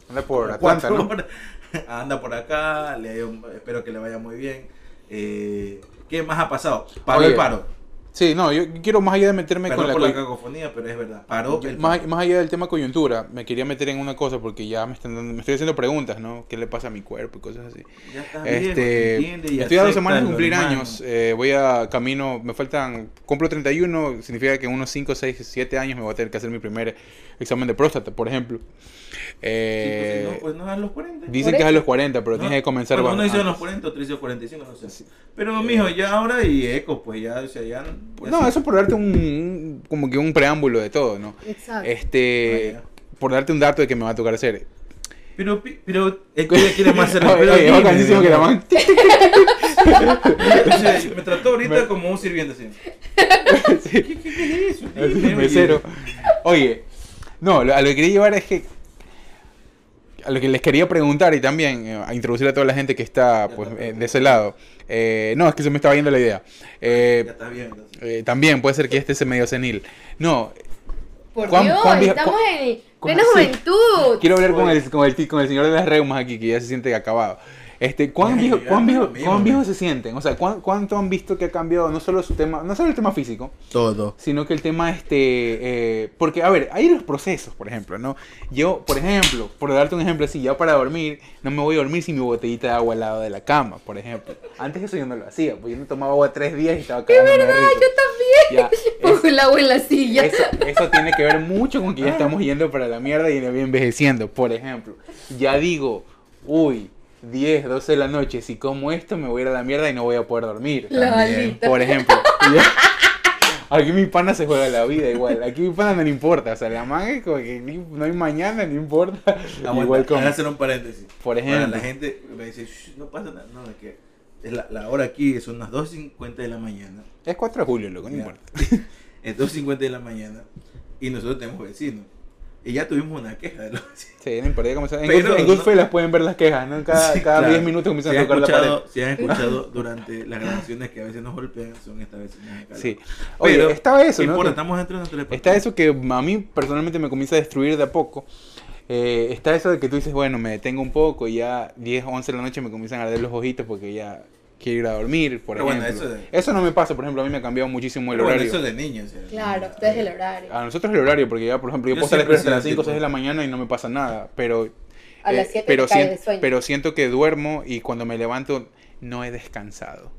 Anda por Atlanta, ¿no? horas. <laughs> Anda por acá, le, espero que le vaya muy bien. Eh, ¿Qué más ha pasado? Paró Oye, el paro. Sí, no, yo quiero más allá de meterme Perdón con la, por la cacofonía, pero es verdad. Paró el más, más allá del tema coyuntura, me quería meter en una cosa porque ya me están me estoy haciendo preguntas, ¿no? ¿Qué le pasa a mi cuerpo y cosas así? Ya está Este, entiende y estoy a dos semanas de cumplir años. eh, voy a camino, me faltan, cumplo 31, significa que en unos 5, 6, 7 años me voy a tener que hacer mi primer examen de próstata, por ejemplo. Eh, Sí, pues, si no, pues no es a los 40. dicen que es a los 40, pero No, tienes que comenzar bueno, uno dice a antes. los 40, otro dice a los 45, no sé. Pero, mijo, ya ahora y eco, pues ya, o sea, ya. ya No, sí. eso por darte un, un- como que un preámbulo de todo, ¿no? Exacto. Este, Ah, por darte un dato de que me va a tocar hacer. Pero, pero, es que ella quiere más ser <laughs> Oye, pero oye, es dime, bacanísimo que la man. <laughs> O sea, me trató ahorita como un sirviente así. <laughs> Sí. ¿Qué, qué, qué es eso? Así, Dime, mesero. Oye, no, lo- a lo que quería llevar es que lo que les quería preguntar y también eh, a introducir a toda la gente que está pues eh, de ese lado. Eh, no, es que se me estaba yendo la idea. Eh, Ya está eh, también puede ser que este sea medio senil. No, Por ¿cuán- Dios, cuán estamos en plena sí. juventud. quiero hablar con el, con, el, con el señor de las reumas aquí, que ya se siente acabado. Este, ¿cuán, viejo, cuán, viejo, cuán viejos se sienten? O sea, ¿cuán- ¿cuánto han visto que ha cambiado no solo su tema, no solo el tema físico, Todo. sino que el tema este eh, porque a ver hay los procesos por ejemplo no yo por ejemplo por darte un ejemplo así ya para dormir no me voy a dormir sin mi botellita de agua al lado de la cama por ejemplo antes eso yo no lo hacía pues yo no tomaba agua tres días y estaba cagándome de risa. Yo también. Ya, <laughs> es- Pongo el agua en la silla. eso, eso tiene que ver mucho con que ya estamos yendo para la mierda y envejeciendo. Por ejemplo, ya digo, uy, 10, 12 de la noche, si como esto me voy a ir a la mierda y no voy a poder dormir. También. Por ejemplo. <laughs> Aquí mi pana se juega la vida igual. Aquí mi pana no le importa. O sea, la man es como que ni- no hay mañana, no importa. Aguanta, igual voy como. a hacer un paréntesis. Por ejemplo. la gente me dice, "Shh, no pasa nada. No, es que es la, la hora aquí son las 2.50 de la mañana. Es 4 de julio, loco, no Ya. importa. <laughs> Es 2.50 de la mañana y nosotros tenemos vecinos. Y ya tuvimos una queja de los <laughs> vecinos. Sí, no importa. ya comenzó- En, Pero en no- pueden ver las quejas, ¿no? Cada, Sí, cada claro. 10 minutos comienzan Si a tocar la pared. Si han <laughs> escuchado durante las grabaciones que a veces nos golpean, son estas veces. Sí. Oye, estaba eso, ¿qué ¿no? importa? Estamos dentro de nuestro Está eso que a mí personalmente me comienza a destruir de a poco. Eh, está eso de que tú dices, bueno, me detengo un poco y ya 10, 11 de la noche me comienzan a arder los ojitos porque ya quiero ir a dormir, por Pero bueno, ejemplo. eso eso, de- no me pasa, por ejemplo, a mí me ha cambiado muchísimo el Pero bueno, horario. eso es de niños. sea, Claro, ustedes el horario. A nosotros el horario, porque ya, por ejemplo, yo, Yo puedo estar despierto hasta las he 5 o sido 6 de la mañana y no me pasa nada, pero... A las eh, 7 pero, te caes sien- de sueño. pero siento que duermo y cuando me levanto no he descansado.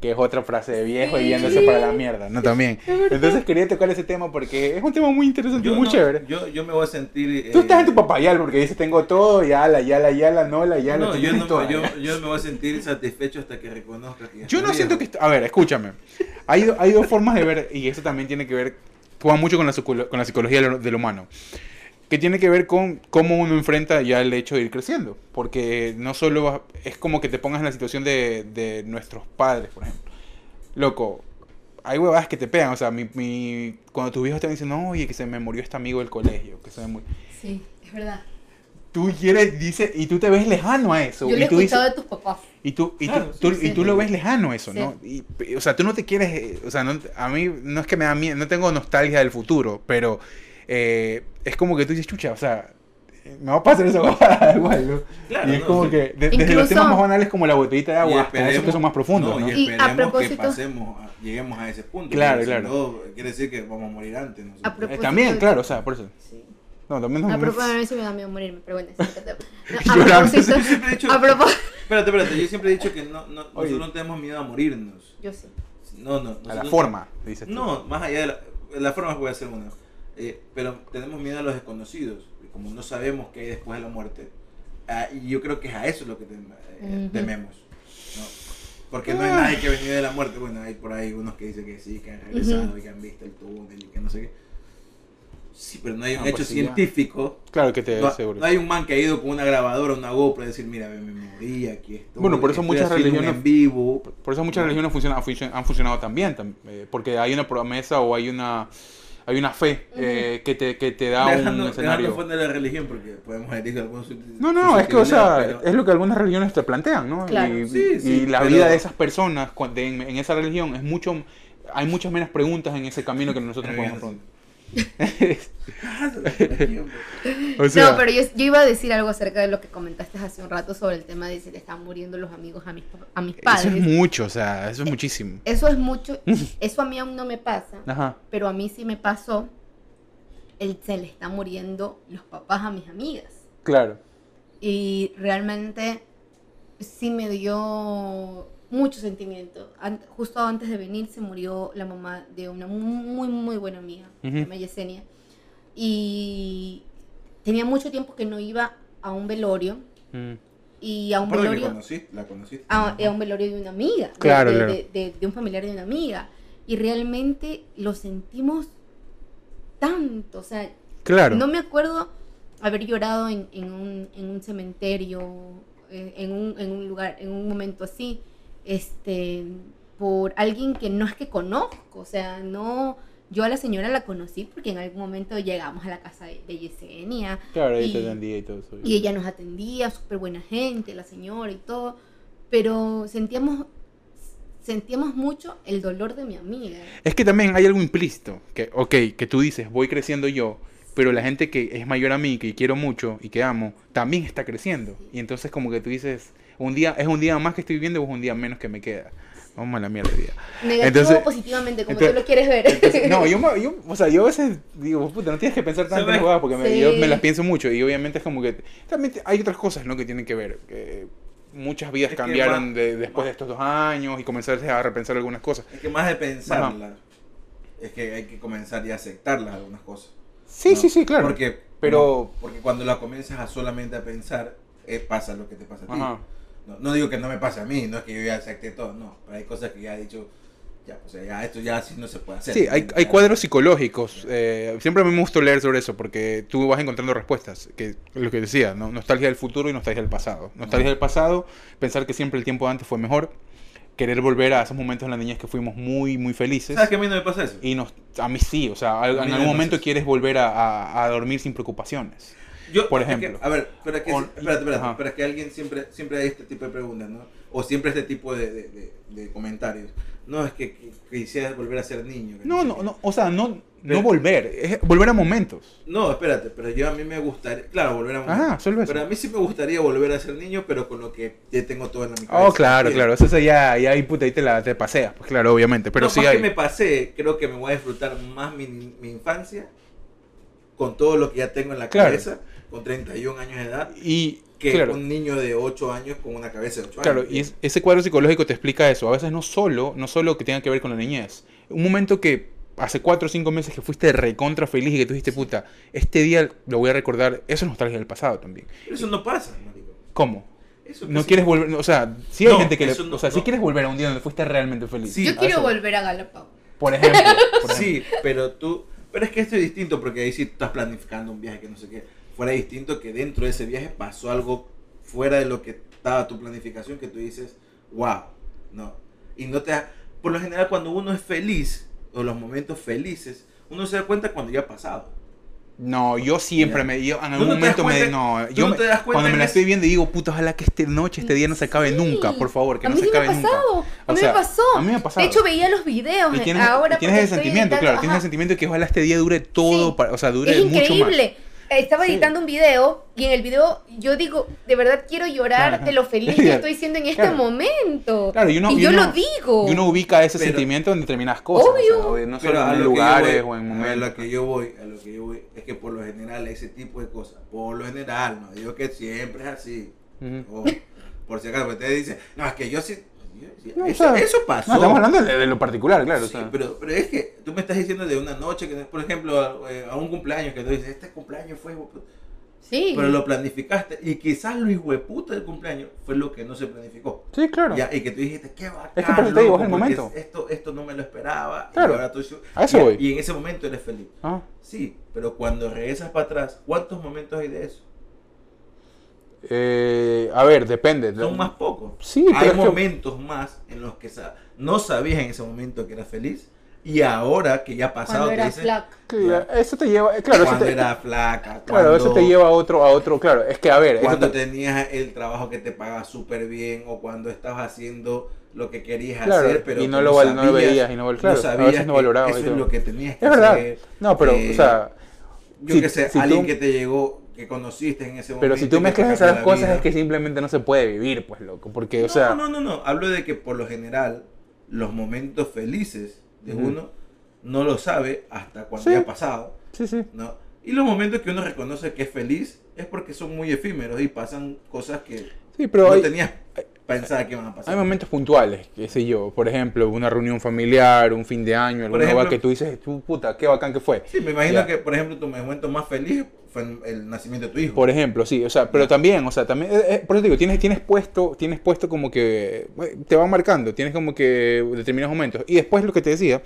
Que es otra frase de viejo y yéndose para la mierda, ¿no? También. Entonces quería tocar ese tema porque es un tema muy interesante y muy no- chévere. yo, yo me voy a sentir. Tú eh, estás en tu papayal porque dices tengo todo, ya la, ya la, ya la, no la, ya la. No, yo, no, todo. yo, yo me voy a sentir satisfecho hasta que reconozca que Yo no siento que... A ver, escúchame. Hay, hay dos formas de ver, y eso también tiene que ver, juega mucho con la, psico- con la psicología del humano, que tiene que ver con cómo uno enfrenta ya el hecho de ir creciendo. Porque no solo va- es como que te pongas en la situación de, de nuestros padres, por ejemplo. Loco, hay huevadas que te pegan. O sea, mi, mi- cuando tus viejos te dicen, no, oye, que se me murió este amigo del colegio, que se me murió. Sí, es verdad. Tú quieres, dice, y tú te ves lejano a eso. Yo lo y he tú dices, escuchado de tus papás. y tú, y, Claro, tú, tú- sí, y sí. tú lo ves lejano eso, Sí. ¿no? Y, o sea, tú no te quieres, eh, o sea, no- a mí no es que me da miedo, no tengo nostalgia del futuro, pero eh, es como que tú dices, chucha, o sea, me va a pasar esa <laughs> igual, ¿no? Claro, y es no, como sí. que, de- desde los Incluso- temas más banales como la botellita de agua, hasta esos que son más profundos, ¿no? Y Y a esperemos que pasemos, a- lleguemos a ese punto. Claro, porque si claro. no, quiere decir que vamos a morir antes. nosotros. A Eh, propósito también, de- claro, o sea, por eso. Sí. No, también no, A propósito, a mí sí me da miedo morirme, pero bueno. <laughs> No, a propósito, Siempre he dicho- a propósito, Espérate, espérate, yo siempre he dicho que no, no, Oye. nosotros no tenemos miedo a morirnos. yo sí. No, no. a la forma, dices tú. No, más allá de la, la forma puede ser una. Eh, pero tenemos miedo a los desconocidos. Como no sabemos qué hay después de la muerte. ah, y yo creo que es a eso lo que tem- eh, tememos. ¿no? Porque no hay nadie que ha venido de la muerte. Bueno, hay por ahí unos que dicen que sí, que han regresado y que han visto el túnel y que no sé qué. Sí, pero no hay un Ah, hecho pues sí, ya. científico. Claro que te No, aseguro. no hay un man que ha ido con una grabadora, una GoPro y decir, mira, me, me morí, aquí estoy. Bueno, por eso estoy muchas religiones- en vivo. Por eso muchas religiones funcionan, han func- han funcionado también, tam- eh, porque hay una promesa o hay una hay una fe eh, que, te, que te da dejando, un dejando escenario. fuera de la religión, porque podemos decir algunos. No, no, es que, o sea, pero- es lo que algunas religiones te plantean, ¿no? Claro. Y, Sí, sí, y la pero- vida de esas personas en, en esa religión es mucho, hay muchas menos preguntas en ese camino que nosotros podemos bien, <laughs> no, pero yo, yo iba a decir algo acerca de lo que comentaste hace un rato sobre el tema de si te están muriendo los amigos a mis, a mis eso padres. es mucho, o sea, eso es muchísimo. Eso es mucho, <laughs> eso a mí aún no me pasa, Ajá. pero a mí sí me pasó, el, se le están muriendo los papás a mis amigas. Claro. Y realmente sí me dio mucho sentimiento. An- justo antes de venir se murió la mamá de una muy, muy buena amiga, llama Yesenia. Y tenía mucho tiempo que no iba a un velorio. Mm. Y a un velorio... conociste, la conociste. a, a un velorio de una amiga, de- Claro, de, claro. de- de- de un familiar de una amiga. Y realmente lo sentimos tanto, o sea, Claro. no me acuerdo haber llorado en, en un, en un cementerio, eh, en un, en un lugar, en un momento así, este, por alguien que no es que conozco, o sea, no, yo a la señora la conocí porque en algún momento llegamos a la casa de, de Yesenia, Claro, y- te atendía y todo eso. y ella nos atendía, súper buena gente, la señora y todo, pero sentíamos, sentíamos mucho el dolor de mi amiga. Es que también hay algo implícito, que, ok, que tú dices, voy creciendo yo, pero la gente que es mayor a mí, que quiero mucho y que amo, también está creciendo. Y entonces como que tú dices, un día, ¿es un día más que estoy viviendo o es un día menos que me queda? Vamos a la mierda de día. Negativo Entonces- o positivamente, como entonces- tú lo quieres ver. Entonces, no, yo, me- yo, o sea, yo a veces digo, puta, no tienes que pensar tanto en jugadas porque me, yo me las pienso mucho y obviamente es como que también hay otras cosas, ¿no? Que tienen que ver. que muchas vidas Es cambiaron más- de- después de estos dos años y comenzarse a repensar algunas cosas. Es que más de pensarlas, es que hay que comenzar y aceptarlas algunas cosas. Sí, ¿no? sí, sí, claro. Porque, Pero- no, porque cuando la comienzas a solamente a pensar, eh, pasa lo que te pasa a ti. Ajá. No, no digo que no me pase a mí, no es que yo ya acepté todo, no. Pero hay cosas que ya he dicho, ya, pues ya esto ya así no se puede hacer. Sí, hay, hay cuadros psicológicos. eh, siempre me gusta leer sobre eso porque tú vas encontrando respuestas. Que lo que decía, ¿no? nostalgia del futuro y nostalgia del pasado. Nostalgia del pasado, pensar que siempre el tiempo antes fue mejor. Querer volver a esos momentos en la niñez que fuimos muy, muy felices. ¿Sabes que a mí no me pasa eso? Y nos, a mí sí, o sea, A mí en algún me momento quieres volver a, a- a dormir sin preocupaciones. Yo, Por es que- ejemplo. a ver, pero que, O- espérate, espérate, pero es que alguien siempre, siempre hay este tipo de preguntas, ¿no? O siempre este tipo de, de, de- de comentarios. No, es que, que, que quisiera volver a ser niño. que No, no, no, o sea, no, no Pero- volver, es volver a momentos. No, espérate, pero yo a mí me gustaría, claro, volver a un Ajá, solo eso. Pero a mí sí me gustaría volver a ser niño, pero con lo que ya tengo todo en la mi cabeza. Oh, claro, claro, eso, ya, ya ahí, puta, ahí te, la, te paseas, pues claro, obviamente, pero no, sí más hay. que me pasé, creo que me voy a disfrutar más mi, mi infancia con todo lo que ya tengo en la Claro. cabeza, con 31 años de edad, Y, que claro, un niño de 8 años con una cabeza de 8 Claro, años. y es- ese cuadro psicológico te explica eso. A veces no solo, no solo que tenga que ver con la niñez. Un momento que hace cuatro o cinco meses que fuiste recontra feliz y que tú dijiste, puta, este día lo voy a recordar. Eso es nostalgia del pasado también. Pero eso no pasa, marico. ¿Cómo? Eso No quieres volver, o sea, si hay No, gente que le, no- o sea, si quieres volver a un día donde fuiste realmente feliz. Sí, Yo quiero volver a Galápagos. Por ejemplo, por <laughs> ejemplo. Sí, pero tú. Pero es que esto es distinto porque ahí sí estás planificando un viaje que no sé qué. Fuera distinto que dentro de ese viaje pasó algo fuera de lo que estaba tu planificación que tú dices, wow, no. Y no te da- Por lo general, cuando uno es feliz, o los momentos felices, uno se da cuenta cuando ya ha pasado. No, yo siempre me, yo en ¿Tú algún no momento me, no, yo no te das cuenta cuando me la estoy viendo y digo, puta, ojalá que esta noche, este día no se acabe Sí. nunca, por favor, que a no mí se me acabe nunca. pasado. A mí sea, me pasó. a mí me ha pasado. De hecho, veía los videos. Y tienes, ahora y tienes estoy sentimiento, editando- claro, tienes el sentimiento de que ojalá este día dure todo, Sí. para- o sea, dure es mucho más. Estaba Sí. editando un video y en el video yo digo, de verdad quiero llorar Claro. de lo feliz que <laughs> estoy siendo en este Claro. momento. Claro, y uno- y yo uno- lo digo. Y uno ubica ese Pero- sentimiento en determinadas cosas. Obvio. o sea, no solo a en lugares voy- o en A momentos. lo que yo voy, a lo que yo voy, es que por lo general ese tipo de cosas, por lo general, no digo que siempre es así. O, por si acaso, porque te dicen, no, es que yo sí. O eso, sea, eso pasó. No, estamos hablando de, de lo particular, claro. o Sí, sea. pero, pero es que tú me estás diciendo de una noche, que por ejemplo, a, eh, a un cumpleaños, que tú dices, este cumpleaños fue. Sí. pero lo planificaste y quizás lo hijueputa del cumpleaños fue lo que no se planificó. Sí, claro. Ya, y que tú dijiste, qué bacán. Es que por eso te digo, loco, es el porque momento. Esto, esto no me lo esperaba. Claro. Y, ahora tú- A eso y- voy. y en ese momento eres feliz. Ah. Sí, pero cuando regresas para atrás, ¿cuántos momentos hay de eso? Eh, a ver, depende. Son más pocos. Sí, pero hay es que- momentos más en los que no sabías en ese momento que eras feliz y ahora que ya ha pasado Cuando te dices, flaca. Claro, Eso te lleva, claro, eso cuando te, era flaca, <laughs> claro, eso cuando- te lleva a otro, a otro, claro. Es que a ver, eso cuando te- tenías el trabajo que te pagaba súper bien o cuando estabas haciendo lo que querías Claro, hacer, pero y no lo val- no lo sabías- veías y no claro, a sabías veces no valorabas Eso es lo que tenías que es verdad. hacer. No, pero, Eh, o sea, yo si- que sé, si alguien tú- que te llegó, que conociste en ese momento. pero si tú mezclas esas cosas vida. es que simplemente no se puede vivir, pues, loco. Porque, o sea, no, no, no. Hablo de que por lo general los momentos felices de uno no lo sabe hasta cuando Sí. ya ha pasado, sí, sí. ¿no? Y los momentos que uno reconoce que es feliz es porque son muy efímeros y pasan cosas que Sí, pero no hay, tenías pensado que iban a pasar. hay momentos puntuales, qué sé yo. Por ejemplo, una reunión familiar, un fin de año, alguna ejemplo- que tú dices, tú, puta, qué bacán que fue. Sí, me imagino Ya. que, por ejemplo, tu momento más feliz fue el nacimiento de tu hijo. Por ejemplo, sí, o sea, pero Ya. también, o sea, también, eh, eh, por eso te digo, tienes, tienes puesto, tienes puesto como que, eh, te va marcando, tienes como que determinados momentos. Y después lo que te decía,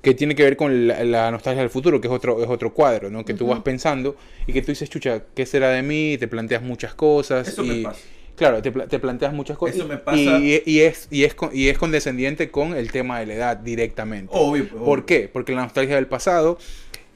que tiene que ver con la, la nostalgia del futuro, que es otro, es otro cuadro, ¿no? Que tú vas pensando y que tú dices, chucha, ¿qué será de mí? Te planteas muchas cosas. Eso y, me pasa. Claro, te, te planteas muchas cosas. Eso y- me pasa- Y, y es, y, es, y es condescendiente con el tema de la edad directamente. Obvio, pues, ¿Por obvio. qué? Porque la nostalgia del pasado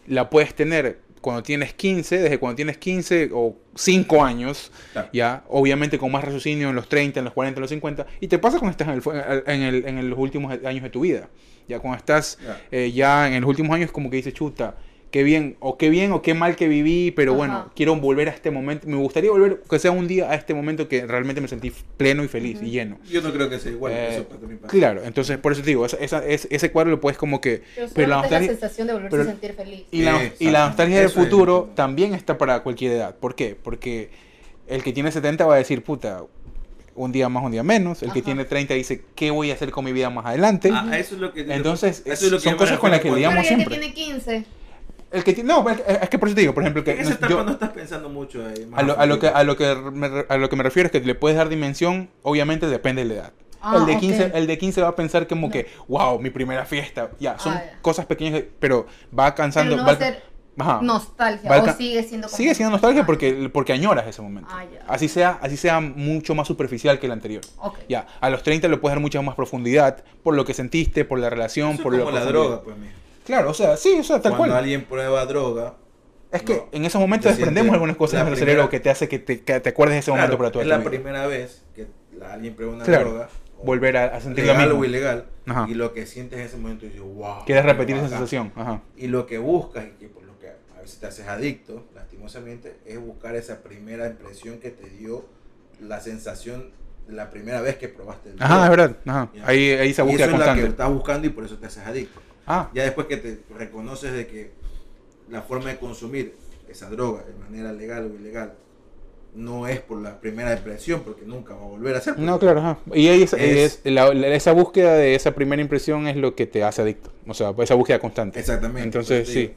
la puedes tener cuando tienes 15, desde cuando tienes 15 o 5 años, Claro. ya, obviamente con más raciocinio en los 30, en los 40, en los 50, y te pasa cuando estás en, el, en, el- en los últimos años de tu vida. Ya cuando estás eh, ya en los últimos años como que dices, chuta, qué bien, o qué bien, o qué mal que viví, pero Ajá. bueno, quiero volver a este momento, me gustaría volver, que sea un día a este momento que realmente me sentí pleno y feliz y lleno. Yo no creo que sea igual. Eh, eso también pasa. Claro, entonces por eso te digo, esa, esa- es- ese cuadro lo puedes como que... Pero, pero la es la nostalgia- sensación de volverse pero- a sentir feliz. y la, Exacto. y la nostalgia del es futuro también está para cualquier edad. ¿Por qué? Porque el que tiene 70 va a decir, puta, un día más, un día menos. El que tiene 30 dice, ¿qué voy a hacer con mi vida más adelante? Ah, a eso es lo que. Entonces, eso es lo que son cosas con las que refiero Pero digamos ya que siempre. tiene 15. El que no, es que por eso te digo, por ejemplo, que En esa no- etapa yo- no estás pensando mucho ahí. más a, lo, a lo que, a, lo que me, a lo que me refiero es que le puedes dar dimensión, obviamente depende de la edad. Ah, el, de ok. 15, el de 15 va a pensar como que, wow, mi primera fiesta. Ya, son Ah, ya. cosas pequeñas, pero va cansando. Pero no va a va- ser Ajá. nostalgia. Va a o sigue siendo como- Sigue siendo nostalgia Ah, porque, porque añoras ese momento. Ah, ya. Así sea, así sea mucho más superficial que el anterior. Ok. Ya, a los 30 le puedes dar mucha más profundidad por lo que sentiste, por la relación, Eso por es lo como la profundidad. droga, pues, mija. Claro, o sea, sí, o sea, tal Cuando cual. alguien prueba droga. Es que no, en ese momento se desprendemos algunas cosas en el primera- cerebro que te hace que te, que te acuerdes de ese momento Claro, para toda es tu la vida. primera vez que alguien prueba una Claro, droga. Volver a, a sentir lo mismo. o ilegal. Ajá. Y lo que sientes en ese momento dices, wow. Quieres repetir esa bacán". sensación. Ajá. Y lo que buscas, y que por lo que a veces te haces adicto, lastimosamente, es buscar esa primera impresión que te dio la sensación la primera vez que probaste el Ajá, es verdad. Ajá. Ahí, ahí esa Y búsqueda eso es la que estás buscando y por eso te haces adicto. Ah, Ya después que te reconoces de que la forma de consumir esa droga de manera legal o ilegal no es por la primera impresión, porque nunca va a volver a ser. no, claro, ajá. Y es, Es- es- la- la- esa búsqueda de esa primera impresión es lo que te hace adicto. O sea, esa búsqueda constante. Exactamente. Entonces, sí.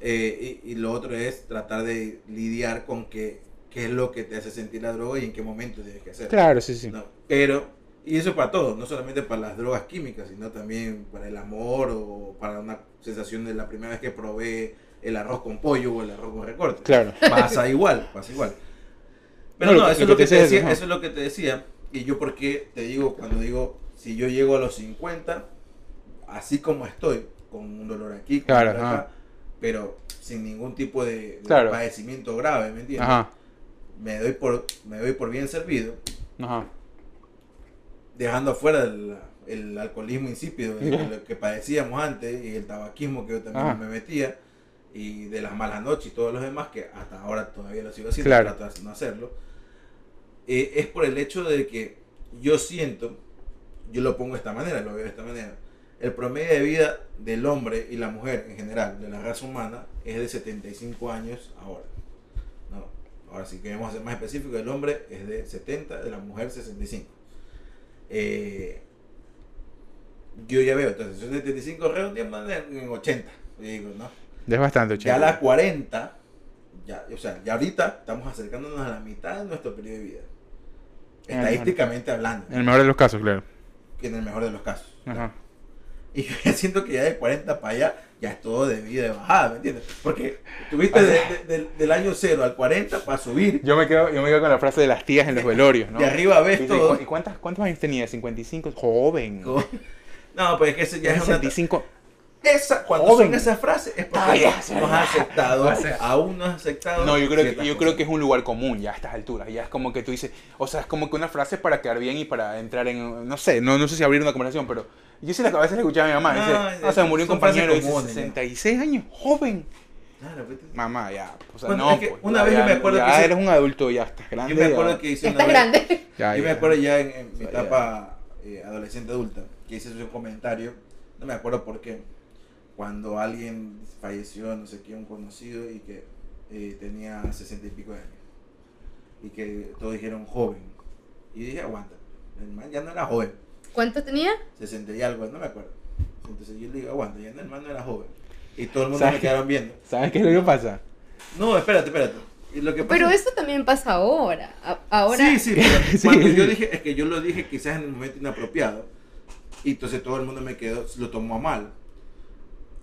Eh, y, y lo otro es tratar de lidiar con qué, qué es lo que te hace sentir la droga y en qué momento tienes que hacerlo. Claro, sí, sí. No, pero, y eso para todo, no solamente para las drogas químicas, sino también para el amor o para una sensación de la primera vez que probé el arroz con pollo o el arroz con recorte. Claro. Pasa igual, pasa igual. Pero No, no, lo que- eso, lo es lo que te decía, ajá. eso es lo que te decía. Y yo porque te digo, cuando digo, si yo llego a los 50, así como estoy, con un dolor aquí, con Claro, ajá. acá, pero sin ningún tipo de, de Claro. padecimiento grave, ¿me entiendes? Ajá. Me doy por me doy por bien servido, Ajá. Dejando afuera el, el alcoholismo insípido que padecíamos antes y el tabaquismo que yo también Ajá. me metía y de las malas noches y todos los demás que hasta ahora todavía lo sigo haciendo, Claro. trato de no hacerlo. eh, es por el hecho de que yo siento, yo lo pongo de esta manera, lo veo de esta manera, el promedio de vida del hombre y la mujer en general, de la raza humana, es de 75 años ahora. No, ahora si queremos ser más específico, el hombre es de 70, de la mujer 65. Eh, yo ya veo, entonces, son 75 redondeamos en en 80. y digo, ¿no? Es bastante, Ya a chico. las 40, ya, o sea, ya ahorita estamos acercándonos a la mitad de nuestro periodo de vida. Estadísticamente hablando, En el mejor de los casos, claro. en el mejor de los casos. Ajá. Y yo ya siento que ya de 40 para allá, ya es todo de vida de bajada, ¿me entiendes? Porque tuviste de- de- del- del año 0 al 40 para subir. Yo me, quedo, yo me quedo con la frase de las tías en los velorios, ¿no? De arriba ves Dice, todo. ¿Y cuántas, cuántos años tenía? 55. Joven. <laughs> No, pues es que ese ya es una... 65. Esa, cuando Joven. son esas frases es porque Ah, ya, no sí, has ya. aceptado, O sea, aún no has aceptado. No, yo creo, que, yo creo que es un lugar común ya a estas alturas. Ya es como que tú dices, o sea, es como que una frase para quedar bien y para entrar en, no sé, no, no sé si abrir una conversación, pero yo sí la- a veces le escuchaba a mi mamá. No, dice, ah, se me murió un compañero de comunes, ya. 66 años, joven. Claro, pues, Mamá, ya. O sea, Bueno, no, es que pues, una ya- vez yo ya- me acuerdo ya que hice- eres un adulto, ya estás grande. Yo me ya- acuerdo que hice Ya una estás vez- grande. <laughs> ya, yo me ya. acuerdo ya en, en mi Ya, etapa eh, adolescente adulta, que hice un comentario, no me acuerdo por qué, cuando alguien falleció, no sé qué, un conocido, y que eh, tenía sesenta y pico de años. Y que todos dijeron joven. Y dije, aguanta, el man ya no era joven, ¿Cuánto tenía? 60 y algo, no me acuerdo. Entonces yo le digo, aguanta, ya no, el man no era joven. Y todo el mundo ¿Sabes me quedaron viendo. ¿Sabes qué es lo que pasa? No, espérate, espérate. Y lo que pasa Pero es- eso también pasa ahora. Ahora, Sí, sí, <laughs> pero Sí, cuando sí. yo dije, es que yo lo dije quizás en el momento inapropiado. Y entonces todo el mundo me quedó, lo tomó a mal.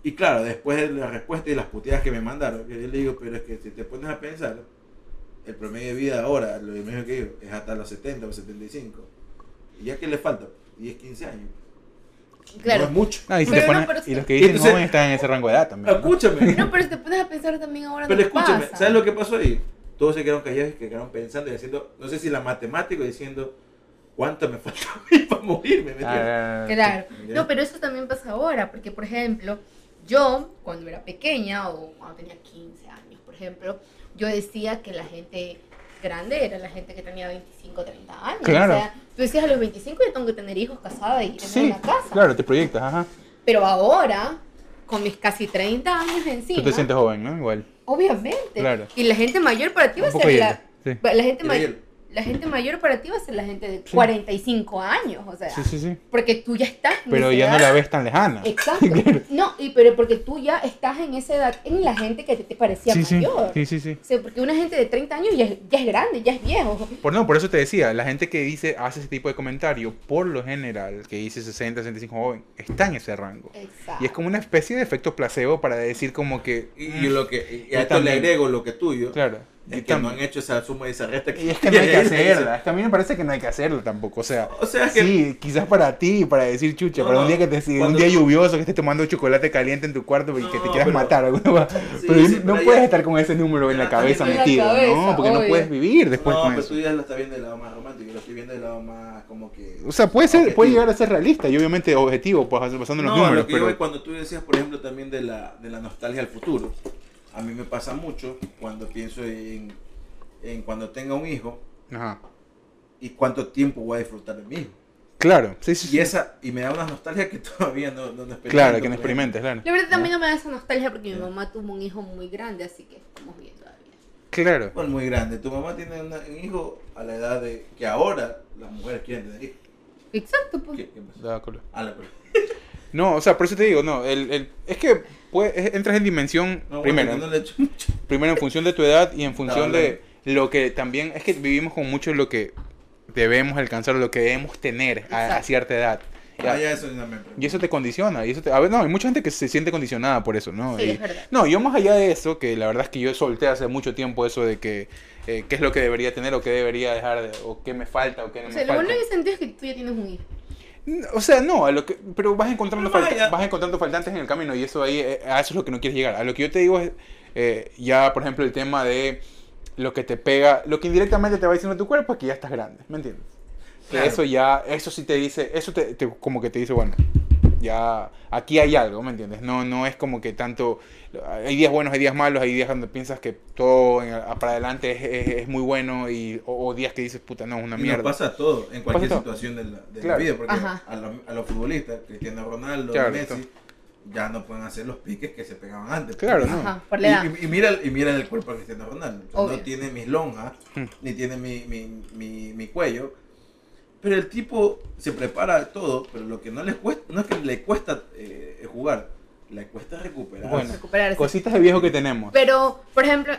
Y claro, después de la respuesta y las puteadas que me mandaron, yo le digo, pero es que si te pones a pensar, el promedio de vida ahora, lo mismo que digo, es hasta los 70 o 75. ¿Y ya que le falta? 10, 15 años. No claro. es mucho. Ah, y, si Pero te no, pones- pero y los que dicen Entonces- joven están en ese rango de edad también. ¿no? Escúchame. No, pero si te pones a pensar también ahora Pero no escúchame, pasa. ¿sabes lo que pasó ahí? Todos se quedaron callados y se quedaron pensando y haciendo, no sé si la matemática diciendo, ¿cuánto me falta a mí <laughs> para morirme? Ah, Claro. No, pero eso también pasa ahora, porque por ejemplo, yo cuando era pequeña o cuando tenía 15 años, por ejemplo, yo decía que la gente grande era la gente que tenía 25, 30 años. Claro. O sea, tú decías a los 25 yo tengo que tener hijos, casada y tener Sí, una casa. claro, te proyectas, ajá. Pero ahora, con mis casi 30 años encima, Tú te sientes joven, ¿no? Igual. obviamente. Claro. Y la gente mayor para ti va a ser la, sí. la gente mayor. La gente mayor para ti va a ser la gente de Sí. 45 años, o sea, Sí, sí, sí. porque tú ya estás en Pero esa ya no edad. la ves tan lejana. Exacto. <laughs> No, y pero porque tú ya estás en esa edad, en la gente que te, te parecía mayor. sí, sí, sí. O sea, porque una gente de 30 años ya, es- ya es grande, ya es viejo. Por, no, por eso te decía, la gente que dice, hace ese tipo de comentario, por lo general, que dice 60, 65 joven, está en ese rango. Exacto. Y es como una especie de efecto placebo para decir como que... Y, y lo que, y Yo a esto le agrego lo que tuyo, Claro. Es que no han hecho esa suma y esa resta y es que <laughs> no hay que <laughs> hacerla. Es que a mí me parece que no hay que hacerla tampoco. O sea, O sea, que- sí, quizás para ti, para decir chucha, No, para un no, día que te un día lluvioso, que estés tomando chocolate caliente en tu cuarto y que te No, quieras pero- matar. <laughs> alguna. Sí, pero sí, no pero puedes ya- estar con ese número en la cabeza en la metido, ¿no? cabeza, Porque no obvio. puedes vivir después no, con pero eso. tú ya lo estás viendo del lado más romántico, yo lo estoy viendo del lado más como que... O sea, puede ser, Objetivo. puede llegar a ser realista y obviamente objetivo, pues basando en los No, números, lo que yo pero voy cuando tú decías, por ejemplo, también de la, de la nostalgia al futuro. A mí me pasa mucho cuando pienso en, en cuando tenga un hijo Ajá. y cuánto tiempo voy a disfrutar de mi hijo. Claro, sí, sí. Y sí. esa y me da una nostalgia que <laughs> todavía no, no, no Claro, que no experimentes, claro. La verdad también no me da esa nostalgia porque mi mamá tuvo un hijo muy grande, así que estamos bien todavía. Claro. Bueno, muy grande. Tu mamá tiene una- un hijo a la edad de que ahora las mujeres quieren tener hijos. Exacto, pues. ¿Qué, qué pasa? De acuerdo. Ah, la. <laughs> No, o sea, por eso te digo, no, el, el- es que pues, es- entras en dimensión, No, primero, bueno, yo no le he hecho mucho. primero en función de tu edad y en función No, de lo que también, es que vivimos con mucho lo que debemos alcanzar, lo que debemos tener a, cierta edad. Ah, ya eso. Y eso te condiciona, y eso te, a ver, no, hay mucha gente que se siente condicionada por eso, ¿no? Sí, Y- es verdad. no, yo más allá de eso, que la verdad es que yo solté hace mucho tiempo eso de que eh, qué es lo que debería tener o qué debería dejar, de- o qué me falta o qué no O me sea, lo falta. bueno en ese sentido es que tú ya tienes un hijo. O sea, no, a lo que, pero vas encontrando, falta- vas encontrando faltantes en el camino y eso ahí, eh, a eso es lo que no quieres llegar. A lo que yo te digo es, eh, ya, por ejemplo, el tema de lo que te pega, lo que indirectamente te va diciendo tu cuerpo es que ya estás grande, ¿me entiendes? Que. Eso ya, eso sí te dice, eso te, te- como que te dice, bueno, ya aquí hay algo, ¿me entiendes? No, no es como que tanto, hay días buenos, hay días malos, hay días donde piensas que todo en- para adelante es, es- es muy bueno y, o, o días que dices, puta, no, es una Y nos mierda. pasa todo, en cualquier todo. situación de la, de la vida, porque a, los- a los futbolistas, Cristiano Ronaldo, Claro, Messi, ya no pueden hacer los piques que se pegaban antes. Claro, ¿no? Ajá, por Y, la edad. y- y mira, y mira el cuerpo de Cristiano Ronaldo. O sea, Obvio. no tiene mis lonjas, Hmm. ni tiene mi, mi, mi, mi cuello. Pero el tipo se prepara todo, pero lo que no le cuesta, no es que le cuesta eh, jugar, le cuesta recuperar. Bueno. Recuperarse. Cositas de viejo que tenemos. Pero, por ejemplo,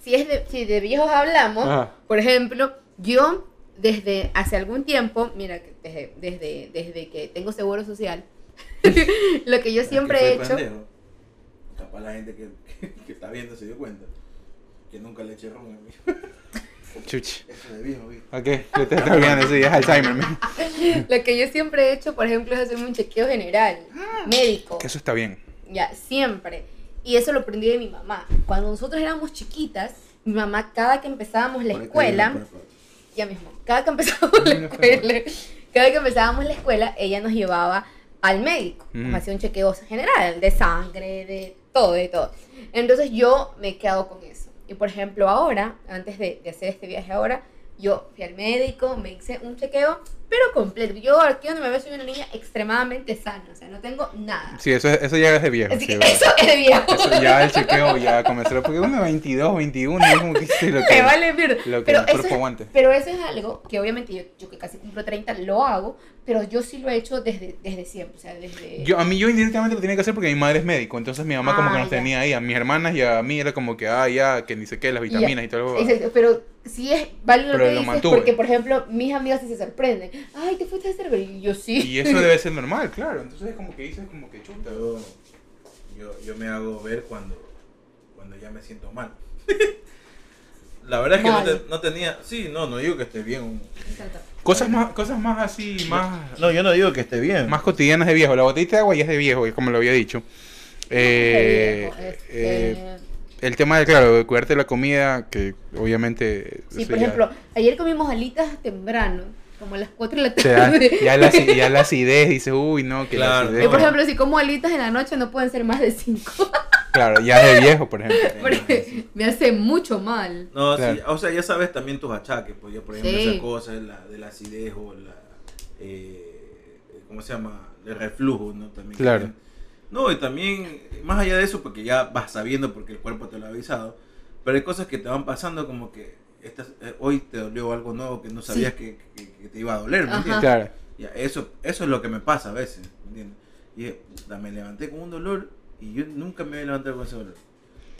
si es de, si de viejos hablamos, Ajá. por ejemplo, yo desde hace algún tiempo, mira, desde, desde, desde que tengo seguro social, <laughs> lo que yo siempre he hecho, Capaz la gente que, que, que está viendo se dio cuenta que nunca le eché ron a mí. <laughs> Chuch. Eso de viejo, viejo. Ok, yo te estoy olvidando, sí, es Alzheimer. man. lo que yo siempre he hecho, por ejemplo, es hacerme un chequeo general, médico. Que eso está bien. Ya, siempre. Y eso lo aprendí de mi mamá. Cuando nosotros éramos chiquitas, mi mamá, cada que empezábamos la ahí escuela, ya mismo, cada que empezábamos <laughs> la escuela, cada que empezábamos la escuela, ella nos llevaba al médico. Mm. Nos hacía un chequeo general, de sangre, de todo, de todo. Entonces yo me he quedado con eso. Y por ejemplo, ahora, antes de, de hacer este viaje ahora, yo fui al médico, me hice un chequeo, pero completo. Yo aquí donde me veo soy una niña extremadamente sana, o sea, no tengo nada. Sí, eso, eso ya es de viejo. Así sí, que ¿verdad? eso es de viejo. Eso ya el chequeo ya comenzó. Porque uno 22, 21, es como que sí, lo que, Me vale mierda. lo que pero, el eso cuerpo es, aguante. pero eso es algo que obviamente yo, yo que casi cumplo 30 lo hago, pero yo sí lo he hecho desde, desde siempre. O sea, desde... Yo, a mí yo indirectamente lo tenía que hacer porque mi madre es médico, entonces mi mamá como Ah, que nos ya. tenía ahí, a mis hermanas y a mí era como que, ah, ya, que ni sé qué, las Y vitaminas y todo. lo Exacto, pero sí es válido lo Pero que lo dices, porque por ejemplo, mis amigas sí se sorprenden. Ay, ¿te fuiste a hacer? Y yo sí. Y eso debe <laughs> ser normal, claro. Entonces es como que dices como que chuta. Yo, yo, yo me hago ver cuando, cuando ya me siento mal. <laughs> La verdad es que no, te- no tenía. Sí, no, no digo que esté bien. Exacto. Cosas más, cosas más así, más, No, yo no digo que esté bien. más cotidianas de viejo. La botellita de agua ya es de viejo, como lo había dicho. Eh, Este, eh, el tema de, claro, de cuidarte la comida, que obviamente... sí, por ya- ejemplo, ayer comimos alitas temprano, como a las 4 de la tarde. ya, la, aci- ya la <laughs> acidez, dice, uy, no, que Claro. la acidez. Yo, por ejemplo, si como alitas en la noche no pueden ser más de 5, <laughs> Claro, ya es de viejo, por ejemplo. <laughs> porque me hace mucho mal. No, Claro. sí, o sea, ya sabes también tus achaques, pues yo, por ejemplo, Sí. esas cosas la, del acidez o la, eh, ¿cómo se llama? El reflujo, ¿no? También. Claro. No, y también, más allá de eso, porque ya vas sabiendo porque el cuerpo te lo ha avisado, pero hay cosas que te van pasando como que estas, eh, hoy te dolió algo nuevo que no sabías que, que- que te iba a doler, ¿me entiendes? Claro. Ya, eso, eso es lo que me pasa a veces, ¿me entiendes? Y eh, me levanté con un dolor y yo nunca me había levantado con ese dolor.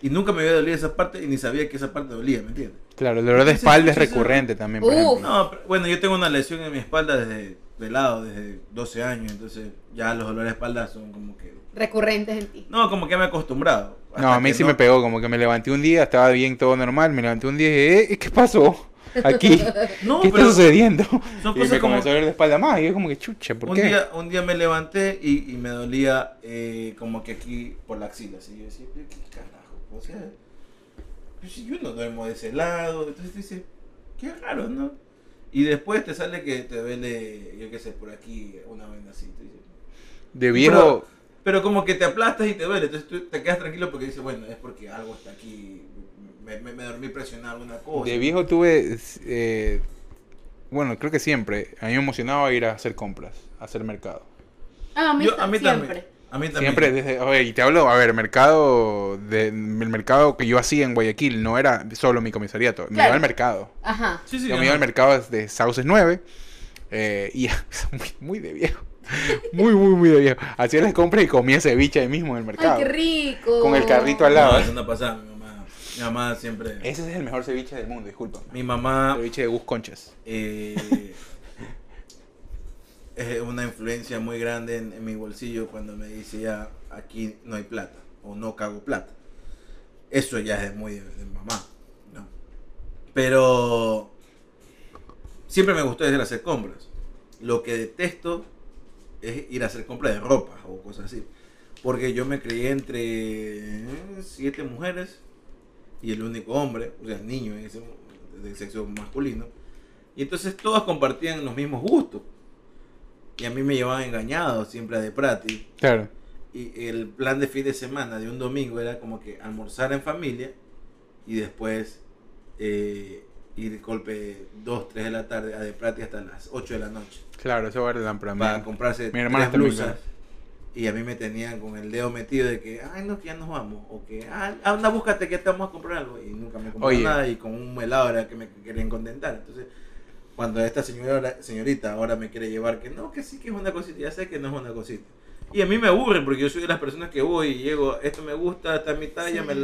Y nunca me había dolido esa parte y ni sabía que esa parte dolía, ¿me entiendes? Claro, el dolor de espalda es recurrente también, por Uf. ejemplo. No, pero, bueno, yo tengo una lesión en mi espalda desde de lado, desde 12 años, entonces ya los dolores de espalda son como que... Recurrentes en ti. No, como que me he acostumbrado. No, a mí sí no- me pegó, como que me levanté un día, estaba bien, todo normal, me levanté un día y dije, eh, ¿qué pasó? <laughs> Aquí, No, ¿qué está pero sucediendo? son Y me como... comenzó a doler de espalda más, y yo como que chucha, ¿por Un qué? día, un día me levanté y, y me dolía eh, como que aquí por la axila. Así yo decía, "Pero ¿qué carajo? O sea, pues si yo no duermo de ese lado. Entonces dices, qué raro, ¿no? Y después te sale que te duele, yo qué sé, por aquí, una vena así. De viejo, Pero como que te aplastas y te duele. Entonces tú te quedas tranquilo porque dices, bueno, es porque algo está aquí. Me, me, me dormí presionado una cosa. de viejo tuve, eh, bueno, creo que siempre, a mí me emocionaba ir a hacer compras, a hacer mercado. Ah, a mí, Yo- a mí siempre. también. A mí también. Siempre desde, oye, y te hablo, a ver, mercado, de, el mercado que yo hacía en Guayaquil no era solo mi comisariato, me Claro. iba al mercado. Ajá. Sí, sí, yo me iba al mercado de Sauces 9 eh, y <laughs> muy, muy de viejo. Muy, muy, muy de viejo. Hacía las compras y comía ceviche ahí mismo en el mercado. Ay, qué rico. Con el carrito al lado. No, eso no pasaba. Mi mamá, siempre. Ese es el mejor ceviche del mundo, disculpa. Mi mamá Ceviche de Gus Conchas. eh, <laughs> es una influencia muy grande en, en mi bolsillo cuando me decía aquí no hay plata o no cago plata. Eso ya es muy de, de mamá, ¿no? Pero siempre me gustó desde hacer compras. Lo que detesto es ir a hacer compras de ropa o cosas así. Porque yo me crié entre siete mujeres y el único hombre, o sea, niño en ese, de sexo masculino. Y entonces todas compartían los mismos gustos. Y a mí me llevaban engañado siempre a De Prati. Claro. Y el plan de fin de semana de un domingo era como que almorzar en familia y después eh, ir golpe 2, 3 de la tarde a De Prati hasta las 8 de la noche Claro, eso va a para mí. para comprarse Mi hermana tres blusas. Y a mí me tenían con el dedo metido de que, ay, no, que ya nos vamos. O que, ah, anda, búscate que te vamos a comprar algo. Y nunca me compraron Oye. nada y con un helado era que me querían contentar. Entonces, cuando esta señora, señorita ahora me quiere llevar, que no, que sí que es una cosita, ya sé que no es una cosita. Y a mí me aburre porque yo soy de las personas que voy y llego, esto me gusta, esta es mi talla, Sí. me,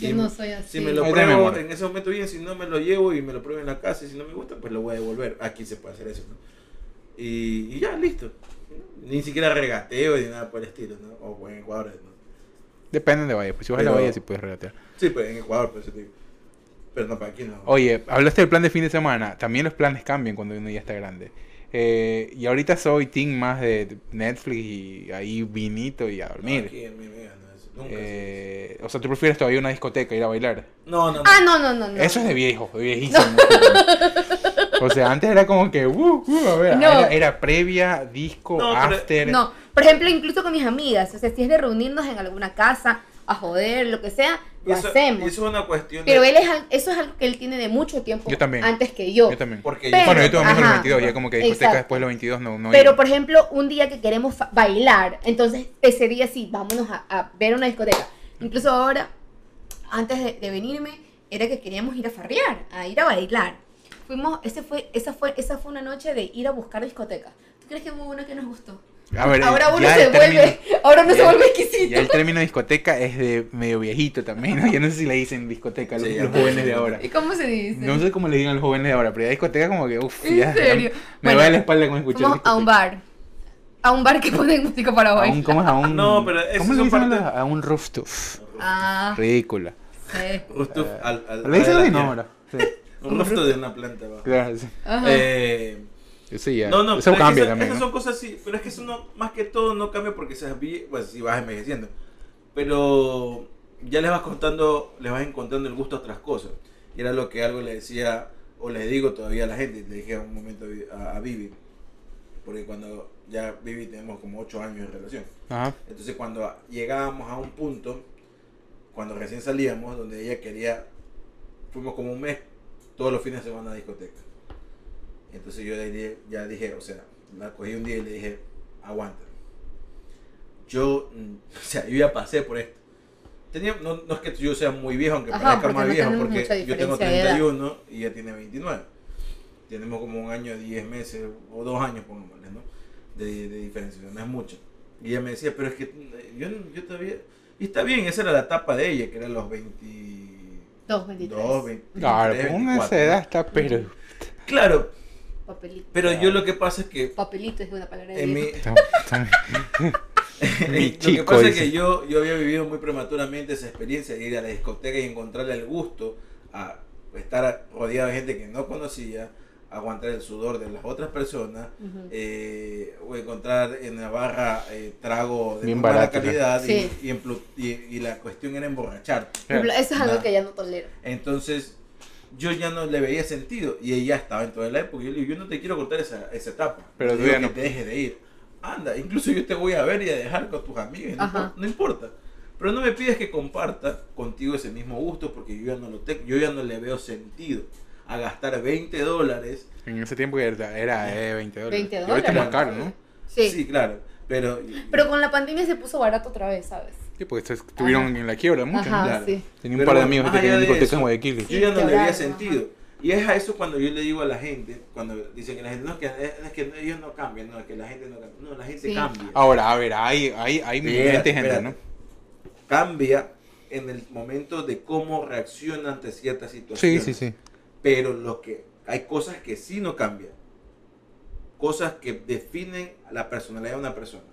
Yo Y no soy así. Si me lo pruebo en ese momento bien, si no me lo llevo y me lo pruebo en la casa y si no me gusta, pues lo voy a devolver. Aquí se puede hacer eso, ¿no? Y, y ya, listo. Ni siquiera regateo ni nada por el estilo, ¿no? O en Ecuador, ¿no? Depende de Bahía. Pues si vas a la Bahía sí puedes regatear. Sí, pues en Ecuador, te digo. Pero no, para aquí no. Oye, hablaste del plan de fin de semana. También los planes cambian cuando uno ya está grande. Eh, y ahorita soy team más de Netflix y ahí vinito y a dormir. Aquí en mi vida no es. Nunca. Eh, o sea, ¿tú prefieres todavía una discoteca, ir a bailar? No, no, no. Ah, no, no, no. no. Eso es de viejo, de viejísimo. <laughs> <laughs> o sea, antes era como que, uh, uh, a ver, No. era, era previa, disco, No, pero- after. No, por ejemplo, incluso con mis amigas, o sea, si es de reunirnos en alguna casa, a joder, lo que sea, lo Eso- hacemos. Eso es una cuestión Pero de. él es, eso es algo que él tiene de mucho tiempo Yo también. antes que yo. Yo también. Porque Pero- bueno, yo tuve amigos los ajá. 22, ya como que discoteca Exacto. después de los 22 no, no Pero, iba. por ejemplo, un día que queremos bailar, entonces ese día sí, vámonos a, a ver una discoteca. Incluso ahora, antes de, de venirme, era que queríamos ir a farrear, a ir a bailar. Fuimos, ese fue, esa, fue, esa fue una noche de ir a buscar discotecas. ¿Tú crees que hubo una que nos gustó? A ver, ahora uno se el vuelve, término- ahora uno se vuelve exquisito. Ya el término discoteca es de medio viejito también, ¿no? Yo no sé si le dicen discoteca a los, Sí, los ya. jóvenes de ahora. ¿Y cómo se dice? No sé cómo le digan a los jóvenes de ahora, pero ya discoteca como que, uff, ¿En ya. serio? Me Bueno, va la espalda con escuchar Fuimos a un bar. A un bar que ponen música para A bailar. un, ¿Cómo es? A un, <laughs> No, pero esas ¿Cómo le dicen a los- a un rooftop? Ah, Ridícula. sí. Rooftop al, al, Le dicen a la así, no, tierra. ahora. Sí, Un rooftop de una planta abajo. claro, sí. Ajá. Eh, Eso ya. no, no, eso pero es que cambia también. Esas ¿no? son cosas así, pero es que eso no, más que todo no cambia porque se vi- pues si vas envejeciendo. Pero ya les vas contando, les vas encontrando el gusto a otras cosas. Y era lo que algo le decía, o le digo todavía a la gente, le dije a un momento a, a Vivi, porque cuando ya Vivi tenemos como 8 años de relación. Ajá. Entonces cuando llegábamos a un punto, cuando recién salíamos, donde ella quería, fuimos como un mes, todos los fines de semana a discoteca. Entonces yo le, ya dije, o sea, la cogí un día y le dije, aguanta. Yo, mm, <laughs> o sea, yo ya pasé por esto. Tenía, no, no, es que yo sea muy viejo, aunque Ajá, parezca más no viejo, porque yo tengo 31 y ella tiene 29. Tenemos como un año, 10 meses o dos años, pongámosle, ¿no? De, de, diferencia, no es mucho. Y ella me decía, pero es que eh, yo, yo todavía. Y está bien, esa era la etapa de ella, que eran los 20 2, 23. 2, 23. Claro, una edad está pero. Claro. Papelito. Pero yo lo que pasa es que. Papelito es una palabra de. En mi... <laughs> Mi chico, lo que pasa dice. es que yo, yo había vivido muy prematuramente esa experiencia de ir a la discoteca y encontrarle el gusto a estar rodeado de gente que no conocía, aguantar el sudor de las otras personas, eh, o encontrar en la barra eh, trago de Bien mala barato, ¿no? calidad y- Sí. y, emplu- y- y la cuestión era emborrachar. Eso es algo que ya no tolero. Entonces yo ya no le veía sentido y ella estaba en toda la época. Yo le digo, yo no te quiero cortar esa, esa etapa. Pero digo ya que no. te dejes de ir. Anda, incluso yo te voy a ver y a dejar con tus amigos. No, no importa. Pero no me pides que comparta contigo ese mismo gusto porque yo ya no lo tengo. Yo ya no le veo sentido a gastar 20 dólares. En ese tiempo era, era eh, 20 dólares. 20 Y ahorita es más dólares. caro, ¿no? Sí. Sí, claro. Pero, Pero con la pandemia se puso barato otra vez, ¿sabes? Sí, porque estuvieron Ajá. en la quiebra mucho. Ajá, Claro. sí. Tenía un Pero par de amigos que tenían discotecas en Guayaquil. yo ya no le Quebraron, sentido. Y es a eso cuando yo le digo a la gente, cuando dicen que la gente, no, es que, es que ellos no cambian, no, es que la gente no cambia. No, la gente Sí. cambia. Ahora, a ver, hay, hay, hay Espérate, gente espérate. ¿no? Cambia en el momento de cómo reacciona ante ciertas Sí, situaciones. sí, sí. Pero lo que hay cosas que sí no cambian. Cosas que definen la personalidad de una persona.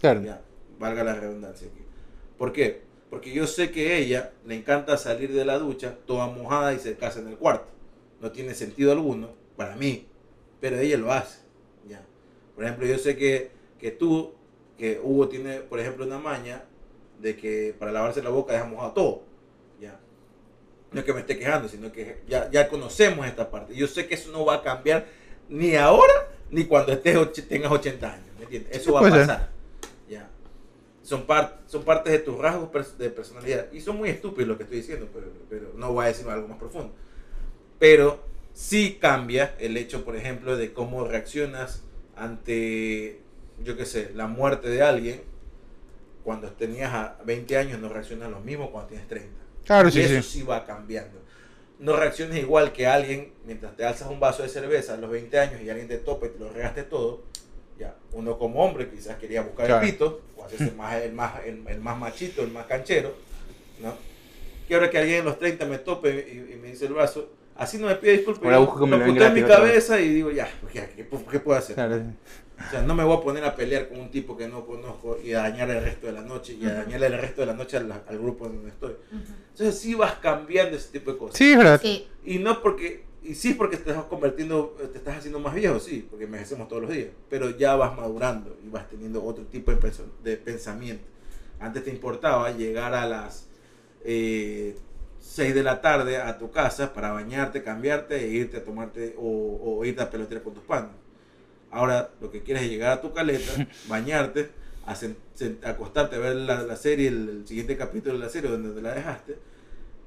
Claro. Ya, valga la redundancia aquí. ¿Por qué? Porque yo sé que a ella le encanta salir de la ducha toda mojada y se casa en el cuarto. No tiene sentido alguno para mí, pero ella lo hace. Ya. Por ejemplo, yo sé que, que tú, que Hugo tiene, por ejemplo, una maña de que para lavarse la boca deja mojado todo. No es que me esté quejando, sino que ya, ya conocemos esta parte. Yo sé que eso no va a cambiar ni ahora ni cuando estés, tengas 80 años. ¿Me entiendes? Eso va a Puede ser. pasar. Ya. Son, par- son partes de tus rasgos de personalidad. Y son muy estúpidos lo que estoy diciendo, pero, pero no voy a decir algo más profundo. Pero sí cambia el hecho, por ejemplo, de cómo reaccionas ante, yo qué sé, la muerte de alguien. Cuando tenías a 20 años no reaccionas lo mismo cuando tienes 30. Claro, y sí, eso sí. sí va cambiando. No reacciones igual que alguien mientras te alzas un vaso de cerveza a los 20 años y alguien te topa y te lo regaste todo. Ya, uno como hombre quizás quería buscar Claro. el pito o hacerse más, el, más, el, el más machito, el más canchero, ¿no? que ahora que alguien en los 30 me tope y, y me dice el brazo, así no me pide disculpas. Ahora busco que me lo lo en mi cabeza y digo, ya, pues ya, ¿qué, qué puedo hacer? Claro. O sea, no me voy a poner a pelear con un tipo que no conozco y a dañar el resto de la noche y a dañarle el resto de la noche al, al grupo donde estoy. Entonces sí vas cambiando ese tipo de cosas. Sí, es verdad. Sí, Y no porque, y sí porque te estás convirtiendo, te estás haciendo más viejo, sí, porque envejecemos todos los días, pero ya vas madurando y vas teniendo otro tipo de, perso- de pensamiento. Antes te importaba llegar a las eh, 6 de la tarde a tu casa para bañarte, cambiarte e irte a tomarte o, o irte a pelotear con tus panos. Ahora lo que quieres es llegar a tu caleta, <laughs> bañarte, a sen- sen- acostarte a ver la, la serie, el, el siguiente capítulo de la serie donde te la dejaste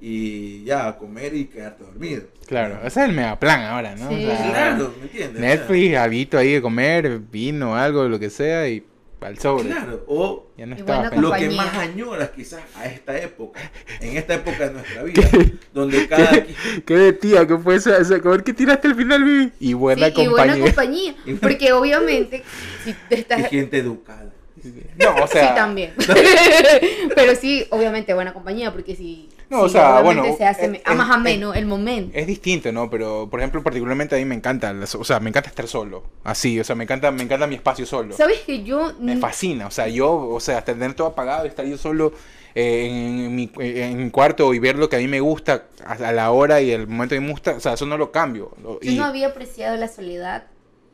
y ya a comer y quedarte dormido. Claro, ese es el mega plan ahora, ¿no? Sí. O sea, Claro, ¿me entiendes? Netflix, algo ahí de comer, vino, algo, lo que sea, y al sobre. Claro, o Ya no estaba lo que compañía. más añoras quizás a esta época, en <laughs> esta época de nuestra vida, donde cada ¿Qué de tía? ¿Qué fue eso? Esa- A ver qué tiraste al final, Vivi. Y buena Sí, y compañía. buena compañía. <laughs> Porque obviamente, si te estás. y gente educada. No, o sea. sí, también. <laughs> Pero sí, obviamente, buena compañía, porque si. No, o sea, bueno, Se hace eh, a más eh, ameno el momento. Es distinto, ¿no? Pero, por ejemplo, particularmente a mí me encanta, o sea, me encanta estar solo. Así, o sea, me encanta, me encanta mi espacio solo. ¿Sabes que yo. Me fascina, o sea, yo, o sea, tener todo apagado, estar yo solo eh, en, mi, en mi cuarto y ver lo que a mí me gusta a, a la hora y el momento que me gusta, o sea, eso no lo cambio. Yo y- no había apreciado la soledad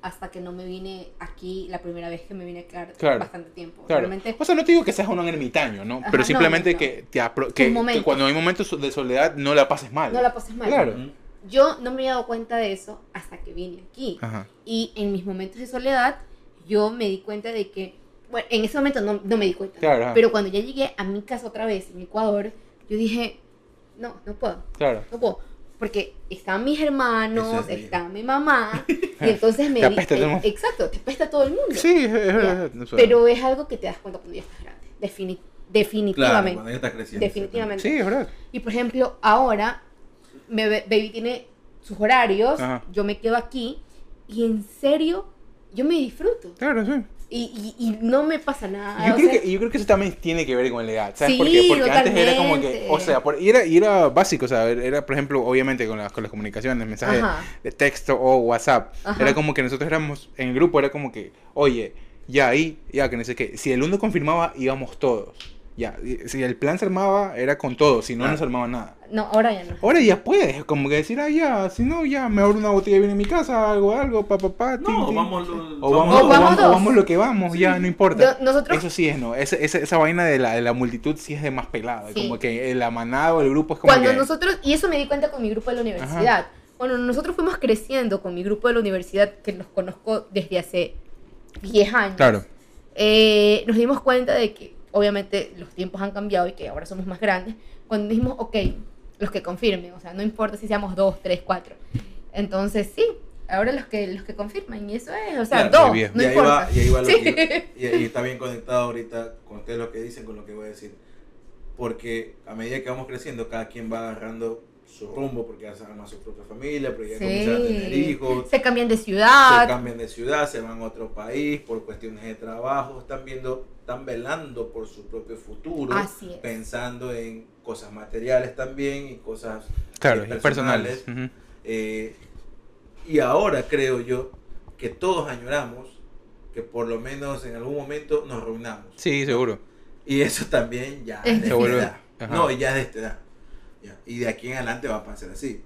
hasta que no me vine aquí la primera vez que me vine a quedar Claro. bastante tiempo. Claro. Realmente, O sea, no te digo que seas un ermitaño, ¿no? Ajá, Pero simplemente no, no. que, te que, que cuando hay momentos de soledad no la pases mal. no la pases mal. Claro. Yo no me había dado cuenta de eso hasta que vine aquí. Ajá. Y en mis momentos de soledad, yo me di cuenta de que, bueno, en ese momento no, no me di cuenta. Claro. Pero cuando ya llegué a mi casa otra vez en Ecuador, yo dije, no, no puedo, Claro. no puedo. Porque estaban mis hermanos, Eso es de- estaba mi mamá, <laughs> y entonces me Te di- apesta todo el eh, mundo. Exacto, te apesta todo el mundo. Sí, es, verdad. Pero es algo que te das cuenta cuando ya estás grande. Claro, definitivamente. cuando ya estás creciendo. definitivamente. Sí, es verdad. Y por ejemplo, ahora, me, Baby tiene sus horarios, Ajá. yo me quedo aquí y en serio, yo me disfruto. Claro, sí. Y, y, y no me pasa nada. Yo creo, sea, que, yo creo que eso también tiene que ver con la edad, ¿sabes Sí, por qué? Porque antes era como que, o sea, por- y, era, y era básico, o sea, era, por ejemplo, obviamente con las, con las comunicaciones, mensajes Ajá. de texto o WhatsApp, Ajá. era como que nosotros éramos, en el grupo era como que, oye, ya ahí, ya que no sé qué, si el uno confirmaba, íbamos todos, ya, si el plan se armaba, era con todos, si no, no se armaba nada. No, ahora ya no. Ahora ya puedes, como que decir, ah, ya, si no, ya, me abro una botella de vino en mi casa, algo, algo, pa, pa, pa, tin, No, tin. vamos, lo- O vamos, O vamos vamos, o vamos lo que vamos, ya, no importa. Yo- nosotros- Eso sí es, ¿no? Esa, esa, esa vaina de la, de la multitud sí es de más pelada. Sí. Como que la manada o el grupo es como Cuando que... nosotros, y eso me di cuenta con mi grupo de la universidad, cuando nosotros fuimos creciendo con mi grupo de la universidad, que los conozco desde hace 10 años, Claro. eh, nos dimos cuenta de que obviamente los tiempos han cambiado y que ahora somos más grandes, cuando dijimos, ok, los que confirmen, o sea, no importa si seamos dos, tres, cuatro. Entonces, sí, ahora los que los que confirman, y eso es, o sea, Claro, dos, no y, ahí importa. va, y ahí va lo Sí. que y, y está bien conectado ahorita con ustedes lo que dicen, con lo que voy a decir. Porque a medida que vamos creciendo, cada quien va agarrando su rumbo, porque ya se arma su propia familia, porque ya comienzan a tener Sí. hijos, Se cambian de ciudad. se cambian de ciudad, se van a otro país por cuestiones de trabajo, están viendo, están velando por su propio futuro, Así es. pensando en cosas materiales también y cosas Claro, eh, y personales. Eh, y ahora creo yo que todos añoramos que por lo menos en algún momento nos reunamos. Sí, seguro. Y eso también ya Es de esta edad. No, ya es de esta edad. Ya. Y de aquí en adelante va a pasar así.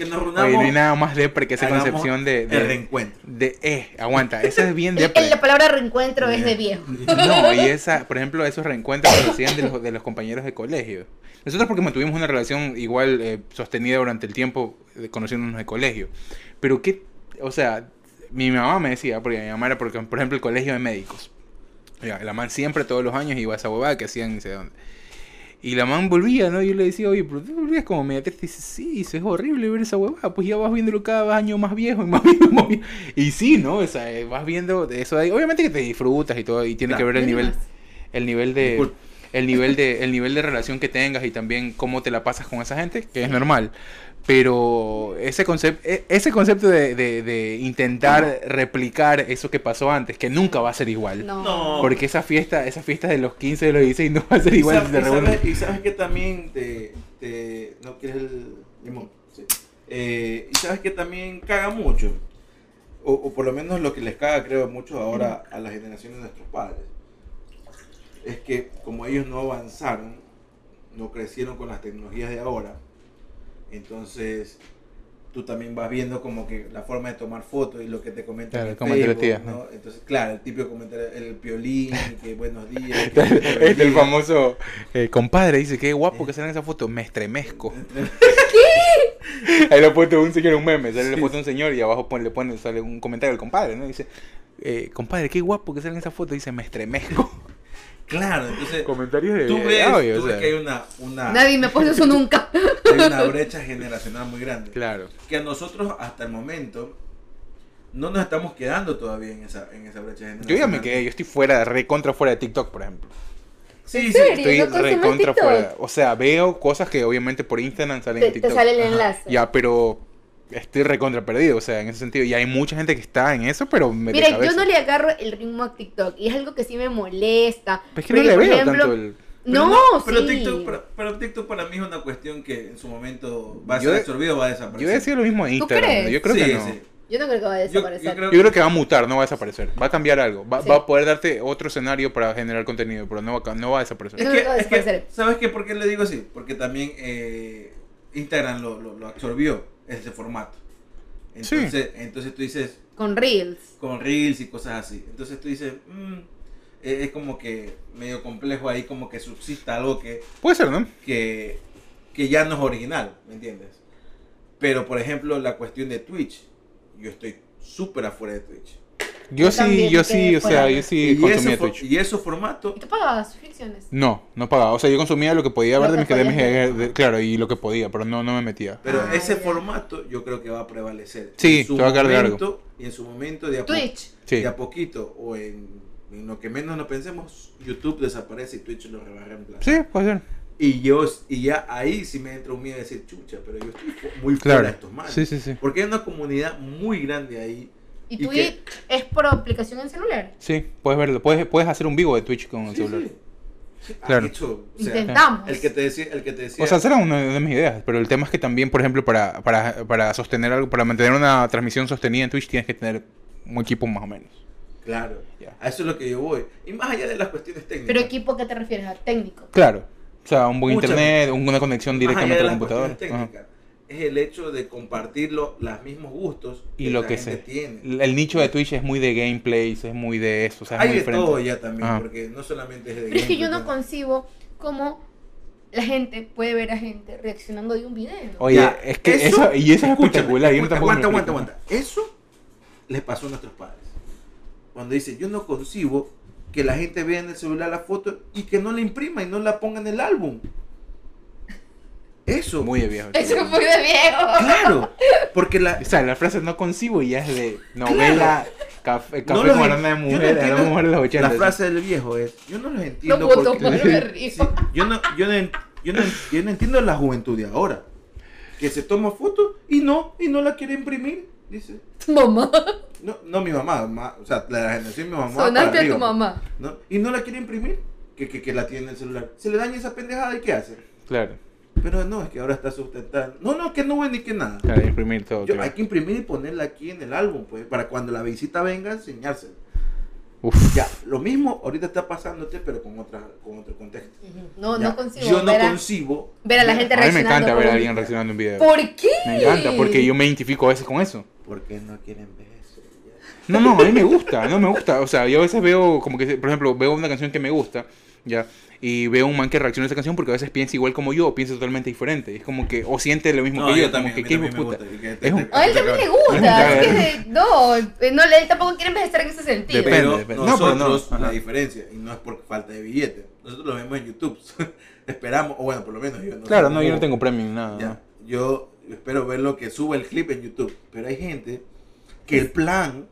Que nos Oye, reunamos. no hay nada más depre que esa concepción de... el de, reencuentro. de- eh, aguanta, esa es bien <laughs> depre. la palabra reencuentro es de viejo. <laughs> No, y esa, por ejemplo, esos reencuentros que hacían de los, de los compañeros de colegio. Nosotros porque mantuvimos una relación igual eh, sostenida durante el tiempo de conociéndonos de colegio. Pero qué, o sea, mi mamá me decía, porque mi mamá era, porque, por ejemplo, el colegio de médicos. Ya, la man siempre, todos los años, iba a esa huevada que hacían ni sé dónde. Y la man volvía, ¿no? Yo le decía, oye, pero tú volvías como media triste. Y dice, sí, eso es horrible ver esa huevada. Pues ya vas viéndolo cada año más viejo y más <laughs> viejo y más viejo. Y sí, ¿no? O sea, eh, vas viendo eso de ahí. Obviamente que te disfrutas y todo, y tiene que ver el Ni nivel, el nivel de Disculpa. el nivel de el nivel de relación que tengas y también cómo te la pasas con esa gente, que es normal. Pero ese concepto ese concepto de, de- de intentar replicar eso que pasó antes, que nunca va a ser igual. No. No. Porque esa fiesta, esa fiesta de los 15, de los 16 no va a ser igual y, si te sabes, y, reúnes. sabes, y sabes que también te, Este, ¿no quieres el limón? Sí. Eh, y sabes que también caga mucho, o, o por lo menos lo que les caga creo mucho ahora a las generaciones de nuestros padres, es que como ellos no avanzaron, no crecieron con las tecnologías de ahora, entonces tú también vas viendo como que la forma de tomar fotos y lo que te comentan Claro, en como entre Facebook, tías, ¿no? ¿no? Entonces, claro, el típico comentario, el piolín, <laughs> que buenos días. <laughs> que Este, este, el famoso eh, compadre dice que guapo que sale en esa foto, me estremezco. <laughs> Ahí le puesto un señor un meme, sale foto de un señor y abajo pone- le pone, sale un comentario del compadre, ¿no? Dice, eh, compadre, qué guapo que sale en esa foto, dice, me estremezco. Claro, entonces Comentarios de tú ves, audio, tú o ves sea, que hay una, una, Nadie me pone eso nunca. hay una brecha generacional muy grande. Claro. Que a nosotros hasta el momento no nos estamos quedando todavía en esa, en esa brecha generacional. Yo ya me quedé, yo estoy fuera, re contra fuera de TikTok, por ejemplo. Sí, ¿En sí. serio? Estoy ¿No consumes re contra TikTok? fuera. O sea, veo cosas que obviamente por Instagram salen en Te, te TikTok. sale el enlace. Ya, pero estoy recontra perdido, o sea, en ese sentido. Y hay mucha gente que está en eso, pero me Mira, yo no le agarro el ritmo a TikTok y es algo que sí me molesta. Es que no le veo ejemplo, tanto el... Pero No, pero sí. TikTok, para, pero TikTok para mí es una cuestión que en su momento va a Yo ser absorbido o va a desaparecer. Yo decía lo mismo de Instagram. crees? Yo creo Sí, que no. sí. Yo no creo que vaya a desaparecer. yo creo- Yo creo que va a mutar, no va a desaparecer. Va a cambiar algo. Va, Sí. va a poder darte otro escenario para generar contenido, pero no va, a no va a desaparecer. Es no que, que es que, desaparecer. ¿Sabes qué? ¿Por qué le digo así? Porque también eh, Instagram lo, lo, lo absorbió, ese formato. Entonces, entonces tú dices, Con Reels. con Reels y cosas así. Entonces tú dices, mm, es, es como que medio complejo ahí, como que subsista algo que, Puede ser, ¿no? que, que ya no es original, ¿me entiendes? Pero, por ejemplo, la cuestión de Twitch, yo estoy súper afuera de Twitch. Yo Yo sí, también yo sí, o sea, fuera. yo sí y, consumía eso, Twitch. y esos formatos, ¿Y tú pagabas suscripciones? No, no pagaba. O sea, yo consumía lo que podía ver Lo de mis que de claro, y lo que podía, pero no, no me metía. pero Ah, ese ya. formato yo creo que va a prevalecer. Sí, En su se va a quedar de largo. momento- Y en su momento, de a, po- Twitch. Sí. de a poquito, o en, en lo que menos nos pensemos, YouTube desaparece y Twitch lo va a reemplazar. Sí, puede ser. Y yo, y ya ahí sí me entra un miedo de decir, chucha, pero yo estoy muy fuera Claro. de estos manes. Sí, sí, sí. Porque hay una comunidad muy grande ahí. ¿Y ¿Y Twitch es por aplicación en celular? Sí, puedes verlo. Puedes, puedes hacer un vivo de Twitch con el Sí, celular. sí. Claro. hecho, o sea, Intentamos. el que te decía, el que te decía O sea, esa era una de mis ideas, pero el tema es que también, por ejemplo, para, para, para sostener algo, para mantener una transmisión sostenida en Twitch tienes que tener un equipo más o menos. claro, Ya. a eso es lo que yo voy. Y más allá de las cuestiones técnicas. ¿Pero equipo a qué te refieres? ¿A técnico? Claro. O sea, un buen Mucha- internet, un- una conexión directamente a la computadora. técnicas, es el hecho de compartirlo, los mismos gustos Y lo la que gente sé. tiene. El nicho de Twitch es muy de gameplays, es muy de eso. O sea, es Hay muy de diferente. todo ya también, Ajá. porque no solamente es de Pero es que yo gameplay, no concibo cómo la gente puede ver a gente reaccionando de un video. Oye, Ya, es que eso, y eso es espectacular. Aguanta, aguanta, explico. aguanta. Eso les pasó a nuestros padres. Cuando dice, yo no concibo que la gente vea en el celular la foto y que no la imprima y no la ponga en el álbum. Eso. Muy de viejo. Eso es muy de viejo. Claro. Porque la, O sea, la frase no concibo y ya es de novela, café, café No aroma de yo no mujer, entiendo- mujer de los 80. la frase del viejo es, yo no los entiendo No puedo porque- tomarme <laughs> río. Sí, yo, no, yo, no, yo, no, yo no entiendo la juventud de ahora. Que se toma foto y no, y no la quiere imprimir. Dice, Mamá. no, no mi mamá, ma- o sea, la generación de mi mamá. Sonaste a tu arriba, mamá. ¿no? Y no la quiere imprimir, que, que, que la tiene en el celular. Se le daña esa pendejada y ¿qué hace? Claro, Pero no, es que ahora está sustentando. No, no, que no ni que nada. claro, imprimir todo. Yo, hay que imprimir y ponerla aquí en el álbum, pues, para cuando la visita venga, enseñársela. Uf, Ya, lo mismo ahorita está pasándote, pero con, otra, con otro contexto. No, Ya, no consigo Yo no ver a, concibo. ver a la gente a mí me reaccionando. encanta ver a alguien reaccionando un video. ¿Por qué? Me encanta, porque yo me identifico a veces con eso. ¿Por qué no quieren ver eso? No, no, a mí me gusta, no me gusta. O sea, yo a veces veo, como que, por ejemplo, veo una canción que me gusta, ya, y veo un man que reacciona a esa canción porque a veces piensa igual como yo o piensa totalmente diferente. Es como que, o siente lo mismo que yo, como que, qué de puta. Es un- A él también le gusta. es que no, no, él tampoco quiere envejecer en ese sentido. Depende, Pero depende. No, pero no, nosotros, la diferencia, y no es por falta de billete, nosotros lo vemos en YouTube. <laughs> Esperamos, o bueno, por lo menos yo no Claro, no, yo no tengo premio ni nada. Ya, ¿no? yo espero ver lo que sube el clip en YouTube. Pero hay gente que el plan,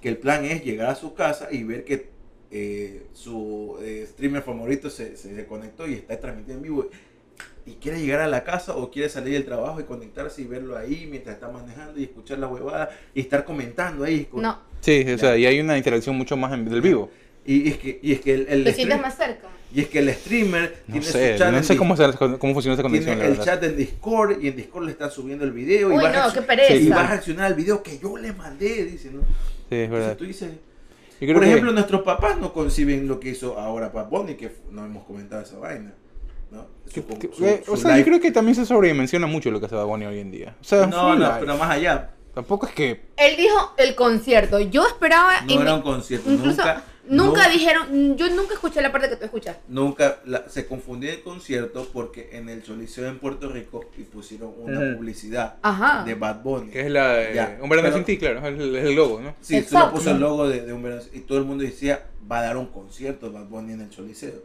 que el plan es llegar a su casa y ver que eh, su eh, streamer favorito se, se, se conectó y está transmitiendo en vivo. Y quiere llegar a la casa o quiere salir del trabajo y conectarse y verlo ahí mientras está manejando y escuchar la huevada y estar comentando ahí. con- No, Sí, o sea, y hay una interacción mucho más en- del vivo. Y es que, y es que el, el lo stream- más cerca. Y es que el streamer No tiene sé, su chat no sé cómo, se- cómo funciona esa condición, tiene el verdad. chat en Discord y en Discord le está subiendo el video y Uy, a no, qué pereza. y va a reaccionar al video que yo le mandé, dice, ¿no? Sí, es verdad. Entonces tú dices, creo por que- ejemplo, nuestros papás no conciben lo que hizo ahora Bad Bunny, que no hemos comentado esa vaina. ¿no? Su- que- su- eh, o su sea, yo live- creo que también se sobredimensiona mucho lo que hace Bad Bunny hoy en día. O sea, No, no, live. pero más allá. Tampoco es que... Él dijo el concierto. Yo esperaba. No era un concierto. Incluso nunca, nunca no- dijeron. Yo nunca escuché la parte que tú escuchas. Nunca la- se confundió el concierto porque en el Choliseo en Puerto Rico y pusieron una publicidad Ajá. de Bad Bunny. Que es la de Ya, Un verano pero- sin ti, claro. Es el, logo, ¿no? Sí, le Exacto. puso el logo de, de un verano y todo el mundo decía va a dar un concierto Bad Bunny en el Choliseo.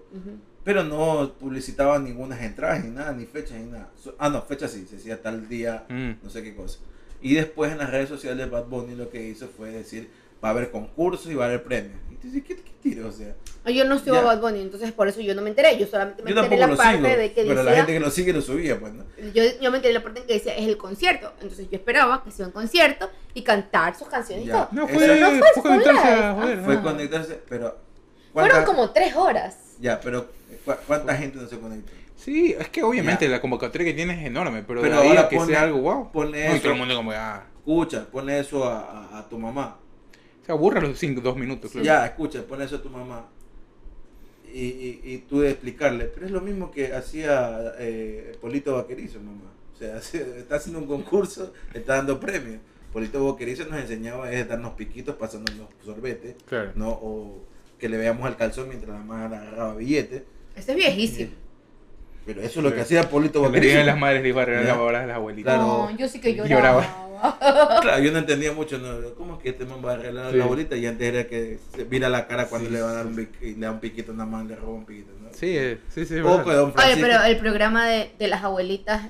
Pero no publicitaban ninguna entradas ni nada, ni fechas ni nada. So- ah, no, fecha sí, se decía tal día, Mm. no sé qué cosa. Y después en las redes sociales de Bad Bunny lo que hizo fue decir va a haber concursos y va a haber premios. Y ¿qué, qué tiro? O sea, Yo no sigo a Bad Bunny, entonces por eso yo no me enteré. Yo solamente me yo enteré la parte sigo, de que pero la decía. gente que lo sigue lo subía, pues, ¿no? Yo, yo me enteré la parte en que decía es el concierto. Entonces yo esperaba que sea un concierto y cantar sus canciones y Ya. todo. No, fue, Pero no fue, fue conectarse live. a joder. Fue ¿no? conectarse, pero... Fueron ¿cuánta- como tres horas. Ya, pero ¿cu- ¿cuánta gente no se conectó? Sí, es que obviamente Ya. la convocatoria que tienes es enorme, pero, Pero de ahí ahora a que ponle- sea algo wow. ponle No, y eso. todo el mundo como, ah, Escucha, ponle eso a, a- a tu mamá. Se aburre los cinco, dos minutos. claro. Ya, escucha, ponle eso a tu mamá. Y, y, y tú de explicarle, pero es lo mismo que hacía eh, Polito Vaquerizo, mamá. O sea, <laughs> está haciendo un concurso, está dando premios. Polito Vaquerizo nos enseñaba es darnos piquitos pasándonos sorbetes, Claro. ¿no? O que le veamos al calzón mientras la mamá agarraba billetes. Ese es viejísimo. Pero eso es lo que hacía Polito Vaquerizo. las madres le iba a regalar Ya. las de las abuelitas. Claro. No, yo sí que Lloraba. lloraba. <laughs> Claro, yo no entendía mucho, ¿no? ¿cómo es que este man va a regalar a Sí. la abuelita? Y antes era que se mira la cara cuando Sí, le va a dar un, y le da un piquito a una mano, le roba un piquito, ¿no? Sí, eh, sí, sí, O que. Don Oye, Francisco. pero el programa de, de las abuelitas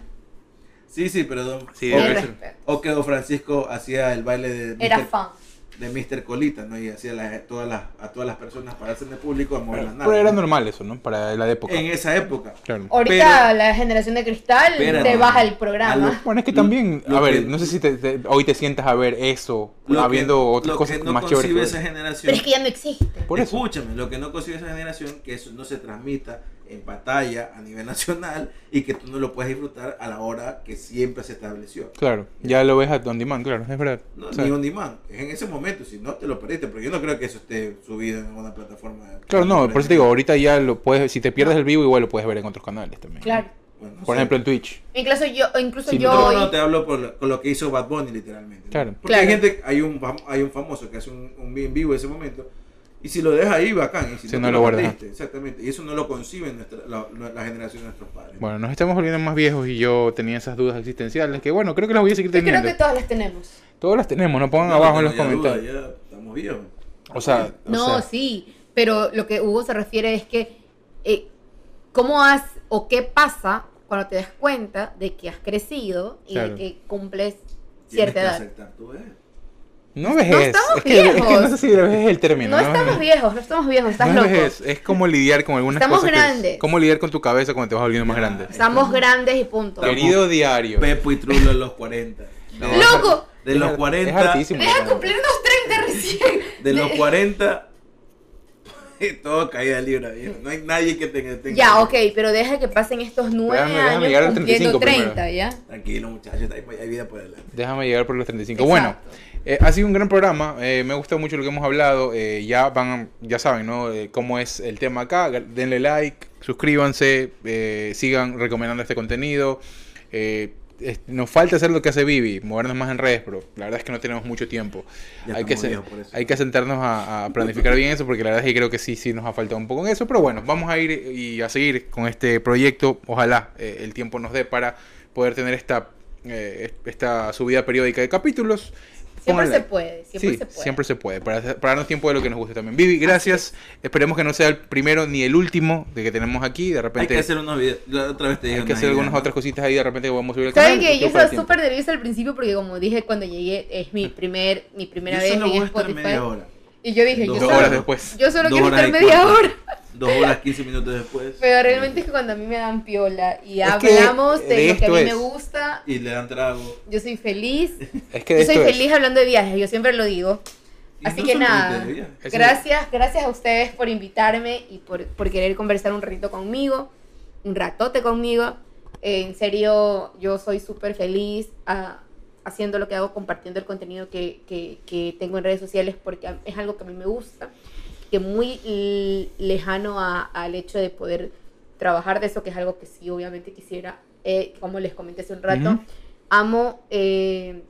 Sí, sí, pero Don... Sí, o, o que Don Francisco hacía el baile de Era Mr. fan. De Mr. Colita, ¿no? Y hacía las- todas las, a todas las personas pararse en el público a mover las Pero, nalgas. era ¿no? normal eso, ¿no? Para la época. En esa época. Claro. Ahorita la generación de cristal te baja el lo- programa. Bueno, es que también, Lo a ver, que- no sé si te- te- hoy te sientas a ver eso, Lo habiendo que, otras lo cosas que no más chéveres. Pero es que ya no existe. Por eso. Escúchame, lo que no concibe esa generación, que eso no se transmita en pantalla a nivel <laughs> nacional y que tú no lo puedes disfrutar a la hora que siempre se estableció. Claro, ya lo ves a on demand, claro, es verdad. No, O sea, ni on demand. Es en ese momento, si no te lo perdiste, pero yo no creo que eso esté subido en alguna plataforma. claro, no, por eso te digo, ahorita ya lo puedes, si te pierdes el vivo, igual lo puedes ver en otros canales también. Claro. Bueno, no Por sé. ejemplo, en Twitch. Incluso yo, incluso Sí, yo No, hoy- no, te hablo por lo, con lo que hizo Bad Bunny literalmente. ¿no? Claro. Porque hay gente, hay un, hay un famoso que hace un, un en vivo en ese momento. Y si lo deja ahí, bacán. Y si Si no, lo guardas. Exactamente. Y eso no lo concibe nuestra, la, la- generación de nuestros padres. Bueno, nos estamos volviendo más viejos y yo tenía esas dudas existenciales que, bueno, creo que las voy a seguir yo creo teniendo. que todas las tenemos. Todas las tenemos, no pongan No, abajo no en los ya duda, comentarios. ya estamos viejos. O sea, o No, sea, sí, pero lo que Hugo se refiere es que eh, cómo has o qué pasa cuando te das cuenta de que has crecido y Claro. de que cumples Tienes cierta que edad. aceptar tu vejez. No vejez. No estamos es, que, es que viejos. no sé si vejez es el término. No estamos viejos, no estamos viejos, estás No es loco. vejez, es como lidiar con algunas Estamos cosas. que- grandes. cómo lidiar con tu cabeza cuando te vas volviendo más grande. Estamos grandes y punto. Estamos- Querido diario. Pepo y Trulo en los 40. De- <laughs> ¡Loco! De los Es- 40. Es. Deja cumplir unos 30 recién. De los 40. <laughs> todo caída libre. viejo. No hay nadie que tenga. tenga- Ya, ok, pero deja que pasen estos nueve Déjame- déjame años cumpliendo 35 30, ¿ya? Tranquilo, muchachos. Hay, hay vida por delante. Déjame llegar por los 35. Exacto. Bueno, eh, ha sido un gran programa. eh, me gusta mucho lo que hemos hablado. eh, ya van, ya saben, ¿no? Eh, cómo es el tema acá. Denle like, suscríbanse, eh, sigan recomendando este contenido. eh, es- nos falta hacer lo que hace Vivi, movernos más en redes, pero la verdad es que no tenemos mucho tiempo. Ya hay, que se- hay que sentarnos a, a planificar bien eso, porque la verdad es que creo que sí, sí nos ha faltado un poco en eso. Pero bueno, vamos a ir y a seguir con este proyecto. Ojalá el tiempo nos dé para poder tener esta, eh, esta subida periódica de capítulos. Siempre se puede, siempre sí, se puede. siempre se puede, para, para darnos tiempo de lo que nos guste también. Vivi, gracias. Esperemos que no sea el primero ni el último de que tenemos aquí. De Hay repente que hacer unos videos. Otra vez te dije hay que hacer idea, algunas otras cositas ahí. De repente vamos a subir el ¿Saben canal. que yo estaba súper nerviosa al principio porque como dije cuando llegué es mi primer mi primera Yo vez solo en voy a estar Spotify media hora. y yo dije Dos yo Dos solo, horas después. yo solo Dos quiero horas estar media hora Dos horas, 15 minutos después. pero realmente es que cuando a mí me dan piola y Es hablamos de, de lo que a mí es. me gusta Y le dan trago. yo soy feliz <laughs> Es que yo soy feliz hablando de viajes yo siempre lo digo Así no que nada, gracias, gracias a ustedes por invitarme y por, por querer conversar un ratito conmigo, un ratote conmigo. Eh, en serio, yo soy súper feliz ah, haciendo lo que hago, compartiendo el contenido que, que- que tengo en redes sociales porque a- es algo que a mí me gusta, que muy lejano a- al hecho de poder trabajar de eso, que es algo que sí, obviamente quisiera, eh, como les comenté hace un rato. Ujú. Amo eh,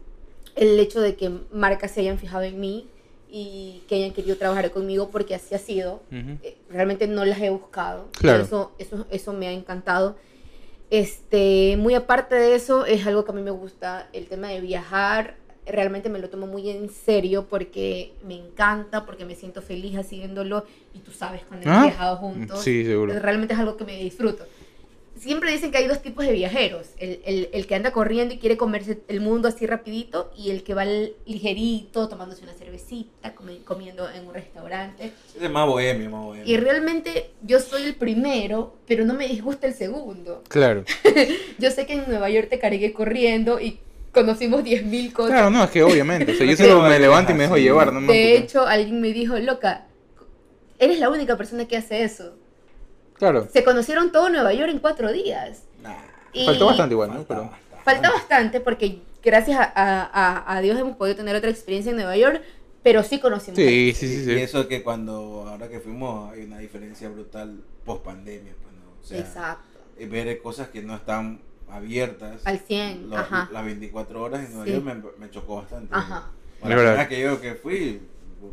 el hecho de que marcas se hayan fijado en mí y que hayan querido trabajar conmigo porque así ha sido. Ujú. Eh, Realmente no las he buscado. Claro. Eso, eso, eso me ha encantado. Este, muy aparte de eso, es algo que a mí me gusta, el tema de viajar. Realmente me lo tomo muy en serio porque me encanta, porque me siento feliz haciéndolo y tú sabes cuando hemos Ah, viajado juntos. Sí, seguro. Realmente es algo que me disfruto. Siempre dicen que hay dos tipos de viajeros. El, el- el que anda corriendo y quiere comerse el mundo así rapidito y el que va ligerito, tomándose una cervecita, comi- comiendo en un restaurante. Es más bohemio, más bohemio. Y realmente yo soy el primero, pero no me disgusta el segundo. Claro. <laughs> Yo sé que en Nueva York te cargué corriendo y conocimos 10.000 cosas. Claro, no, es que obviamente. O sea, yo <laughs> solo me levanto y me dejo así. llevar, ¿no? de hecho, alguien me dijo, loca, eres la única persona que hace eso. Claro. Se conocieron todo Nueva York en cuatro días. Nah, Y- Faltó bastante igual, ¿no? falta Pero... bastante. Falta bastante porque gracias a, a- a- a Dios hemos podido tener otra experiencia en Nueva York, pero sí conocimos. Sí, sí, sí. Y sí. eso que cuando, ahora que fuimos, hay una diferencia brutal post pandemia, pues, ¿no? O sea, Exacto. eh, ver cosas que no están abiertas. Al 100, lo- ajá. Las 24 horas en Nueva Sí. York me, me chocó bastante. Ajá. La verdad. que yo que fui,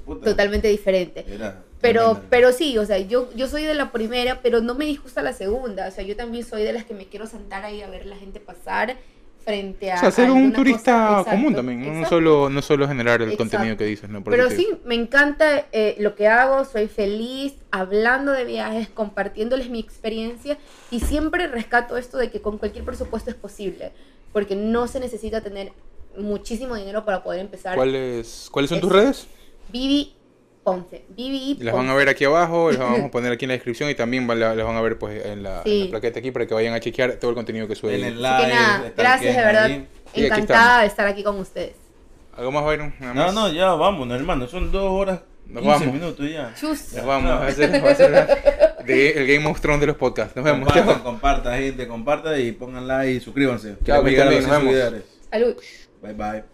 puta, Totalmente diferente. Era Pero, pero sí, o sea, yo, yo soy de la primera, pero no me disgusta la segunda. O sea, yo también soy de las que me quiero sentar ahí a ver la gente pasar frente a. O sea, ser un turista cosa. común Exacto, también, ¿no? Solo, no solo generar el Exacto. contenido que dices, ¿no? Por Pero sí, me encanta eh, lo que hago, soy feliz hablando de viajes, compartiéndoles mi experiencia y siempre rescato esto de que con cualquier presupuesto es posible, porque no se necesita tener muchísimo dinero para poder empezar. ¿Cuáles, ¿Cuáles son tus redes? Vivi Ponce, Vivi Las van a Ponce. ver aquí abajo, las <laughs> vamos a poner aquí en la descripción y también van- las van a ver pues en la, en Sí. la plaqueta aquí para que vayan a chequear todo el contenido que sube. En el Así que live, nada, gracias de verdad. ahí. Encantada de estar aquí con ustedes. ¿Algo más, Byron? Nada No, más. no, ya vámonos, hermano. Son dos horas, Nos 15 vamos. minutos ya. Chus. Nos vamos a hacer, va a ser la- de- el Game of Thrones de los podcasts. Nos vemos. Compartan, compartan, gente, compartan y pongan like y suscríbanse. Chao, Queremos que llegar a estén los bien, 100 nos vemos. Salud. Bye bye.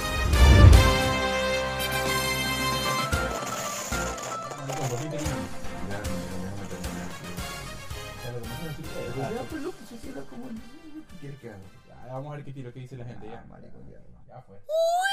Qué tiro, qué dice la gente ya. Ya fue. Uy,